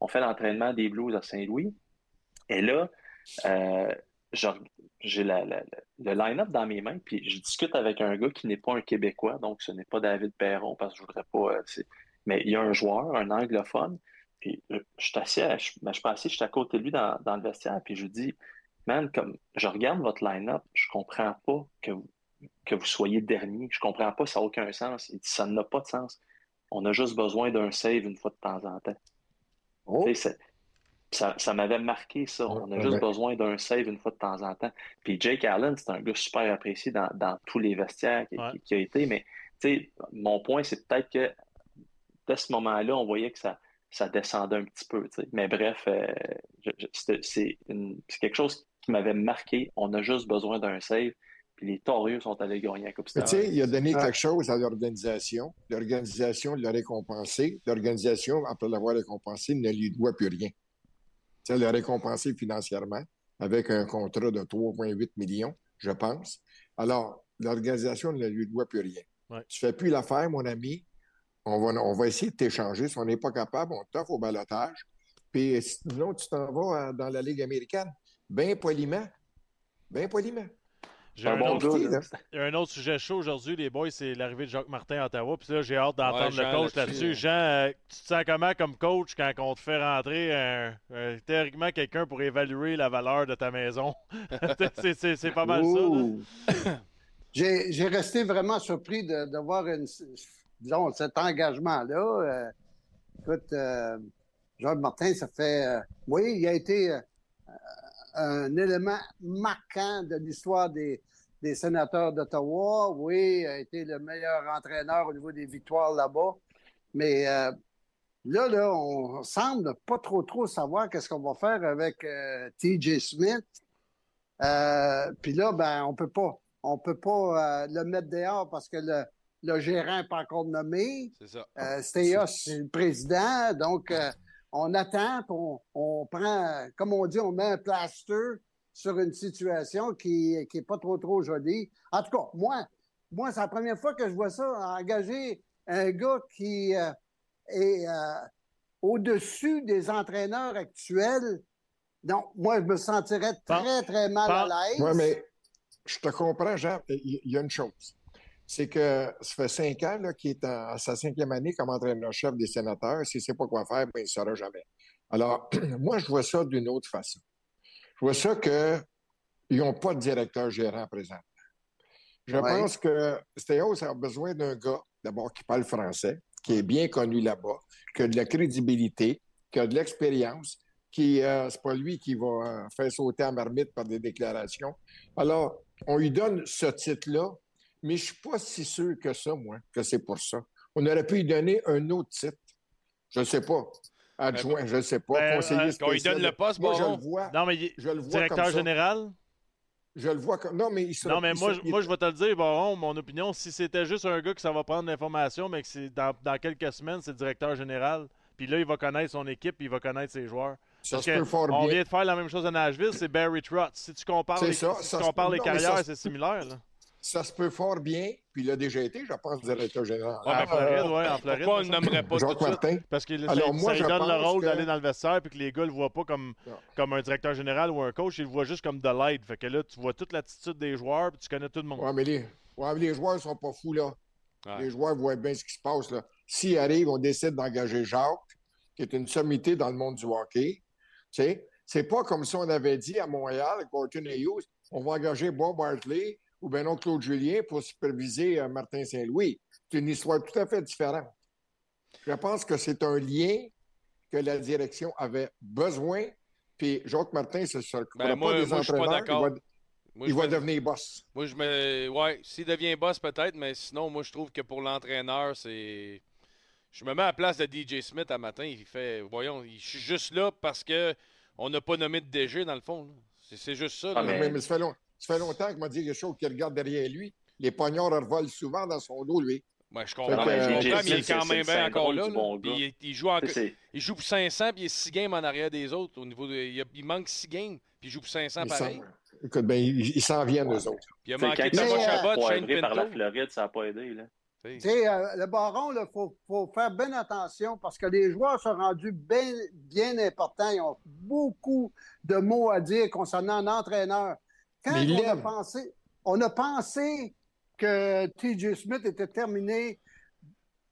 Speaker 11: on fait l'entraînement des Blues à Saint-Louis. Et là, euh, je- j'ai la- la- la- le line-up dans mes mains, puis je discute avec un gars qui n'est pas un Québécois, donc ce n'est pas David Perron, parce que je voudrais pas. euh, mais il y a un joueur, un anglophone, puis euh, je suis assis, à- je, ben, je suis assis, je suis à côté de lui dans, dans le vestiaire, puis je lui dis, man, comme je regarde votre line-up, je comprends pas que vous, que vous soyez dernier, je comprends pas, ça n'a aucun sens. Il dit, ça n'a pas de sens. On a juste besoin d'un save une fois de temps en temps.
Speaker 9: Oh.
Speaker 11: Ça, ça m'avait marqué, ça. On a
Speaker 10: Ouais,
Speaker 11: juste
Speaker 10: ouais.
Speaker 11: besoin d'un save une fois de temps en temps. Puis Jake Allen, c'est un gars super apprécié dans, dans tous les vestiaires qui,
Speaker 5: Ouais.
Speaker 11: qui- qui a été. Mais tu sais, mon point, c'est peut-être que dès ce moment-là, on voyait que ça, ça descendait un petit peu. tu sais. Mais bref, euh, c'est quelque chose qui m'avait marqué. On a juste besoin d'un save. Puis les Torieux sont allés gagner la Coupe
Speaker 10: Mais tu
Speaker 11: Stanley.
Speaker 10: sais, il a donné
Speaker 9: Ah.
Speaker 10: quelque chose à l'organisation. L'organisation l'a récompensé. L'organisation, après l'avoir récompensé, ne lui doit plus rien. Ça l'a récompensé financièrement avec un contrat de 3,8 millions, je pense. Alors, l'organisation ne lui doit plus rien.
Speaker 5: Ouais.
Speaker 10: Tu fais plus l'affaire, mon ami. On va, on va essayer de t'échanger. Si on n'est pas capable, on t'offre au balotage. Puis sinon, tu t'en vas à- dans la Ligue américaine. Bien poliment. Bien poliment.
Speaker 5: J'ai
Speaker 11: Un
Speaker 5: un,
Speaker 11: bon
Speaker 5: autre,
Speaker 11: gars, là.
Speaker 5: il y a un autre sujet chaud aujourd'hui, les boys, c'est l'arrivée de Jacques Martin à Ottawa. Puis là, j'ai hâte d'entendre
Speaker 4: Ouais,
Speaker 5: le coach
Speaker 4: là-dessus.
Speaker 5: Jean, euh, tu te sens comment comme coach quand on te fait rentrer un- un- théoriquement quelqu'un pour évaluer la valeur de ta maison? <laughs> c'est, pas mal ça.
Speaker 9: Ouh. <coughs> J'ai j'ai resté vraiment surpris de, de voir une- disons, cet engagement-là. Euh, écoute, euh, Jacques Martin, ça fait. euh, oui, il a été euh, un élément marquant de l'histoire des, des sénateurs d'Ottawa. Oui, il a été le meilleur entraîneur au niveau des victoires là-bas. Mais euh, là, là, on semble pas trop trop savoir qu'est-ce qu'on va faire avec euh, TJ Smith. Euh, Puis là, ben, on peut pas, on peut pas le mettre dehors parce que le, le gérant n'est pas encore nommé.
Speaker 4: C'est ça.
Speaker 9: C'est le président. Donc, on attend, puis on, on prend, comme on dit, on met un plaster sur une situation qui n'est qui pas trop, trop jolie. En tout cas, moi, moi c'est la première fois que je vois ça, engager un gars qui euh, est euh, au-dessus des entraîneurs actuels. Donc, moi, je me sentirais très, très mal à l'aise.
Speaker 10: Oui, mais je te comprends, Jean. Il y a une chose. C'est que ça fait cinq ans qu'il est en- à sa cinquième année comme entraîneur-chef des sénateurs. S'il ne sait pas quoi faire, ben, il ne saura jamais. Alors, <clears throat> moi, je vois ça d'une autre façon. Je vois ça qu'ils n'ont pas de directeur gérant présent. Je
Speaker 9: Ouais.
Speaker 10: pense que Stéos a besoin d'un gars, d'abord, qui parle français, qui est bien connu là-bas, qui a de la crédibilité, qui a de l'expérience, qui, euh, c'est pas lui qui va euh, faire sauter en marmite par des déclarations. Alors, on lui donne ce titre-là, mais je suis pas si sûr que ça, moi, que c'est pour ça. On aurait pu lui donner un autre titre. Je ne sais pas. Adjoint, je ne sais pas.
Speaker 5: Ben,
Speaker 10: conseiller
Speaker 5: euh,
Speaker 4: qu'on lui
Speaker 10: spécial.
Speaker 4: donne le poste,
Speaker 10: Moi, je
Speaker 4: Baron.
Speaker 10: le vois.
Speaker 5: Non, mais il-
Speaker 10: Je le vois
Speaker 5: directeur
Speaker 10: comme ça.
Speaker 5: général?
Speaker 10: Je le vois comme. Non, mais il sera-
Speaker 5: Non, mais
Speaker 10: il
Speaker 5: moi,
Speaker 10: sera-
Speaker 5: moi, je vais te le dire, Baron, mon opinion, si c'était juste un gars que ça va prendre l'information, mais que c'est dans, dans quelques semaines, c'est directeur général, puis là, il va connaître son équipe, puis il va connaître ses joueurs.
Speaker 10: Ça
Speaker 5: Parce
Speaker 10: se
Speaker 5: que
Speaker 10: peut fort
Speaker 5: on
Speaker 10: bien.
Speaker 5: vient de faire la même chose à Nashville, c'est Barry Trotz. Si tu compares
Speaker 10: C'est
Speaker 5: les,
Speaker 10: ça,
Speaker 5: si
Speaker 10: ça
Speaker 5: tu
Speaker 10: se-
Speaker 5: compares les
Speaker 10: non, mais ça
Speaker 5: carrières, c'est similaire. Là.
Speaker 10: Ça se peut fort bien, puis il a déjà été, je pense, directeur général.
Speaker 5: Ouais, mais en Floride, ouais, en Floride.
Speaker 4: Pourquoi on ne nommerait pas
Speaker 10: Jacques
Speaker 4: tout suite?
Speaker 5: Parce que
Speaker 10: Alors,
Speaker 5: ça,
Speaker 10: moi,
Speaker 5: ça lui
Speaker 10: je
Speaker 5: donne le rôle
Speaker 10: que-
Speaker 5: d'aller dans le vestiaire puis que les gars le voient pas comme,
Speaker 10: Non.
Speaker 5: comme un directeur général ou un coach, ils le voient juste comme de l'aide. Fait que là, tu vois toute l'attitude des joueurs puis tu connais tout le monde.
Speaker 10: Ouais, mais les, ouais, mais les joueurs ne sont pas fous, là.
Speaker 4: Ouais.
Speaker 10: Les joueurs voient bien ce qui se passe, là. S'ils arrivent, on décide d'engager Jacques, qui est une sommité dans le monde du hockey. Tu sais, c'est pas comme si on avait dit à Montréal, avec Gorton et Hughes, on va engager Bob Bartley ou ben non Claude Julien pour superviser euh, Martin Saint-Louis. C'est une histoire tout à fait différente. Je pense que c'est un lien que la direction avait besoin. Puis Jacques Martin, ce sera
Speaker 4: Ben, moi-
Speaker 10: pas des
Speaker 4: moi, je suis pas.
Speaker 10: Il va,
Speaker 4: Moi,
Speaker 10: il va
Speaker 4: me-
Speaker 10: devenir boss.
Speaker 4: Moi, je me. Ouais, s'il devient boss, peut-être, mais sinon, moi, je trouve que pour l'entraîneur, c'est. Je me mets à la place de DJ Smith à matin. Il fait. Voyons, je suis juste là parce que on n'a pas nommé de DG, dans le fond. C'est juste ça.
Speaker 11: Ah.
Speaker 10: Mais, mais ça, fait long- ça fait longtemps qu'il m'a dit quelque chose qui regarde derrière lui. Les pognards revolent souvent dans son dos, lui.
Speaker 4: Ouais, je comprends, mais
Speaker 10: euh,
Speaker 4: comprends,
Speaker 11: DJ
Speaker 4: mais il est quand même bien encore là.
Speaker 11: bon
Speaker 4: il, il joue en- il joue pour 500, puis il est 6 games en arrière des autres. Au niveau de, il, a- il manque 6 games, puis il joue pour 500
Speaker 10: Ils
Speaker 4: pareil.
Speaker 10: Écoute, ben, ils s'en viennent, eux autres.
Speaker 4: Puis il a manqué de Chabot, Shane
Speaker 11: poivré par la
Speaker 4: Pinto.
Speaker 11: Floride, ça n'a pas aidé. Là.
Speaker 4: Tu
Speaker 9: Tu
Speaker 4: sais.
Speaker 9: sais, euh, le baron, il faut, faut faire bien attention parce que les joueurs sont rendus bien, bien importants. Ils ont beaucoup de mots à dire concernant un entraîneur. Quand
Speaker 10: Mais
Speaker 9: on a, pensé, on a pensé que TJ Smith était terminé,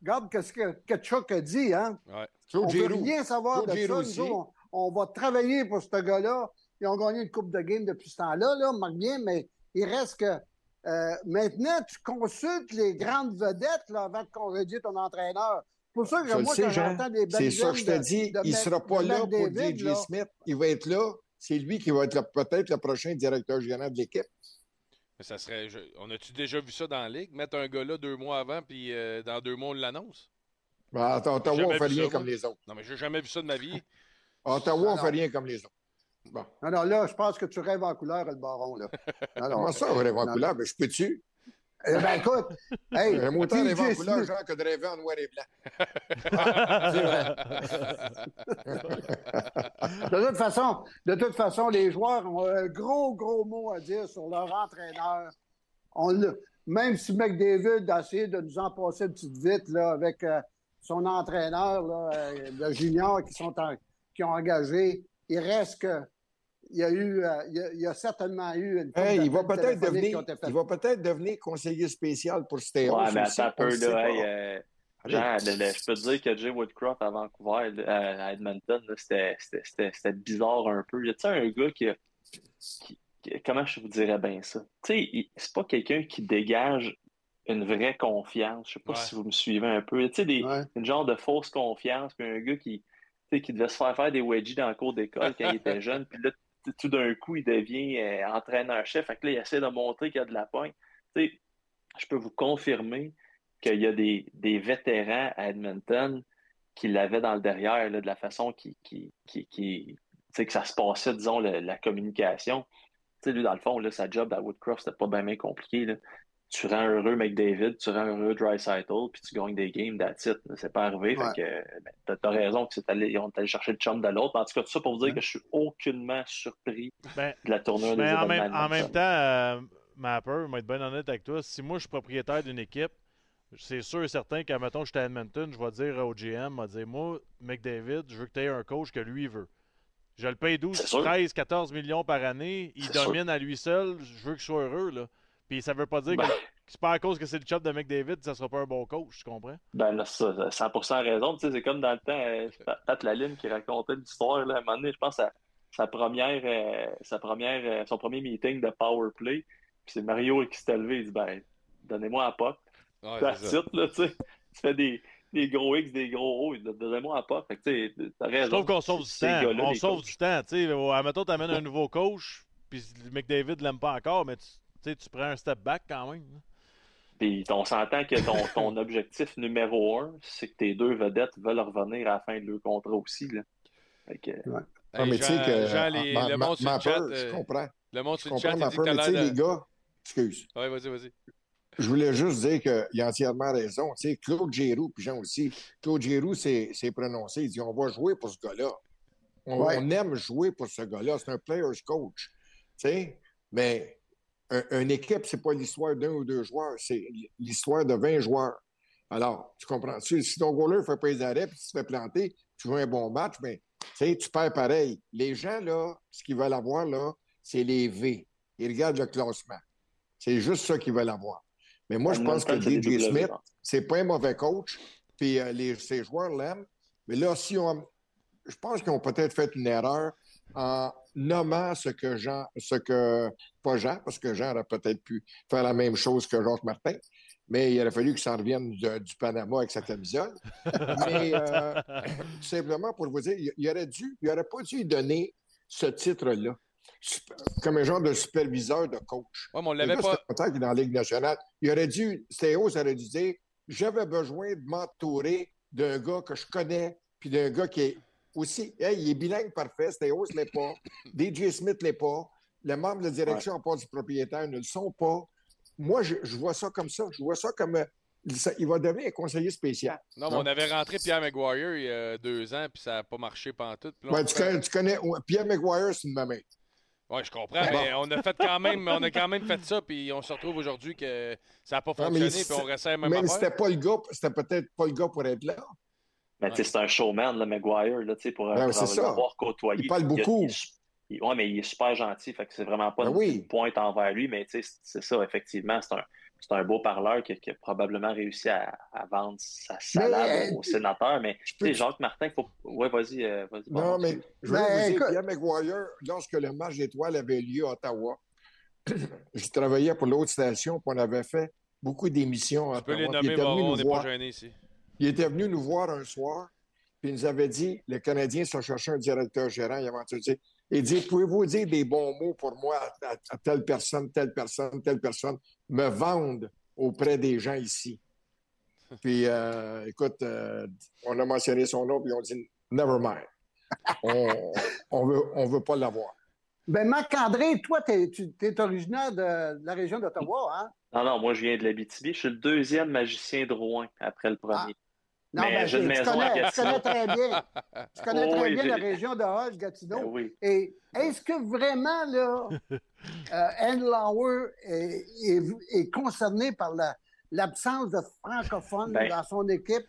Speaker 9: regarde ce que, que Chuck a dit. Hein?
Speaker 4: Ouais.
Speaker 9: On ne veut rien savoir de
Speaker 10: Giroux
Speaker 9: ça.
Speaker 10: aussi.
Speaker 9: Nous on, on va travailler pour ce gars-là. Ils ont gagné une Coupe de Game depuis ce temps-là, là, marque bien, mais il reste que euh, maintenant, tu consultes les grandes vedettes là, avant de congédier ton entraîneur. C'est pour ça que
Speaker 10: Je
Speaker 9: moi,
Speaker 10: sais,
Speaker 9: quand j'entends des belles
Speaker 10: C'est ça que je te dis.
Speaker 9: de-
Speaker 10: il ne sera pas là pour DJ
Speaker 9: là.
Speaker 10: Smith. Il va être là. C'est lui qui va être peut-être le prochain directeur général de l'équipe.
Speaker 4: Mais ça serait. je- on a-tu déjà vu ça dans la ligue? Mettre un gars là deux mois avant, puis euh, dans deux mois, on l'annonce?
Speaker 10: Ben, à Ottawa, on fait rien
Speaker 4: ça,
Speaker 10: comme
Speaker 4: moi.
Speaker 10: les autres.
Speaker 4: Non, mais j'ai jamais vu ça de ma vie.
Speaker 10: À Ottawa, on fait rien comme les autres. Bon.
Speaker 9: Alors là, je pense que tu rêves en couleur, le baron. Là. <laughs> Alors,
Speaker 10: Comment ça, on rêve en
Speaker 9: non,
Speaker 10: couleur? Ben, je peux-tu?
Speaker 9: Eh ben, écoute, hey,
Speaker 10: Un autant rêver en couleur, Jean, que de rêver en noir et blanc.
Speaker 9: C'est <laughs> vrai. de toute façon, de toute façon, les joueurs ont un gros, gros mot à dire sur leur entraîneur. On même si McDavid a essayé de nous en passer une petite vite là, avec euh, son entraîneur, là, euh, le junior qui, sont en- qui ont engagé, il reste que il y a eu, euh, il, y a, il y a certainement eu une.
Speaker 10: Hey, il va peut-être devenir, il va peut-être devenir conseiller spécial pour Stéos.
Speaker 11: Ouais, mais
Speaker 10: aussi,
Speaker 11: attends un
Speaker 10: on
Speaker 11: peu,
Speaker 10: le sait
Speaker 11: là. euh, le- je peux te dire que Jay Woodcroft à Vancouver, à Edmonton, là, c'était- c'était c'était- c'était bizarre un peu. Y a-tu un gars qui, a- qui- qui- Comment je vous dirais bien ça? Tu sais, il- c'est pas quelqu'un qui dégage une vraie confiance. Je sais pas
Speaker 4: Ouais.
Speaker 11: si vous me suivez un peu. Tu sais, des,
Speaker 9: Ouais.
Speaker 11: une genre de fausse confiance, puis un gars qui, tu sais, qui devait se faire faire des wedgies dans le cours d'école quand il était jeune, puis là, tout d'un coup, il devient euh, entraîneur-chef. Fait que là, il essaie de montrer qu'il y a de la pointe. Je peux vous confirmer qu'il y a des, des vétérans à Edmonton qui l'avaient dans le derrière, de la façon qui, qui, qui, qui- que ça se passait, disons, la communication. Lui, dans le fond, là, sa job à Woodcroft, c'était pas bien, compliqué. Tu rends heureux McDavid, tu rends heureux Dreisaitl, puis tu gagnes des games, that's it. C'est pas arrivé.
Speaker 9: Ouais.
Speaker 11: Fait que, ben, t'as, raison que c'est allé, ils ont allé chercher le chum de l'autre. En tout cas, tout ça pour vous dire que je suis aucunement surpris
Speaker 5: Ben,
Speaker 11: de la tournure des
Speaker 5: Mais en même, en même temps, euh, Mapper, je vais être bien honnête avec toi. Si moi, je suis propriétaire d'une équipe, c'est sûr et certain qu'à mettons, j'étais à Edmonton, je vais dire au GM, je vais dire, moi, McDavid, je veux que tu aies un coach que lui il veut. Je le paye 12,
Speaker 11: C'est sûr.
Speaker 5: 13, 14 millions par année. Il
Speaker 11: sûr.
Speaker 5: domine à lui seul. Je veux qu'il soit heureux. Là. Puis ça veut pas dire
Speaker 11: Ben.
Speaker 5: que c'est pas à cause que c'est le chop de McDavid, ça sera pas un bon coach, tu comprends?
Speaker 11: Ben là, ça, ça, 100% raison. Tu sais, c'est comme dans le temps, euh, Pat- Laline qui racontait l'histoire, là, à un moment donné, je pense à sa première, euh, sa première, euh, son premier meeting de power play. Puis c'est Mario qui s'est levé, il dit, ben, donnez-moi un puck.
Speaker 4: Ouais,
Speaker 11: it, là, tu sais. Tu fais des, des gros X, des gros O, il dit, donnez-moi un puck. Fait que, tu sais, t'as raison.
Speaker 5: Je trouve qu'on sauve du temps. On sauve
Speaker 11: coachs.
Speaker 5: du temps. Tu sais, admettons, tu amènes un nouveau coach, puis McDavid l'aime pas encore, mais tu, tu sais, tu prends un step back quand même. là.
Speaker 11: Puis on s'entend que ton, ton <laughs> objectif numéro un, c'est que tes deux vedettes veulent revenir à la fin de leur contrat aussi, là. Fait que,
Speaker 10: Ah,
Speaker 4: Hey,
Speaker 10: mais tu sais que
Speaker 4: Jean, les-
Speaker 10: ma-
Speaker 4: le
Speaker 10: ma-
Speaker 4: monde sur le chat,
Speaker 10: je
Speaker 4: euh,
Speaker 10: comprends.
Speaker 4: Le monde
Speaker 10: Je
Speaker 4: sur le chat, t'as
Speaker 10: mais tu sais, les gars, excuse.
Speaker 4: Ouais, vas-y, vas-y.
Speaker 10: Je voulais juste dire qu'il a entièrement raison. Tu sais, Claude Giroux, puis Jean aussi, Claude Giroux s'est prononcé. Il dit on va jouer pour ce gars-là. On,
Speaker 9: Ouais.
Speaker 10: on aime jouer pour ce gars-là. C'est un player's coach. Tu sais, mais une équipe, c'est pas l'histoire d'un ou deux joueurs, c'est l'histoire de 20 joueurs. Alors, tu comprends? Si ton goaler ne fait pas les arrêts puis tu te fais planter, tu joues un bon match, mais tu sais, tu perds pareil. Les gens, là, ce qu'ils veulent avoir, là, c'est les V. Ils regardent le classement. C'est juste ça qu'ils veulent avoir. Mais moi, je pense que DJ Smith, c'est pas un mauvais coach, puis euh, les, ses joueurs l'aiment. Mais là, si on. Je pense qu'ils ont peut-être fait une erreur en nommant ce que Jean. ce que. Pas Jean, parce que Jean aurait peut-être pu faire la même chose que Jacques Martin. Mais il aurait fallu qu'il s'en revienne de- du Panama avec sa camisole. <laughs> Mais euh, tout simplement pour vous dire, il, il aurait dû, il aurait pas dû donner ce titre-là. Comme un genre de superviseur de coach.
Speaker 4: Ouais, mais on l'avait pas...
Speaker 10: ça dans la Ligue nationale. Il aurait dû, Stéos aurait dû dire j'avais besoin de m'entourer d'un gars que je connais, puis d'un gars qui est aussi. Hey, il est bilingue parfait, Stéos ne <coughs> l'est pas. DJ Smith ne l'est pas. Les membres de la direction, à part du propriétaire, ne le sont pas. Moi, je, je vois ça comme ça. Je vois ça comme. euh, ça- il va devenir un conseiller spécial.
Speaker 4: Non, mais on avait rentré Pierre Maguire il y a deux ans, puis ça n'a pas marché pendant tout.
Speaker 10: Ouais, tu, connais, tu connais- ouais, Pierre Maguire, c'est une mamie.
Speaker 4: Ouais, je comprends, mais on a fait quand même, on a quand même fait ça, puis on se retrouve aujourd'hui que ça n'a pas
Speaker 10: Ouais, mais
Speaker 4: fonctionné, puis on la même
Speaker 10: Même si
Speaker 4: affaire.
Speaker 10: c'était pas le gars, c'était peut-être pas le gars pour être là.
Speaker 11: Mais tu sais, c'est un showman, le Maguire, là, tu sais, pour,
Speaker 10: Ben,
Speaker 11: pour l'avoir côtoyé.
Speaker 10: Il parle beaucoup.
Speaker 11: il il- ouais, mais il est super gentil, fait que c'est vraiment pas
Speaker 10: Ben
Speaker 11: une,
Speaker 10: oui.
Speaker 11: pointe envers lui, mais tu sais, c'est- ça, effectivement, c'est un, c'est un beau parleur qui, a- qui a probablement réussi à, à vendre sa salade au sénateur, mais tu sais, Jacques Martin, faut... Ouais, vas-y, euh, vas-y.
Speaker 10: Non, mais je veux
Speaker 9: Ben,
Speaker 10: vous dire, Maguire, lorsque le match d'étoiles avait lieu à Ottawa, <clears throat> je travaillais pour l'autre station, puis on avait fait beaucoup d'émissions à
Speaker 4: Tu peux les
Speaker 10: Ottawa.
Speaker 4: nommer, Baron, on n'est pas gêné ici.
Speaker 10: Il était venu nous voir un soir, puis il nous avait dit, le Canadien se cherchait un directeur gérant, il avait dit, il dit, pouvez-vous dire des bons mots pour moi à, à- à telle personne, telle personne, telle personne, me vendre auprès des gens ici? Puis, euh, écoute, euh, on a mentionné son nom, puis on dit, never mind. On, on veut, on veut pas l'avoir.
Speaker 9: Ben, Marc-André, toi, t'es, tu es originaire de, de la région d'Ottawa, hein?
Speaker 11: Non, non, moi, je viens de l'Abitibi. Je suis le deuxième magicien de Rouen après le premier.
Speaker 9: Non,
Speaker 11: Mais
Speaker 9: ben,
Speaker 11: j'ai une
Speaker 9: tu, connais, tu connais très bien. Tu connais <laughs>
Speaker 11: Oh,
Speaker 9: très
Speaker 11: oui,
Speaker 9: bien la région de Hall, Gatineau.
Speaker 11: Ben oui.
Speaker 9: Et est-ce que vraiment, là, <laughs> euh, Anne Lauer est, est- est concerné par la- l'absence de francophones
Speaker 11: Ben,
Speaker 9: dans son équipe?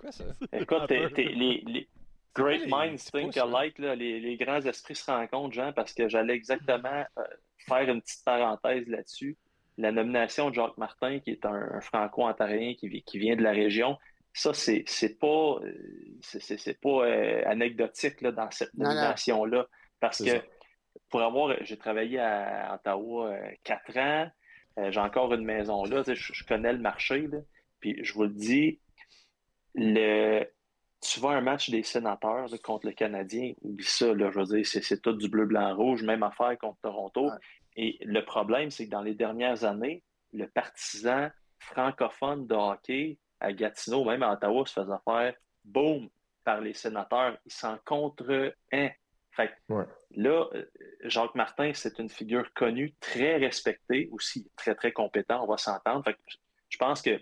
Speaker 4: Quoi ça?
Speaker 11: Écoute, t'es- t'es- les, les- Great minds think alike, là. Les, les grands esprits se rencontrent, Jean, parce que j'allais exactement euh, faire une petite parenthèse là-dessus. La nomination de Jacques Martin, qui est un, un franco-ontarien qui vient de la région, ça, c'est pas, euh, c'est- pas euh, anecdotique là, dans cette nomination-là. Parce que
Speaker 10: ça.
Speaker 11: pour avoir, j'ai travaillé à Ottawa euh, quatre ans, j'ai encore une maison là, tu sais, je, je connais le marché, là. Puis je vous le dis, le, tu à un match des sénateurs là, contre le Canadien, oublie ça, là, je veux dire, c'est, c'est tout du bleu, blanc, rouge, même affaire contre Toronto.
Speaker 9: Ouais.
Speaker 11: Et le problème, c'est que dans les dernières années, le partisan francophone de hockey à Gatineau, même à Ottawa, se faisait faire boum par les sénateurs. Ils s'en contre un. Fait que
Speaker 10: Ouais.
Speaker 11: là, euh, Jacques Martin, c'est une figure connue, très respectée, aussi très, très compétent, on va s'entendre. Fait que je pense que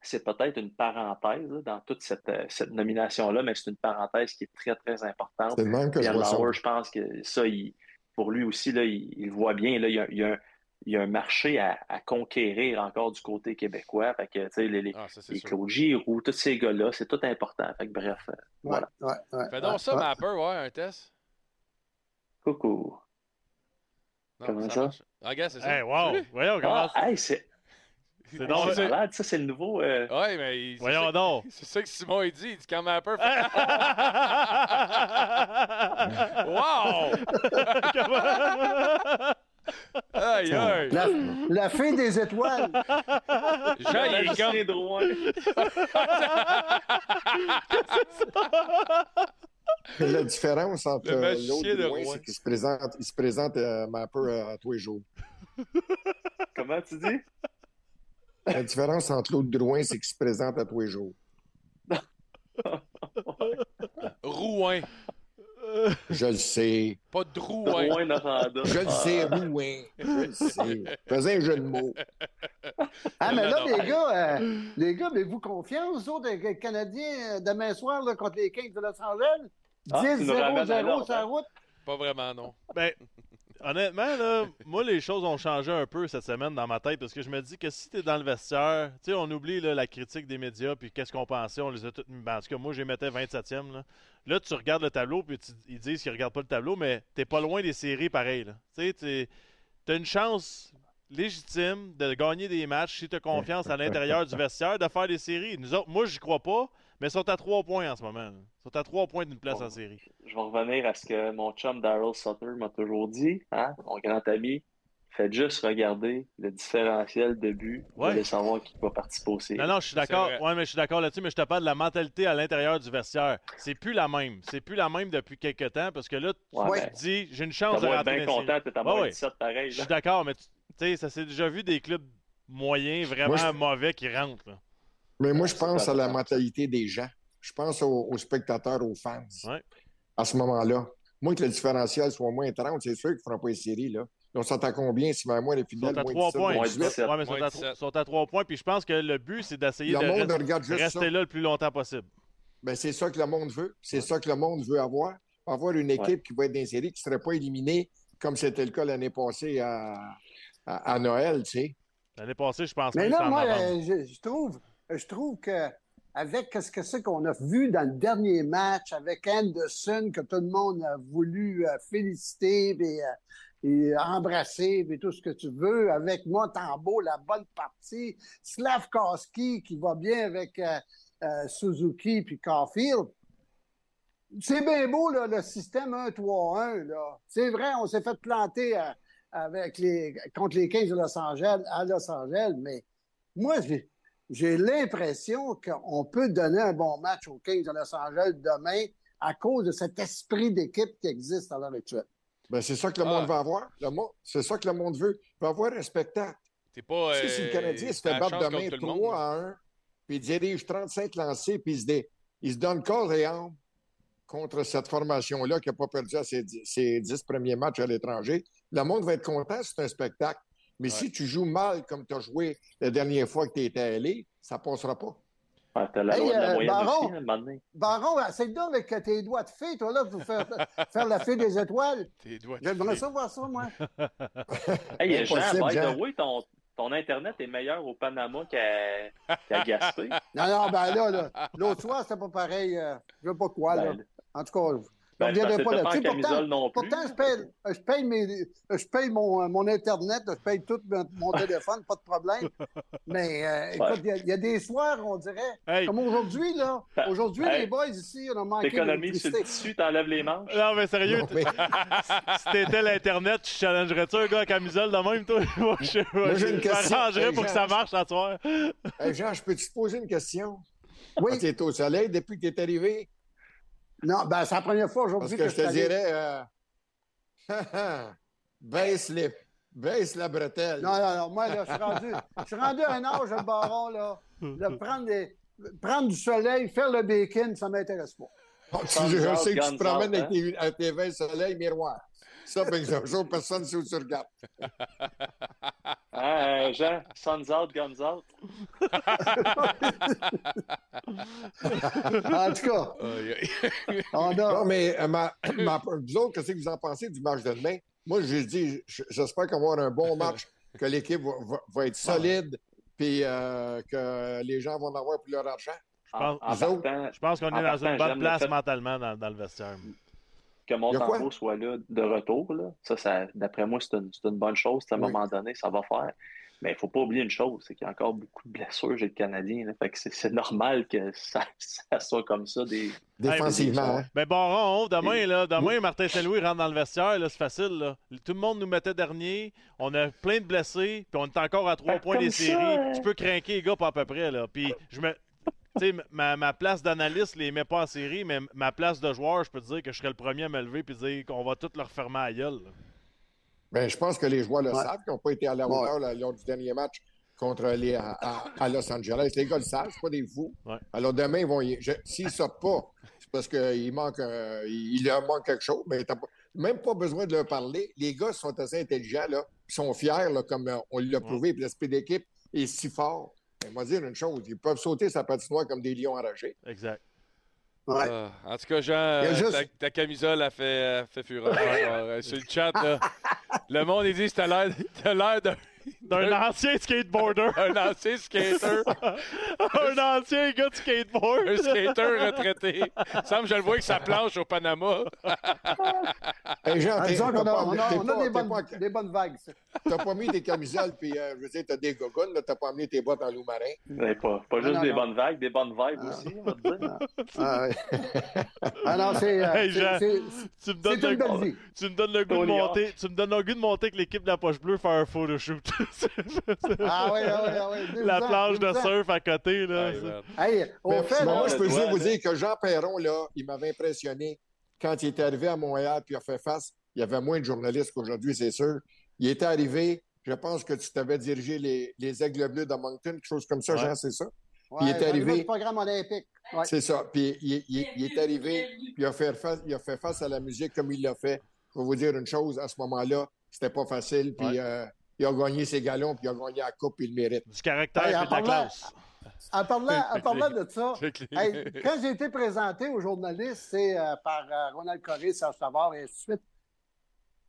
Speaker 11: c'est peut-être une parenthèse là, dans toute cette, euh, cette nomination-là, mais c'est une parenthèse qui est très, très importante.
Speaker 10: C'est même que je
Speaker 11: Pierre
Speaker 10: ça.
Speaker 11: Lauer, je pense que ça, il- pour lui aussi, là, il, il voit bien, là, il, y a, il y a un, il y a un marché à, à conquérir encore du côté québécois. Fait que, tu sais, les, les,
Speaker 4: Ah, ça,
Speaker 11: les. Claude Giroux, tous ces gars-là, c'est tout important. Fait que, bref, euh,
Speaker 9: Ouais,
Speaker 11: voilà.
Speaker 9: ouais, ouais,
Speaker 4: Fais donc
Speaker 9: ouais,
Speaker 4: ça,
Speaker 9: ouais.
Speaker 4: Mapper, ouais, un test.
Speaker 11: Coucou.
Speaker 4: Non,
Speaker 11: Comment ça?
Speaker 4: marche. Ah, regarde, c'est ça.
Speaker 5: Hey, wow!
Speaker 4: Salut.
Speaker 5: Voyons comment
Speaker 11: Ah, hey, c'est
Speaker 5: c'est donc.
Speaker 11: malade, ça, c'est le nouveau. euh,
Speaker 4: Ouais, mais il-
Speaker 5: Voyons
Speaker 4: ça-
Speaker 5: donc! <laughs>
Speaker 4: C'est ça que Simon il dit. Il dit quand Mapper <laughs> fait. <laughs> wow! Aïe, aïe!
Speaker 9: La, la fée des étoiles.
Speaker 4: Jean, il est comme. <laughs>
Speaker 10: La différence entre
Speaker 4: Le
Speaker 10: euh, l'autre
Speaker 4: de
Speaker 10: et c'est qu'il se présente, il se présente euh, Mapper euh, à tous les jours. <laughs>
Speaker 11: Comment tu dis?
Speaker 10: La différence entre l'autre Drouin, c'est qu'il se présente à tous les jours.
Speaker 4: Rouen. <laughs>
Speaker 10: Je le sais.
Speaker 4: Pas de Drouin.
Speaker 11: Drouin Noranda.
Speaker 10: Je le sais, Rouen. Je le <laughs> sais. Faisais un jeu de mots. <laughs>
Speaker 9: Ah, mais là,
Speaker 4: Non,
Speaker 9: les gars, euh, les gars, mais vous confiance, vous autres, les Canadiens, euh, demain soir, là, contre les Kings de Los Angeles?
Speaker 11: Ah, tu nous ramènes à
Speaker 9: 10-0-0
Speaker 11: l'ordre,
Speaker 9: sur la
Speaker 11: hein?
Speaker 9: route?
Speaker 4: Pas vraiment, non.
Speaker 5: Ben, honnêtement, là, moi, les choses ont changé un peu cette semaine dans ma tête parce que je me dis que si t'es dans le vestiaire, tu on oublie la critique des médias puis qu'est-ce qu'on pensait, on les a toutes ben, en tout cas, moi, les mettais 27e. Là, tu regardes le tableau puis ils disent qu'ils regardent pas le tableau, mais t'es pas loin des séries pareil. là. Tu sais, t'as une chance légitime de gagner des matchs si tu as confiance à l'intérieur du vestiaire de faire des séries. Nous autres, moi, j'y crois pas, mais ils sont à trois points en ce moment. là. Ils sont à trois points d'une place
Speaker 11: Bon.
Speaker 5: en série.
Speaker 11: Je vais revenir à ce que mon chum Daryl Sutter m'a toujours dit, hein, mon grand ami. Faites juste regarder le différentiel de but.
Speaker 5: Ouais.
Speaker 11: savoir qui va participer au séries.
Speaker 5: Non, non, je suis d'accord. Ouais, mais je suis d'accord là-dessus, mais je te parle de la mentalité à l'intérieur du vestiaire. C'est plus la même. C'est plus la même depuis quelques temps parce que là, tu
Speaker 11: Ouais,
Speaker 5: tu te dis, j'ai une chance de rentrer
Speaker 11: bien content, t'es à moins
Speaker 5: ouais.
Speaker 11: 17 pareil.
Speaker 5: Je suis d'accord, mais tu tu sais, ça s'est déjà vu des clubs moyens, vraiment
Speaker 10: Moi, je-
Speaker 5: mauvais qui rentrent. là.
Speaker 10: Mais moi, je
Speaker 11: c'est
Speaker 10: pense à la mentalité des gens. Je pense aux, aux spectateurs, aux fans.
Speaker 5: Ouais.
Speaker 10: À ce moment-là. Moi, que le différentiel soit moins 30, c'est sûr qu'ils ne feront pas les séries. Là. On s'entend combien si moins les
Speaker 5: Ils
Speaker 10: fidèles,
Speaker 5: sont à
Speaker 10: moins
Speaker 5: trois
Speaker 10: 17,
Speaker 5: points.
Speaker 11: moins
Speaker 10: 18.
Speaker 11: 17.
Speaker 5: Ouais, mais ils sont à,
Speaker 4: 17.
Speaker 5: sont à trois points. Puis je pense que le but, c'est d'essayer de
Speaker 10: Le monde
Speaker 5: rest-
Speaker 10: regarde juste
Speaker 5: rester
Speaker 10: ça.
Speaker 5: là le plus longtemps possible.
Speaker 10: Ben, c'est ça que le monde veut. C'est ça que le monde veut avoir. Avoir une équipe qui va être dans les séries, qui ne serait pas éliminée comme c'était le cas l'année passée à, à, à Noël, tu sais.
Speaker 5: L'année passée, je pense
Speaker 9: Mais là, moi, euh, je, je trouve, je trouve que avec ce que c'est qu'on a vu dans le dernier match, avec Anderson, que tout le monde a voulu euh, féliciter et, euh, et embrasser, et tout ce que tu veux, avec Montembeau, la bonne partie, Slavkowski qui va bien avec euh, Suzuki puis Caulfield. C'est bien beau, là, le système 1-3-1. là. C'est vrai, on s'est fait planter avec les, contre les Kings de Los Angeles à Los Angeles, mais moi, j'ai, j'ai l'impression qu'on peut donner un bon match aux Kings de Los Angeles demain à cause de cet esprit d'équipe qui existe à l'heure actuelle.
Speaker 10: Ben, c'est ça que le
Speaker 4: Ah.
Speaker 10: monde va avoir. Le monde- c'est ça que le monde veut. Il va avoir un spectacle.
Speaker 4: T'es pas.
Speaker 10: Tu sais, si le
Speaker 4: euh,
Speaker 10: Canadien se fait battre demain
Speaker 4: contre tout le
Speaker 10: 3
Speaker 4: monde.
Speaker 10: à 1, puis il dirige 35 lancés, puis il se, dé- il se donne corps et âme contre cette formation-là qui n'a pas perdu à ses, dix- ses 10 premiers matchs à l'étranger, le monde va être content, c'est un spectacle. Mais si tu joues mal comme tu as joué la dernière fois que tu étais allé, ça ne passera pas.
Speaker 11: Ouais, t'as la
Speaker 9: Hey,
Speaker 11: loi de la
Speaker 9: euh, Baron.
Speaker 11: aussi, hein, à un moment donné.
Speaker 9: Baron, essaye donc avec tes doigts de fée, toi, là, pour faire, <laughs> faire la fée des étoiles.
Speaker 4: Tes doigts de
Speaker 9: J'aimerais
Speaker 4: fée.
Speaker 9: ça voir ça, moi. <laughs>
Speaker 11: Hey, Jean, by the way, ton, ton Internet est meilleur au Panama qu'à qu'à Gaspé.
Speaker 9: Non, non, ben là, là, <laughs> l'autre soir, c'était pas pareil. euh, je sais pas quoi, là.
Speaker 11: Ben,
Speaker 9: En tout cas, je
Speaker 11: Ben,
Speaker 9: ne reviendrai
Speaker 11: parce
Speaker 9: pas là-dessus. pourtant je paye, je paye, mes- je paye mon, mon Internet, je paye tout mon, <laughs> téléphone, pas de problème. Mais euh, écoute, il y a- il y, a des soirs, on dirait,
Speaker 5: Hey.
Speaker 9: comme aujourd'hui, là. Aujourd'hui,
Speaker 11: Hey.
Speaker 9: les boys ici, on a manqué
Speaker 11: T'économises sur le tissu, t'enlèves les manches.
Speaker 5: Non, mais sérieux,
Speaker 10: Non,
Speaker 5: t-
Speaker 10: mais- <laughs>
Speaker 5: si t'étais l'Internet, tu challengerais-tu un gars à camisole de même, toi? <laughs> Moi, je, je m'arrangerais
Speaker 10: Hey,
Speaker 5: pour que ça marche à soir.
Speaker 10: Hey, Jean, je peux-tu te poser une question?
Speaker 9: Oui.
Speaker 10: Quand tu es au soleil depuis que tu es arrivé?
Speaker 9: Non, ben, c'est la première fois
Speaker 10: Parce
Speaker 9: aujourd'hui
Speaker 10: que je
Speaker 9: suis
Speaker 10: te
Speaker 9: allé-
Speaker 10: dirais, euh, <laughs> baisse, les, baisse la bretelle.
Speaker 9: Non, non, non, moi, là, je suis rendu, je suis rendu à un âge, le baron, là, de <laughs> prendre, des, prendre du soleil, faire le bacon, ça m'intéresse pas.
Speaker 10: Oh, tu- je sais que tu te promènes
Speaker 11: hein?
Speaker 10: avec tes, avec tes verres soleil miroir. Ça, exemple, jour, personne ne sait où tu regardes. <laughs>
Speaker 11: Hein, Jean, Suns out, guns out. <laughs>
Speaker 9: En tout cas, on
Speaker 10: Non,
Speaker 9: a...
Speaker 10: mais euh, ma, <clears throat> ma- vous autres, qu'est-ce que vous en pensez du match de demain? Moi, je dis, j- j'espère qu'on va avoir un bon match, que l'équipe va, va- va être solide, puis euh, que les gens vont en avoir pour leur argent.
Speaker 5: Je pense qu'on est dans une bonne place
Speaker 11: fait-
Speaker 5: mentalement dans, dans le vestiaire.
Speaker 11: Que? Montembeau soit là de retour, là, ça, ça d'après moi, c'est une, c'est une bonne chose. À un
Speaker 10: Oui.
Speaker 11: moment donné, ça va faire. Mais il ne faut pas oublier une chose, c'est qu'il y a encore beaucoup de blessures chez le Canadien. là. Fait que c'est, c'est normal que ça, <laughs> ça soit comme ça. Des...
Speaker 10: Défensivement, hein?
Speaker 5: Ben Baron, demain, là, demain, Martin Saint-Louis rentre dans le vestiaire, là, c'est facile. Là. Tout le monde nous mettait dernier. On a plein de blessés, puis on est encore à trois
Speaker 11: Ben,
Speaker 5: points des
Speaker 11: ça,
Speaker 5: séries.
Speaker 11: hein.
Speaker 5: Tu peux craquer les gars pas à peu près. Là. Puis je me. Sais, ma, ma place d'analyste les met pas en série, mais ma place de joueur, je peux te dire que je serais le premier à me lever et dire qu'on va tout leur fermer à la gueule.
Speaker 10: Ben, je pense que les joueurs le
Speaker 9: Ouais.
Speaker 10: savent, qu'ils n'ont pas été à la hauteur lors du dernier match contre les, à, à- à Los Angeles. Les gars le savent, c'est pas des fous.
Speaker 5: Ouais.
Speaker 10: Alors demain, ils vont y- je- s'ils ne sortent pas, c'est parce qu'il manque, un- il il leur manque quelque chose, mais t'as pas- même pas besoin de leur parler. Les gars sont assez intelligents, là, ils sont fiers, là, comme euh, on l'a prouvé, puis l'esprit d'équipe est si fort. Ben, moi, dire une chose, ils peuvent sauter sa patinoire comme des lions enragés.
Speaker 5: Exact.
Speaker 9: Ouais.
Speaker 4: Ah, en tout cas, Jean, euh,
Speaker 9: juste-
Speaker 4: ta, ta camisole a fait, a fait fureur. <laughs> Euh, Sur le chat, là, le monde, il dit que <laughs> t'as l'air d'un
Speaker 5: D'un ancien skateboarder. <laughs>
Speaker 4: un ancien skater. <laughs>
Speaker 5: un ancien gars de skateboard.
Speaker 4: un skater retraité. Il semble que je le vois avec sa <laughs> planche au Panama.
Speaker 10: Hey, Jean,
Speaker 9: Ah,
Speaker 10: t'es-
Speaker 9: disons
Speaker 10: t'as
Speaker 9: qu'on a,
Speaker 10: pas-
Speaker 9: on a-
Speaker 10: t'es
Speaker 9: on a
Speaker 10: pas-
Speaker 9: des, bonnes,
Speaker 10: pas-
Speaker 9: des bonnes vagues.
Speaker 10: T'as pas mis tes camisoles, puis euh, je veux dire, t'as des gogones, t'as pas amené tes bottes en loup marin?
Speaker 11: Mais pas, pas juste
Speaker 9: non,
Speaker 11: des
Speaker 9: non.
Speaker 11: bonnes vagues, des bonnes vibes
Speaker 9: Ah.
Speaker 11: aussi, on va te dire.
Speaker 9: Ah, ouais. Ah non, c'est... euh,
Speaker 5: Hey,
Speaker 9: c'est-
Speaker 5: Jean, Tu me donnes le
Speaker 9: une belle vie.
Speaker 5: tu me donnes le goût de monter, tu me donnes le goût de monter avec l'équipe de la poche bleue faire un photoshoot.
Speaker 9: Ah oui, ah oui, ah oui.
Speaker 5: la
Speaker 9: ans,
Speaker 5: planche de
Speaker 9: ans.
Speaker 5: surf à côté là.
Speaker 4: Ouais.
Speaker 9: Hey, au fait,
Speaker 10: moi,
Speaker 9: là,
Speaker 10: je peux juste vous dire que Jean Perron, là, il m'avait impressionné quand il était arrivé à Montréal puis il a fait face. Il y avait moins de journalistes qu'aujourd'hui, c'est sûr. Il était arrivé, je pense que tu t'avais dirigé les, les Aigles Bleus de Moncton, quelque chose comme ça,
Speaker 5: Ouais.
Speaker 10: Jean, c'est ça?
Speaker 9: ouais,
Speaker 10: il est
Speaker 9: niveau
Speaker 10: arrivé-
Speaker 9: programme olympique. Ouais.
Speaker 10: C'est ça. Puis il, il- il est arrivé, puis il a, fait face, il a fait face à la musique comme il l'a fait. Je vais vous dire une chose, à ce moment-là, c'était pas facile. Puis
Speaker 5: Ouais.
Speaker 10: euh, il a gagné ses galons, puis il a gagné la coupe, puis il le mérite.
Speaker 5: Du caractère
Speaker 9: Hey,
Speaker 5: et
Speaker 9: en
Speaker 5: de la
Speaker 9: parlant-
Speaker 5: classe.
Speaker 9: En parlant, <laughs> en parlant de ça, <laughs> hey, quand j'ai été présenté aux journalistes, c'est euh, par euh, Ronald Coré, Serge Savard et ainsi de suite.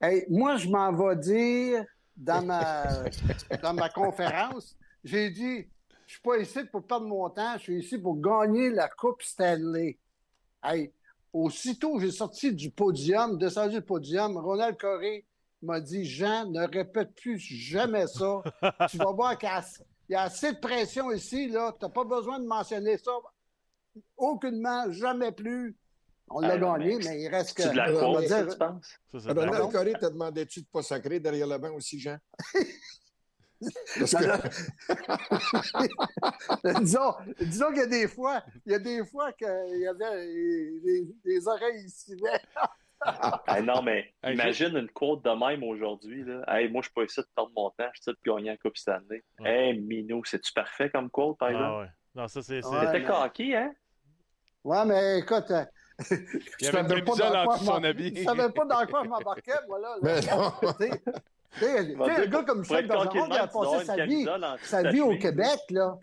Speaker 9: Hey, moi, je m'en vais dire dans ma, <laughs> dans ma conférence, j'ai dit, je suis pas ici pour perdre mon temps, je suis ici pour gagner la Coupe Stanley. Hey, aussitôt, j'ai sorti du podium, descendu du podium, Ronald Coré m'a dit, Jean, ne répète plus jamais ça. tu vas voir qu'il y y a assez de pression ici, là. Tu n'as pas besoin de mentionner ça. Aucunement, jamais plus. On l'a
Speaker 11: Ah,
Speaker 9: gagné,
Speaker 11: mais
Speaker 9: mais il reste que.
Speaker 11: C'est de la
Speaker 9: dire-
Speaker 11: tu penses?
Speaker 5: Ça,
Speaker 10: Ronald
Speaker 5: classe.
Speaker 10: Coré t'a demandé-tu de pas sacrer derrière le banc aussi, Jean? <laughs> Parce
Speaker 9: Non,
Speaker 10: que- <laughs>
Speaker 9: disons disons qu'il y a des fois, il y a des fois qu'il y avait des, des oreilles ici.
Speaker 11: Ah, non, mais <laughs>
Speaker 4: Hey,
Speaker 11: imagine une quote de même aujourd'hui. Hey, moi, je suis pas ici de perdre mon temps, je suis de gagner la Coupe Stanley.
Speaker 5: Ouais.
Speaker 11: Hey, Minou, c'est-tu parfait comme quote, par exemple?
Speaker 5: Ah ouais. Non, ça c'est. c'est-
Speaker 9: Ouais.
Speaker 11: Coquille, hein?
Speaker 9: Ouais, mais écoute, euh, <laughs>
Speaker 4: Il y avait
Speaker 9: pas dans quoi
Speaker 4: son habit.
Speaker 9: Je savais pas dans quoi <laughs> je m'embarquais, moi, là. un gars comme Michel Bergeron, il a passé sa vie, sa vie au. Québec, là.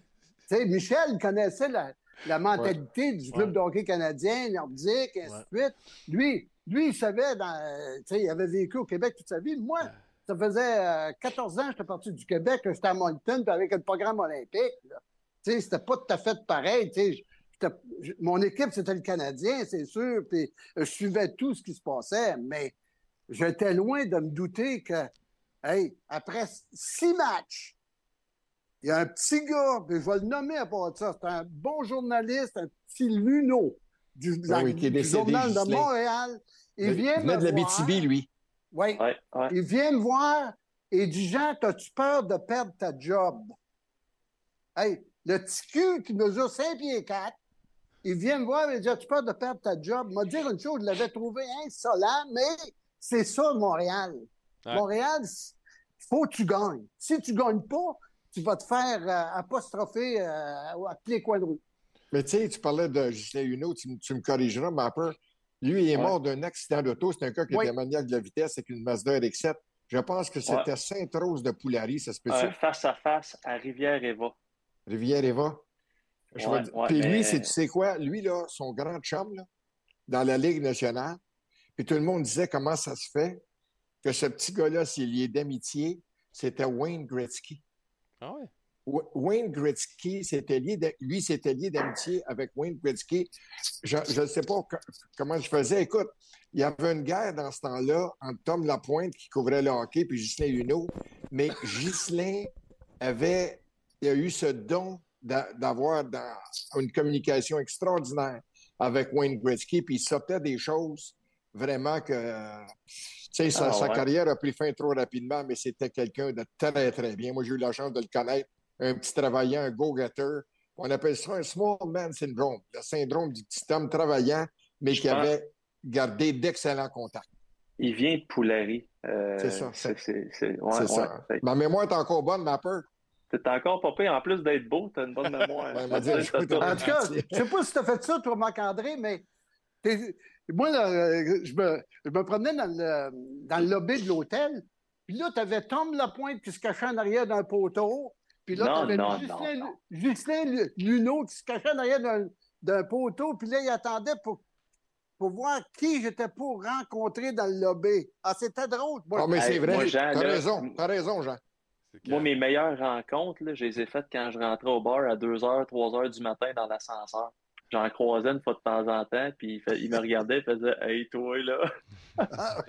Speaker 9: Tu sais, Michel connaissait la, la mentalité du club
Speaker 5: Ouais.
Speaker 9: de hockey canadien, nordique, et ainsi de suite. Lui, lui, il savait, dans, euh, il avait vécu au Québec toute sa vie. Moi, ça faisait euh, 14 ans que j'étais parti du Québec, j'étais à Moncton, puis avec le programme olympique. là. Tu sais, c'était pas tout à fait pareil. Mon équipe, c'était le Canadien, c'est sûr, puis je suivais tout ce qui se passait, mais j'étais loin de me douter que, hey, après six matchs, il y a un petit gars, puis je vais le nommer à part de ça, c'est un bon journaliste, un petit Luno du,
Speaker 10: Ah oui, qui est
Speaker 9: du
Speaker 10: décédé,
Speaker 9: Journal de. Montréal. Il vient me
Speaker 10: de la. BTB, lui.
Speaker 9: Oui.
Speaker 11: Ouais, ouais.
Speaker 9: Il vient me voir et dit Jean, as-tu peur de perdre ta job? Hey, le petit cul qui mesure 5 pieds 4, il vient me voir et dit As-tu peur de perdre ta job? M'a dire une chose, je l'avais trouvé insolent, mais c'est ça, Montréal.
Speaker 4: Ouais.
Speaker 9: Montréal, il faut que tu gagnes. Si tu gagnes pas, tu vas te faire euh, apostropher euh, à tous les coins de rue.
Speaker 10: Mais tu sais, tu parlais de Justin Huneau, tu, tu me corrigeras, ma peur. Lui, il est
Speaker 11: Ouais.
Speaker 10: mort d'un accident d'auto. C'est un gars qui
Speaker 9: Oui.
Speaker 10: était maniaque de la vitesse avec une Mazda RX-7. Je pense que c'était
Speaker 11: Ouais.
Speaker 10: Sainte-Rose de Poulari, ça se peut
Speaker 11: Euh, face à face à Rivière-Eva.
Speaker 10: Rivière-Eva. Je
Speaker 11: Ouais,
Speaker 10: vais dire-
Speaker 11: ouais,
Speaker 10: Puis lui,
Speaker 11: mais-
Speaker 10: c'est, tu sais quoi? Lui, là, son grand chum, là, dans la Ligue nationale, puis tout le monde disait comment ça se fait que ce petit gars-là, s'il lié d'amitié, c'était Wayne Gretzky.
Speaker 4: Ah ouais?
Speaker 10: Wa- Wayne Gretzky, s'était lié de- lui, s'était lié d'amitié avec Wayne Gretzky. Je ne sais pas co- comment je faisais. Écoute, il y avait une guerre dans ce temps-là entre Tom Lapointe qui couvrait le hockey puis Ghislain Huneau. Mais Ghislain avait il a eu ce don d'a- d'avoir une communication extraordinaire avec Wayne Gretzky, puis il sortait des choses vraiment que sa,
Speaker 11: Ah,
Speaker 10: sa
Speaker 11: ouais.
Speaker 10: carrière a pris fin trop rapidement, mais c'était quelqu'un de très, très bien. Moi, j'ai eu la chance de le connaître un petit travaillant, un go-getter. On appelle ça un small man syndrome, le syndrome du petit homme travaillant, mais
Speaker 11: Je
Speaker 10: qui
Speaker 11: pense-
Speaker 10: avait gardé d'excellents contacts.
Speaker 11: Il vient de Poulari. Euh,
Speaker 10: C'est ça.
Speaker 11: C'est c'est- c'est- ouais,
Speaker 10: C'est
Speaker 11: ouais.
Speaker 10: ça. Ma mémoire est encore bonne, ma peur.
Speaker 11: T'es encore pas pire. En plus d'être beau, t'as une bonne mémoire. <laughs>
Speaker 10: Ouais,
Speaker 11: T'as- t'as. <laughs>
Speaker 9: En tout cas, <laughs> je sais pas si tu as fait ça, toi, Marc-André, mais t'es- moi, là, je, me, je me promenais dans le, dans le lobby de l'hôtel, puis là, tu avais Tom Lapointe qui se cachait en arrière d'un poteau, puis là,
Speaker 11: Non,
Speaker 9: tu avais
Speaker 11: non,
Speaker 9: Justin,
Speaker 11: non, non.
Speaker 9: Justin Lu- Luneau qui se cachait en arrière d'un- d'un poteau, puis là, il attendait pour, pour voir qui j'étais pour rencontrer dans le lobby. Ah, c'était drôle. Moi,
Speaker 10: Ah, mais c'est vrai.
Speaker 11: moi, Jean,
Speaker 10: T'as
Speaker 11: là,
Speaker 10: raison. T'as raison, Jean.
Speaker 11: Moi, mes meilleures rencontres, là, je les ai faites quand je rentrais au bar à 2h, 3h du matin dans l'ascenseur. J'en croisais une fois de temps en temps, puis il, fait- il me regardait et faisait Hey, toi, là.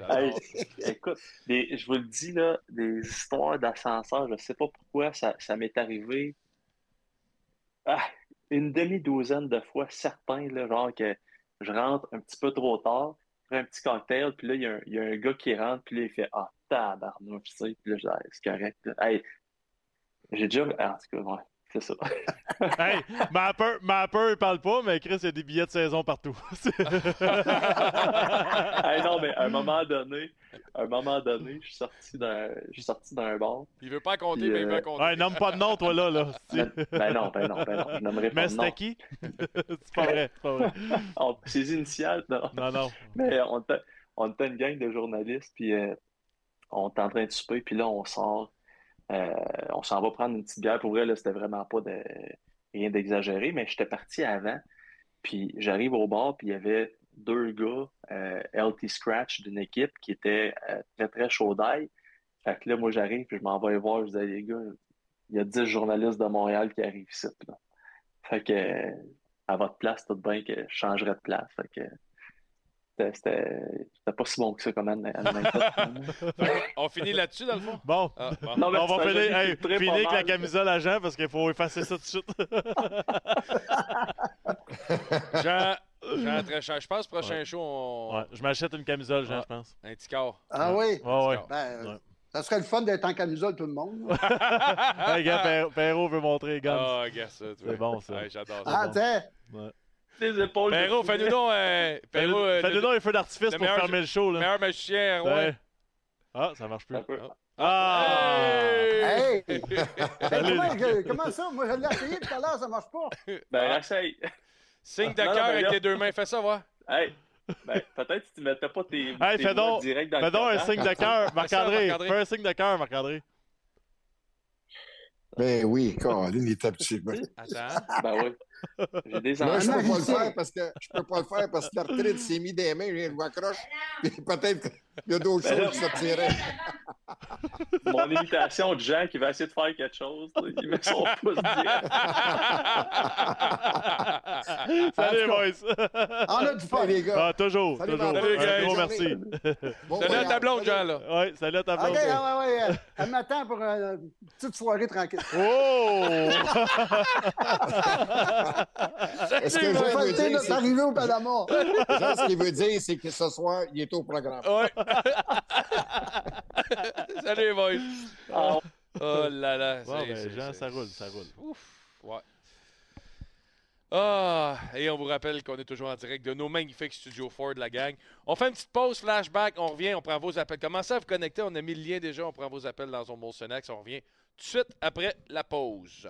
Speaker 11: Hey, écoute, des- je vous le dis, là, des histoires d'ascenseur, je ne sais pas pourquoi ça, ça m'est arrivé ah, une demi-douzaine de fois, certains, là, genre que je rentre un petit peu trop tard, je prends un petit cocktail, puis là, il y, a un- il y a un gars qui rentre, puis là, il fait Ah, tabarnouche, tu sais, puis là, je dis Ah, c'est correct. là. Hey, j'ai déjà. En tout cas, ouais, c'est ça. <laughs>
Speaker 5: Hey, Mapper, Mapper, il parle pas, mais Chris, il y a des billets de saison partout. <laughs>
Speaker 11: Hey, non, mais à un moment donné, à un moment donné, je suis sorti d'un, je suis sorti d'un bar.
Speaker 4: Il veut pas compter,
Speaker 11: Puis,
Speaker 4: mais il
Speaker 11: euh,
Speaker 4: veut compter.
Speaker 5: ouais, nomme pas de nom, toi, là. là.
Speaker 11: Ben, ben non, ben non, ben non, je nommerai pas
Speaker 5: Mais
Speaker 11: de nom.
Speaker 5: c'était qui? <laughs> c'est pas vrai, c'est pas vrai.
Speaker 11: Ses initiales, non.
Speaker 5: Non, non.
Speaker 11: Mais on était, on était une gang de journalistes, puis euh, on était en train de souper, puis là, on sort. Euh, on s'en va prendre une petite bière. Pour vrai, là, c'était vraiment pas de rien d'exagéré, mais j'étais parti avant. Puis j'arrive au bar, puis il y avait deux gars, euh, LT Scratch d'une équipe qui était euh, très, très chaud d'ail. Fait que là, moi, j'arrive, puis je m'en vais voir. Je dis, Hey, les gars, il y a 10 journalistes de Montréal qui arrivent ici. Fait que, à votre place, tout bien que je changerais de place. Fait que, c'était- pas si bon que ça comme anecdote. <laughs>
Speaker 4: On finit là-dessus, dans le fond?
Speaker 5: Bon.
Speaker 4: Ah, bon.
Speaker 11: Non, mais
Speaker 5: on va finir, hey, finir avec la camisole à Jean parce qu'il faut effacer ça tout de suite. <laughs>
Speaker 4: Jean, Jean très cher. Je pense prochain show, on...
Speaker 5: Ouais, je m'achète une camisole, Jean,
Speaker 4: Ah.
Speaker 5: je pense.
Speaker 4: un petit corps.
Speaker 9: Ah oui?
Speaker 5: Ouais, ouais.
Speaker 9: Ben,
Speaker 5: Ouais.
Speaker 9: Ça serait le fun d'être en camisole, tout le monde. <laughs>
Speaker 5: Hey, gars, Per- Perrault veut montrer les guns.
Speaker 4: Ah, regarde ça.
Speaker 5: C'est bon, ça.
Speaker 4: Ouais, J'adore ça.
Speaker 9: Ah,
Speaker 5: bon.
Speaker 11: Les épaules.
Speaker 4: Perrault, fais-nous donc... euh, <laughs> Perrault, euh,
Speaker 5: Fais-nous
Speaker 4: le-
Speaker 5: donc un feu d'artifice pour
Speaker 4: meilleur-
Speaker 5: fermer le show. Là.
Speaker 4: meilleur magicien, ouais.
Speaker 5: Ouais. Ah, ça marche plus.
Speaker 11: Peu.
Speaker 5: Ah!
Speaker 9: hey! Ben,
Speaker 5: Allez,
Speaker 9: comment, ça? Moi, je l'ai essayé tout à l'heure, ça marche pas.
Speaker 11: Ben, essaye.
Speaker 4: Signe de cœur
Speaker 11: mais
Speaker 4: avec tes deux mains. Fais ça, voir.
Speaker 11: Hey, ben, peut-être si tu mettais pas tes,
Speaker 5: Hey,
Speaker 11: tes
Speaker 5: fais donc,
Speaker 11: direct dans
Speaker 5: fais
Speaker 11: le
Speaker 5: donc un signe de cœur, <laughs> Marc-André. Fais un signe de cœur, Marc-André.
Speaker 10: Ben oui, Colin, il est petit. Ben,
Speaker 4: Attends.
Speaker 11: Ben oui. J'ai des
Speaker 10: Là, je
Speaker 11: enfants.
Speaker 10: peux pas le faire parce que je peux pas le faire parce que l'arthrite s'est mis des mains, je le accroche. Peut-être qu'il y a d'autres
Speaker 11: Ben
Speaker 10: choses qui sortiraient. <laughs>
Speaker 11: Mon imitation de Jean qui va essayer de faire quelque chose, il met son pouce direct. <laughs>
Speaker 5: Salut, boys.
Speaker 9: On a du fun, les gars.
Speaker 5: Ah, toujours.
Speaker 9: Salut,
Speaker 5: toujours.
Speaker 4: Salut,
Speaker 5: gros
Speaker 9: guys.
Speaker 5: merci.
Speaker 9: Bon
Speaker 4: Salut à ta blonde, Jean, là.
Speaker 5: Ouais, salut à ta blonde.
Speaker 9: OK, ah, ouais, ouais, elle m'attend pour euh, une petite soirée tranquille.
Speaker 5: Oh! <laughs>
Speaker 10: Est-ce que
Speaker 9: fêter
Speaker 10: dire,
Speaker 9: notre arrivée au Panama.
Speaker 10: Jean, ce qu'il veut dire, c'est que ce soir, il est au programme.
Speaker 4: Ouais. <laughs> Salut, boys.
Speaker 11: Ah,
Speaker 4: Oh là là.
Speaker 5: Bon, ben, Jean, ça roule, ça roule.
Speaker 4: Ouf. Ouais. Ah, et on vous rappelle qu'on est toujours en direct de nos magnifiques studios Ford, la gang. On fait une petite pause flashback, on revient, on prend vos appels. Commencez à vous connecter, on a mis le lien déjà, on prend vos appels dans son Molson X, on revient tout de suite après la pause.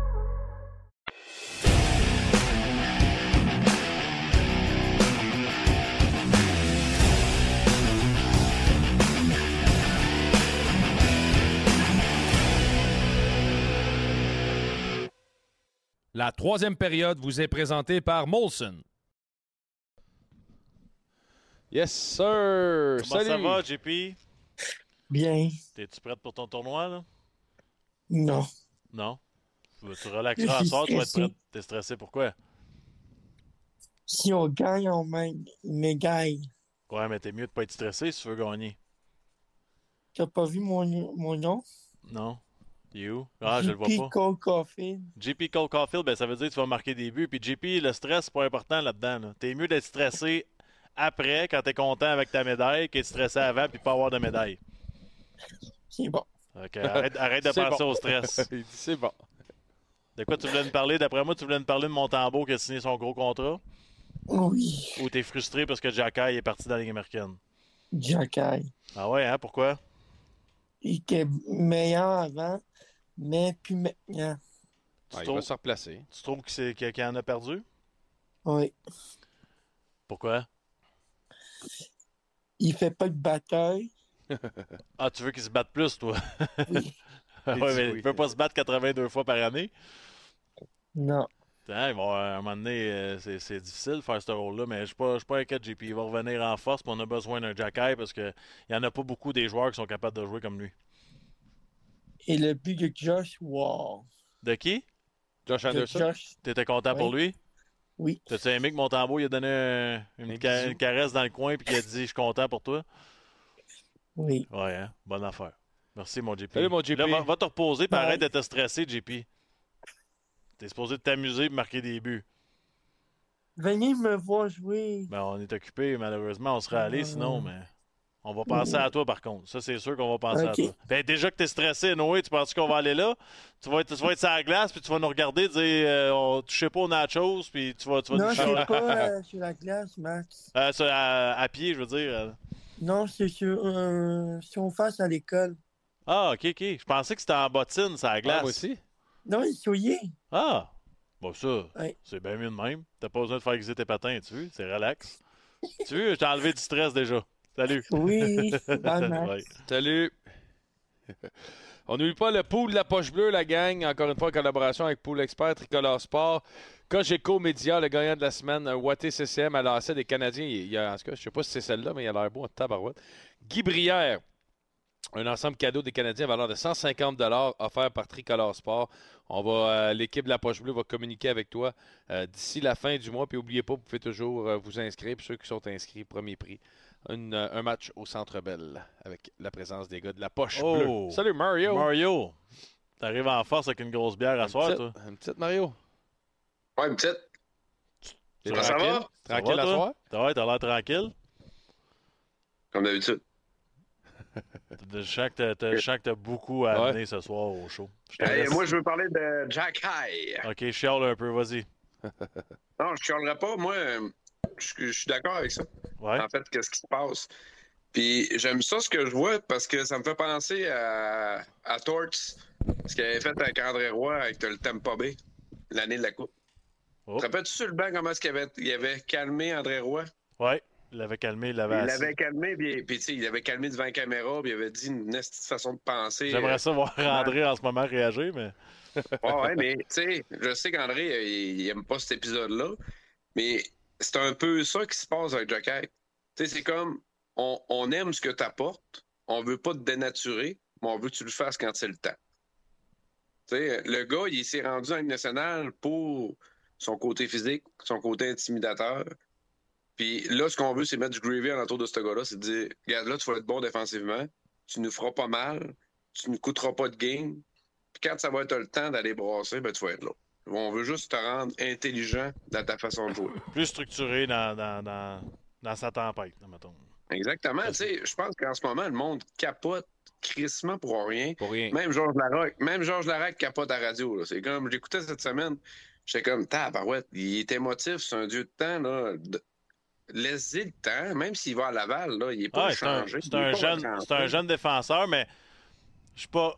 Speaker 2: La troisième période vous est présentée par Molson.
Speaker 4: Yes, sir!
Speaker 5: Comment
Speaker 4: Salut!
Speaker 5: ça va, JP?
Speaker 12: Bien.
Speaker 5: T'es-tu prête pour ton tournoi, là?
Speaker 12: Non.
Speaker 5: Non? Tu tu relaxeras à soir, tu vas être
Speaker 12: stressé.
Speaker 5: prête? T'es stressé, pourquoi?
Speaker 12: Si on gagne, on médaille.
Speaker 5: Ouais, mais t'es mieux de pas être stressé si tu veux gagner.
Speaker 12: T'as pas vu mon, mon nom?
Speaker 5: Non? Il est où? Ah, je le vois
Speaker 12: JP
Speaker 5: pas.
Speaker 12: Cole Caulfield.
Speaker 5: JP Cole Caulfield, ben, ça veut dire que tu vas marquer des buts. Puis JP, le stress, c'est pas important là-dedans. Là. T'es mieux d'être stressé après, quand t'es content avec ta médaille, qu'être stressé avant puis pas avoir de médaille.
Speaker 12: C'est bon.
Speaker 5: Ok, arrête, arrête de <laughs> penser
Speaker 4: bon.
Speaker 5: au stress. <laughs>
Speaker 4: Il dit, C'est bon.
Speaker 5: De quoi tu voulais me parler? D'après moi, tu voulais me parler de Montembeau qui a signé son gros contrat?
Speaker 12: Oui.
Speaker 5: Ou t'es frustré parce que Jacky est parti dans la Ligue américaine?
Speaker 12: Jacky.
Speaker 5: Ah ouais, hein? Pourquoi?
Speaker 12: Il était meilleur avant, mais plus maintenant.
Speaker 5: Tu
Speaker 4: Ah, il
Speaker 5: trouves-
Speaker 4: va se replacer.
Speaker 5: Tu trouves qu'il en a perdu?
Speaker 12: Oui.
Speaker 5: Pourquoi?
Speaker 12: Il fait pas de bataille. <laughs>
Speaker 5: Ah, tu veux qu'il se batte plus, toi?
Speaker 12: Oui. <laughs>
Speaker 5: Ah
Speaker 4: Il
Speaker 5: ouais,
Speaker 4: dit
Speaker 5: mais
Speaker 4: oui.
Speaker 5: il peut pas se battre 82 fois par année.
Speaker 12: Non.
Speaker 5: Hein, il va avoir- à un moment donné, euh, c'est c'est difficile de faire ce rôle-là, mais je ne suis pas, pas inquiet de JP. Il va revenir en force, puis on a besoin d'un Jacky parce qu'il n'y en a pas beaucoup des joueurs qui sont capables de jouer comme lui.
Speaker 12: Et le but de Josh Wall.
Speaker 5: De qui?
Speaker 4: Josh
Speaker 12: De
Speaker 4: Anderson?
Speaker 12: Josh.
Speaker 5: T'étais content pour
Speaker 12: Oui.
Speaker 5: lui?
Speaker 12: Oui.
Speaker 5: T'as-tu aimé que Montembeau il a donné un- une, ca- caresse dans le coin puis qu'il a dit Je suis content pour toi?
Speaker 12: Oui.
Speaker 5: Ouais, hein? Bonne affaire. Merci, mon JP.
Speaker 4: Salut, mon JP.
Speaker 5: Là, va, va te reposer puis
Speaker 12: Bye.
Speaker 5: arrête de te stresser, JP. T'es supposé t'amuser et marquer des buts.
Speaker 12: Venez me voir jouer.
Speaker 5: Ben, on est occupé, malheureusement. On serait allé
Speaker 12: Ah.
Speaker 5: sinon, mais on va penser à toi, par contre. Ça, c'est sûr qu'on va penser à toi. Ben, déjà que tu es stressé, Noé, tu penses qu'on va aller là? Tu vas, être, tu vas être sur la glace, puis tu vas nous regarder, dire euh, on touchait pas aux nachos, puis tu vas, tu vas
Speaker 12: Non,
Speaker 5: nous
Speaker 12: c'est
Speaker 5: chialer.
Speaker 12: pas <laughs> euh, sur la glace, Max.
Speaker 5: Euh, sur- à, à pied, je veux dire.
Speaker 12: Non, c'est sur, euh, sur face à l'école.
Speaker 5: Ah, ok, ok. Je pensais que c'était en bottine, sur la
Speaker 4: Ah,
Speaker 5: glace.
Speaker 4: moi aussi.
Speaker 12: Non, il souillé.
Speaker 5: Ah! Bon, ça,
Speaker 12: Ouais.
Speaker 5: c'est bien mieux de même. T'as pas besoin de faire exister tes patins, tu veux? C'est relax. tu veux? Je t'ai enlevé du stress déjà. Salut. <laughs>
Speaker 12: Oui.
Speaker 5: Ouais.
Speaker 4: Salut! <laughs> On n'oublie pas le pool de la poche bleue, la gang. Encore une fois, en collaboration avec Pool Expert, Tricolore Sport. Cogeco Média, le gagnant de la semaine, un Watté CCM à l'AC des Canadiens. Il y a, en tout cas, je ne sais pas si c'est celle-là, mais il a l'air beau en tabarouette. Guy Brière, Un ensemble cadeau des Canadiens à valeur de 150 offert par Tricolore Sport. On va, euh, l'équipe de la Poche Bleue va communiquer avec toi euh, d'ici la fin du mois. Puis n'oubliez pas, vous pouvez toujours euh, vous inscrire. Puis ceux qui sont inscrits, premier prix, une, euh, un match au Centre Bell avec la présence des gars de la Poche
Speaker 5: Oh!
Speaker 4: Bleue. Salut Mario.
Speaker 5: Mario, t'arrives en force avec une grosse bière à soir,
Speaker 4: petite-
Speaker 5: toi?
Speaker 4: Une petite Mario.
Speaker 13: Ouais, une petite.
Speaker 4: T'es
Speaker 13: Ça
Speaker 4: tranquille?
Speaker 13: va?
Speaker 4: Tranquille
Speaker 5: va,
Speaker 4: à soir?
Speaker 5: Ça va, t'as l'air tranquille?
Speaker 13: Comme d'habitude. <laughs>
Speaker 5: Je sens que t'as- t'as- t'as beaucoup à
Speaker 4: Ouais.
Speaker 5: amener ce soir au show. Je
Speaker 13: moi, je veux parler de Jack High.
Speaker 5: Ok, chiale un peu, vas-y.
Speaker 13: Non, je chialerai pas. Moi, je, je suis d'accord avec ça.
Speaker 5: Ouais.
Speaker 13: En fait, qu'est-ce qui se passe? Puis j'aime ça ce que je vois parce que ça me fait penser à, à Torts, ce qu'il avait fait avec André Roy avec le Tampa Bay, l'année de la Coupe.
Speaker 5: Oh.
Speaker 13: Te rappelles-tu sur le banc comment est-ce qu'il avait, il avait calmé André Roy?
Speaker 5: Ouais, il l'avait calmé, il l'avait
Speaker 13: Il l'avait calmé, puis, puis tu sais, il avait calmé devant la caméra, puis il avait dit une façon de penser.
Speaker 5: J'aimerais
Speaker 13: euh,
Speaker 5: ça voir <laughs> André en ce moment réagir, mais.
Speaker 13: Ouais, mais tu sais, je sais qu'André, euh, il, il aime pas cet épisode-là, mais c'est un peu ça qui se passe avec sais, c'est comme, on, aime ce que tu apportes, on veut pas te dénaturer, mais on veut que tu le fasses quand c'est le temps. Tu sais, le gars, il s'est rendu en Ligue nationale pour son côté physique, son côté intimidateur. Puis là, ce qu'on veut, c'est mettre du gravy en entour de ce gars-là, c'est dire, regarde là, tu vas être bon défensivement, tu nous feras pas mal, tu ne coûteras pas de game, puis quand ça va être le temps d'aller brasser, ben, tu vas être là. On veut juste te rendre intelligent dans ta façon de jouer.
Speaker 5: Plus structuré dans, dans, dans, dans sa tempête, mettons.
Speaker 13: Exactement. Tu sais, je pense qu'en ce moment, le monde capote crissement pour rien.
Speaker 4: Pour rien.
Speaker 13: Même Georges Larocque, même Georges Larocque capote à radio. C'est comme, j'écoutais cette semaine, j'étais comme, tabarouette, il est émotif, c'est un dieu de temps, là. De- Laissez le temps, même s'il va à Laval, là, il est pas changé.
Speaker 5: c'est un jeune, un jeune défenseur, mais je suis pas.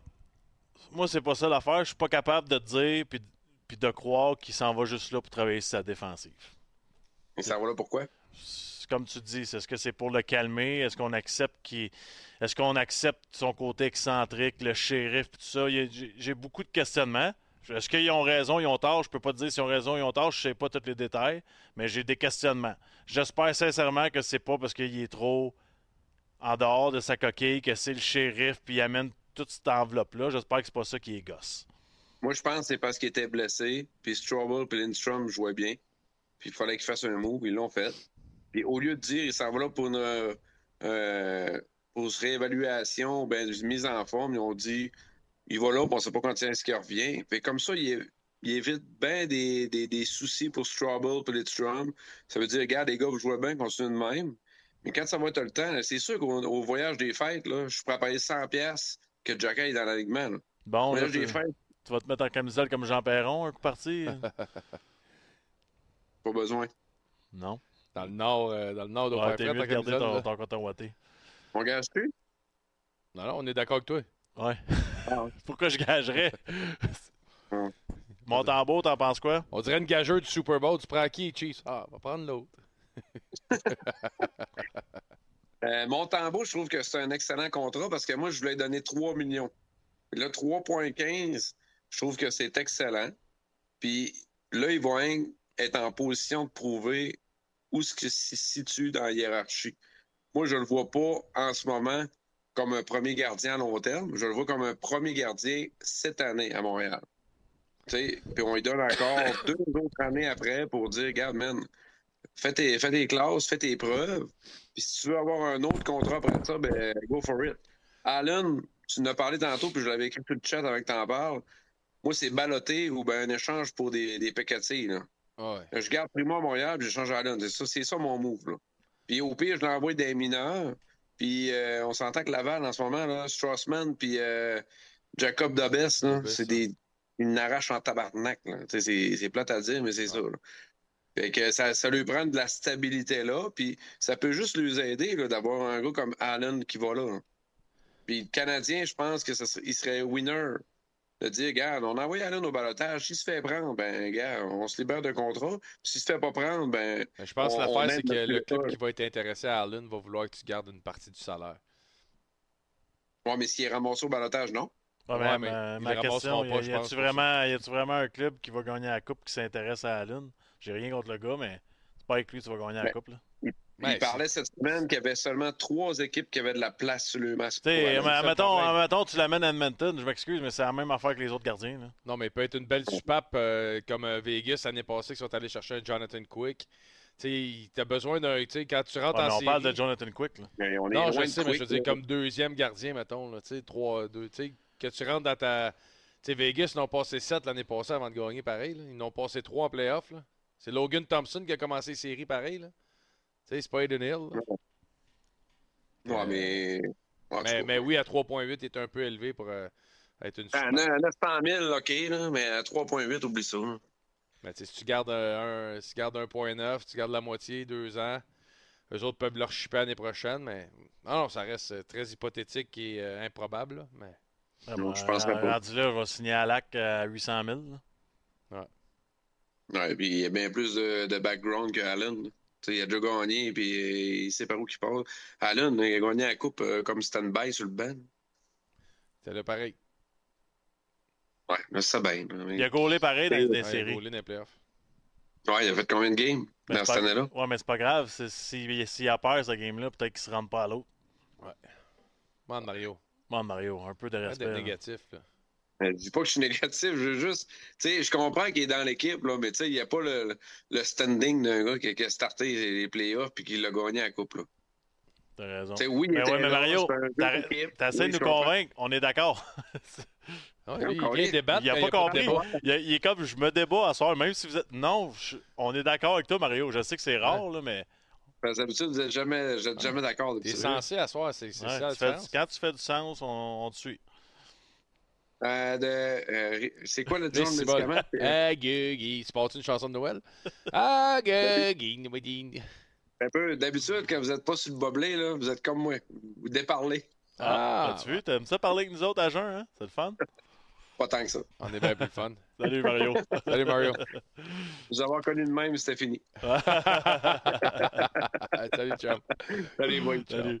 Speaker 5: Moi, c'est pas ça l'affaire. Je suis pas capable de te dire puis, puis de croire qu'il s'en va juste là pour travailler sur sa défensive.
Speaker 13: Et ça va là pourquoi?
Speaker 5: Comme tu dis, est-ce que c'est pour le calmer? Est-ce qu'on accepte qu'il. Est-ce qu'on accepte son côté excentrique, le shérif, tout ça? Il j'ai beaucoup de questionnements. Est-ce qu'ils ont raison, ils ont tort? Je peux pas te dire s'ils ont raison, ils ont tort. Je sais pas tous les détails, mais j'ai des questionnements. J'espère sincèrement que c'est pas parce qu'il est trop en dehors de sa coquille, que c'est le shérif, puis il amène toute cette enveloppe-là. J'espère que c'est pas ça qui est gosse.
Speaker 13: Moi, je pense que c'est parce qu'il était blessé, puis Strouble et Lindstrom jouaient bien. Puis il fallait qu'ils fassent un move, ils l'ont fait. Puis au lieu de dire il s'en va là pour une, euh, euh, pour une réévaluation, ben, une mise en forme, ils ont dit il va là, puis on sait pas quand est-ce qu'il revient. Fait comme ça, il, évite bien des, des, des soucis pour Strouble et Lindstrom. Ça veut dire, regarde, les gars, vous jouez bien, continuez de même. Mais quand ça va être le temps, c'est sûr qu'au au voyage des fêtes, là, je suis prêt à payer 100$ piastres que Jockey est dans l'alignement.
Speaker 5: Bon,
Speaker 13: Voyage des fêtes,
Speaker 5: tu vas te mettre en camisole comme Jean Perron, un coup parti? <laughs>
Speaker 13: pas besoin.
Speaker 5: non.
Speaker 4: Dans le nord, euh, dans le nord, de
Speaker 5: Ouais, t'es mieux de garder ton, ton coton ouaté.
Speaker 13: On gage-tu?
Speaker 4: Non, non, on est d'accord avec toi.
Speaker 5: Ouais.
Speaker 13: Ah. <laughs>
Speaker 5: Pourquoi je gagerais?
Speaker 13: Hum.
Speaker 5: Montembeau, t'en penses quoi?
Speaker 4: On dirait une gageure du Super Bowl. Tu prends qui, Chiefs? Ah, on va prendre l'autre. <laughs>
Speaker 13: Euh, Montembeau, je trouve que c'est un excellent contrat parce que moi, je voulais donner 3 millions. Là, 3,15, je trouve que c'est excellent. Puis là, vont être en position de prouver où ce qui se situe dans la hiérarchie. Moi, je le vois pas en ce moment comme un premier gardien à long terme. Je le vois comme un premier gardien cette année à Montréal. Puis on lui donne encore <laughs> deux autres années après pour dire, regarde, man, fais tes, fais tes classes, fais tes preuves. Puis si tu veux avoir un autre contrat après ça, ben go for it. Allen, tu en as parlé tantôt, puis je l'avais écrit sur le chat avec t'en parles. Moi, c'est baloté ou ben un échange pour des, des là.
Speaker 4: Ouais.
Speaker 13: Je garde Primo à Montréal, puis j'échange Allen. C'est ça, c'est ça mon move, là. Puis au pire, je l'envoie des mineurs. Puis euh, on s'entend que Laval, en ce moment, là, Strassman, puis euh, Jacob Dobes, c'est des... Une arrache en tabarnak, C'est plate à dire, mais c'est ça, là. Fait que ça, ça lui prend de la stabilité là, puis ça peut juste lui aider d'avoir un gars comme Allen qui va là. Puis le Canadien, je pense que ça il serait winner de dire, regarde, on envoie Allen au balotage, s'il se fait prendre, ben, gars, on se libère d'un contrat. Puis s'il se fait pas prendre, ben.
Speaker 4: Je pense que
Speaker 13: on- on
Speaker 4: l'affaire, c'est que le club qui va être intéressé à Allen va vouloir que tu gardes une partie du salaire.
Speaker 13: Ouais, mais s'il est ramassé au balotage, non?
Speaker 5: Ouais,
Speaker 4: Ouais,
Speaker 5: mais, ma- question,
Speaker 4: pas,
Speaker 5: y, a, tu vraiment, y a-tu vraiment un club qui va gagner la coupe qui s'intéresse à Allen? J'ai rien contre le gars, mais c'est pas avec lui que tu vas gagner la
Speaker 13: Ben,
Speaker 5: coupe. Là.
Speaker 4: Ben,
Speaker 13: il parlait cette semaine qu'il y avait seulement trois équipes qui avaient de la place sur le masque.
Speaker 5: Tu sais, mettons, mettons, tu l'amènes à Edmonton, je m'excuse, mais c'est la même affaire que les autres gardiens. là.
Speaker 4: Non, mais il peut être une belle soupape euh, comme euh, Vegas l'année passée qui sont allés chercher un Jonathan Quick. Tu as besoin d'un. tu sais, Quand tu rentres
Speaker 5: Ouais,
Speaker 4: en
Speaker 5: on
Speaker 4: série.
Speaker 5: parle de Jonathan Quick. Là.
Speaker 13: Mais on est
Speaker 4: Non,
Speaker 13: loin
Speaker 4: je sais, mais je veux dire, comme deuxième gardien, mettons. Là, tu sais, trois, deux, tu sais, que tu rentres dans ta. Tu sais, Vegas, ils en ont passé 7 l'année passée avant de gagner pareil. là. Ils en ont passé 3 en playoff. C'est Logan Thompson qui a commencé les séries pareil. là. Sais, c'est pas Aiden Hill. là.
Speaker 13: Ouais, mais.
Speaker 4: Mais, oui, à 3.8, il est un peu élevé pour euh, être une
Speaker 13: À
Speaker 4: super.
Speaker 13: 900 000, OK, là, mais à 3,8, oublie ça. là.
Speaker 4: Mais tu sais, si tu gardes euh, un, si tu gardes 1.9, tu gardes la moitié, deux ans, eux autres peuvent leur chipper l'année prochaine, mais non, non, ça reste euh, très hypothétique et euh, improbable. là, mais...
Speaker 5: Ah,
Speaker 13: Non,
Speaker 5: ben,
Speaker 13: je penserais pas.
Speaker 5: Rendu là, je vais signer à LAC à 800 000. là.
Speaker 13: Ouais, puis il y a bien plus de, de background que Allen. Là. Tu sais, il a déjà gagné, puis il sait par où il part. Allen, il a gagné la coupe euh, comme stand-by sur le banc.
Speaker 4: C'est là pareil.
Speaker 13: Ouais, mais c'est bien. mais-
Speaker 5: Il a gaulé pareil dans
Speaker 13: Ouais,
Speaker 5: les
Speaker 4: Ouais, il a
Speaker 5: séries.
Speaker 4: roulé dans les playoffs.
Speaker 13: Ouais, il a fait combien de games
Speaker 5: Mais
Speaker 13: dans cette
Speaker 5: pas-
Speaker 13: année-là?
Speaker 5: Ouais, mais c'est pas grave. S'il s'il a peur, ce game-là, peut-être qu'il se rende pas à l'autre.
Speaker 4: Man, Mario.
Speaker 5: Bon, Mario, un peu de respect.
Speaker 4: d'être
Speaker 5: là.
Speaker 4: négatif. Là.
Speaker 13: Je dis pas que je suis <laughs> négatif, je veux juste. Tu sais, je comprends qu'il est dans l'équipe, là, mais tu sais, il n'y a pas le, le standing d'un gars qui, qui a starté les playoffs puis qui l'a gagné à la coupe, là.
Speaker 5: T'as raison.
Speaker 13: Oui, il
Speaker 5: Mais
Speaker 13: était
Speaker 5: ouais, mais Mario, t'essaies de nous convaincre. On est d'accord. <laughs>
Speaker 13: Non,
Speaker 4: il débattre.
Speaker 5: Il a pas compris. Il, a- il est comme, je me débat à soir, même si vous êtes. Non, je- on est d'accord avec toi, Mario. Je sais que c'est rare, là, mais.
Speaker 13: Parce d'habitude, vous n'êtes jamais, jamais d'accord.
Speaker 4: T'es censé asseoir, c'est c'est
Speaker 5: ouais,
Speaker 4: ça
Speaker 5: tu fais- quand tu fais du sens, on, on te suit.
Speaker 13: Euh, de, euh, c'est quoi le de
Speaker 4: cyboles.
Speaker 13: médicament?
Speaker 4: Ah, Guigui. Tu portes une chanson de Noël? Ah. Guigui.
Speaker 13: Un peu, d'habitude, quand vous n'êtes pas sur le boblé, là, vous êtes comme moi. Vous déparlez.
Speaker 5: Ah,
Speaker 4: Ah,
Speaker 5: tu vu, t'aimes ça parler avec nous autres à jeun, hein? C'est le fun? <laughs>
Speaker 13: Pas tant que ça.
Speaker 4: On est bien plus fun. <laughs>
Speaker 5: Salut, Mario. <laughs>
Speaker 4: Salut, Mario.
Speaker 13: Vous avoir connu de même, c'était fini.
Speaker 4: Salut, chum.
Speaker 13: Salut, moi.
Speaker 5: Salut.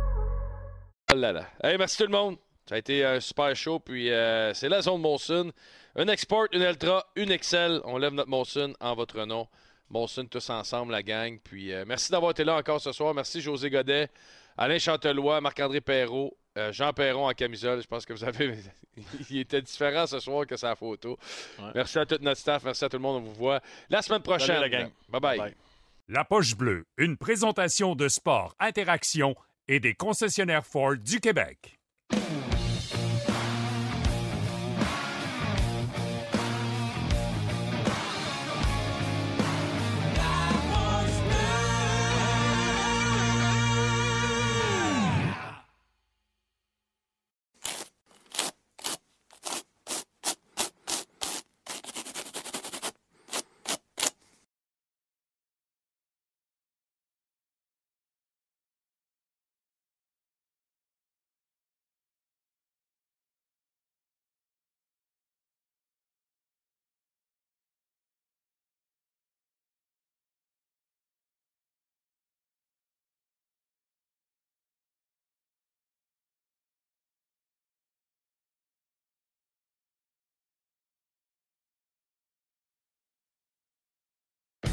Speaker 4: Oh là là. Hey, merci tout le monde. Ça a été un super show. Puis euh, c'est la zone Molson. Un export, une ultra, une Excel. On lève notre Molson en votre nom. Molson tous ensemble, la gang. Puis euh, merci d'avoir été là encore ce soir. Merci José Godet, Alain Chantelois, Marc-André Perrault, euh, Jean Perron en camisole. Je pense que vous avez. <laughs> Il était différent ce soir que sa photo.
Speaker 5: Ouais.
Speaker 4: Merci à tout notre staff. Merci à tout le monde. On vous voit la semaine prochaine.
Speaker 5: la gang.
Speaker 4: Bye bye.
Speaker 5: Bye.
Speaker 2: La poche bleue, une présentation de sport, interaction et des concessionnaires Ford du Québec.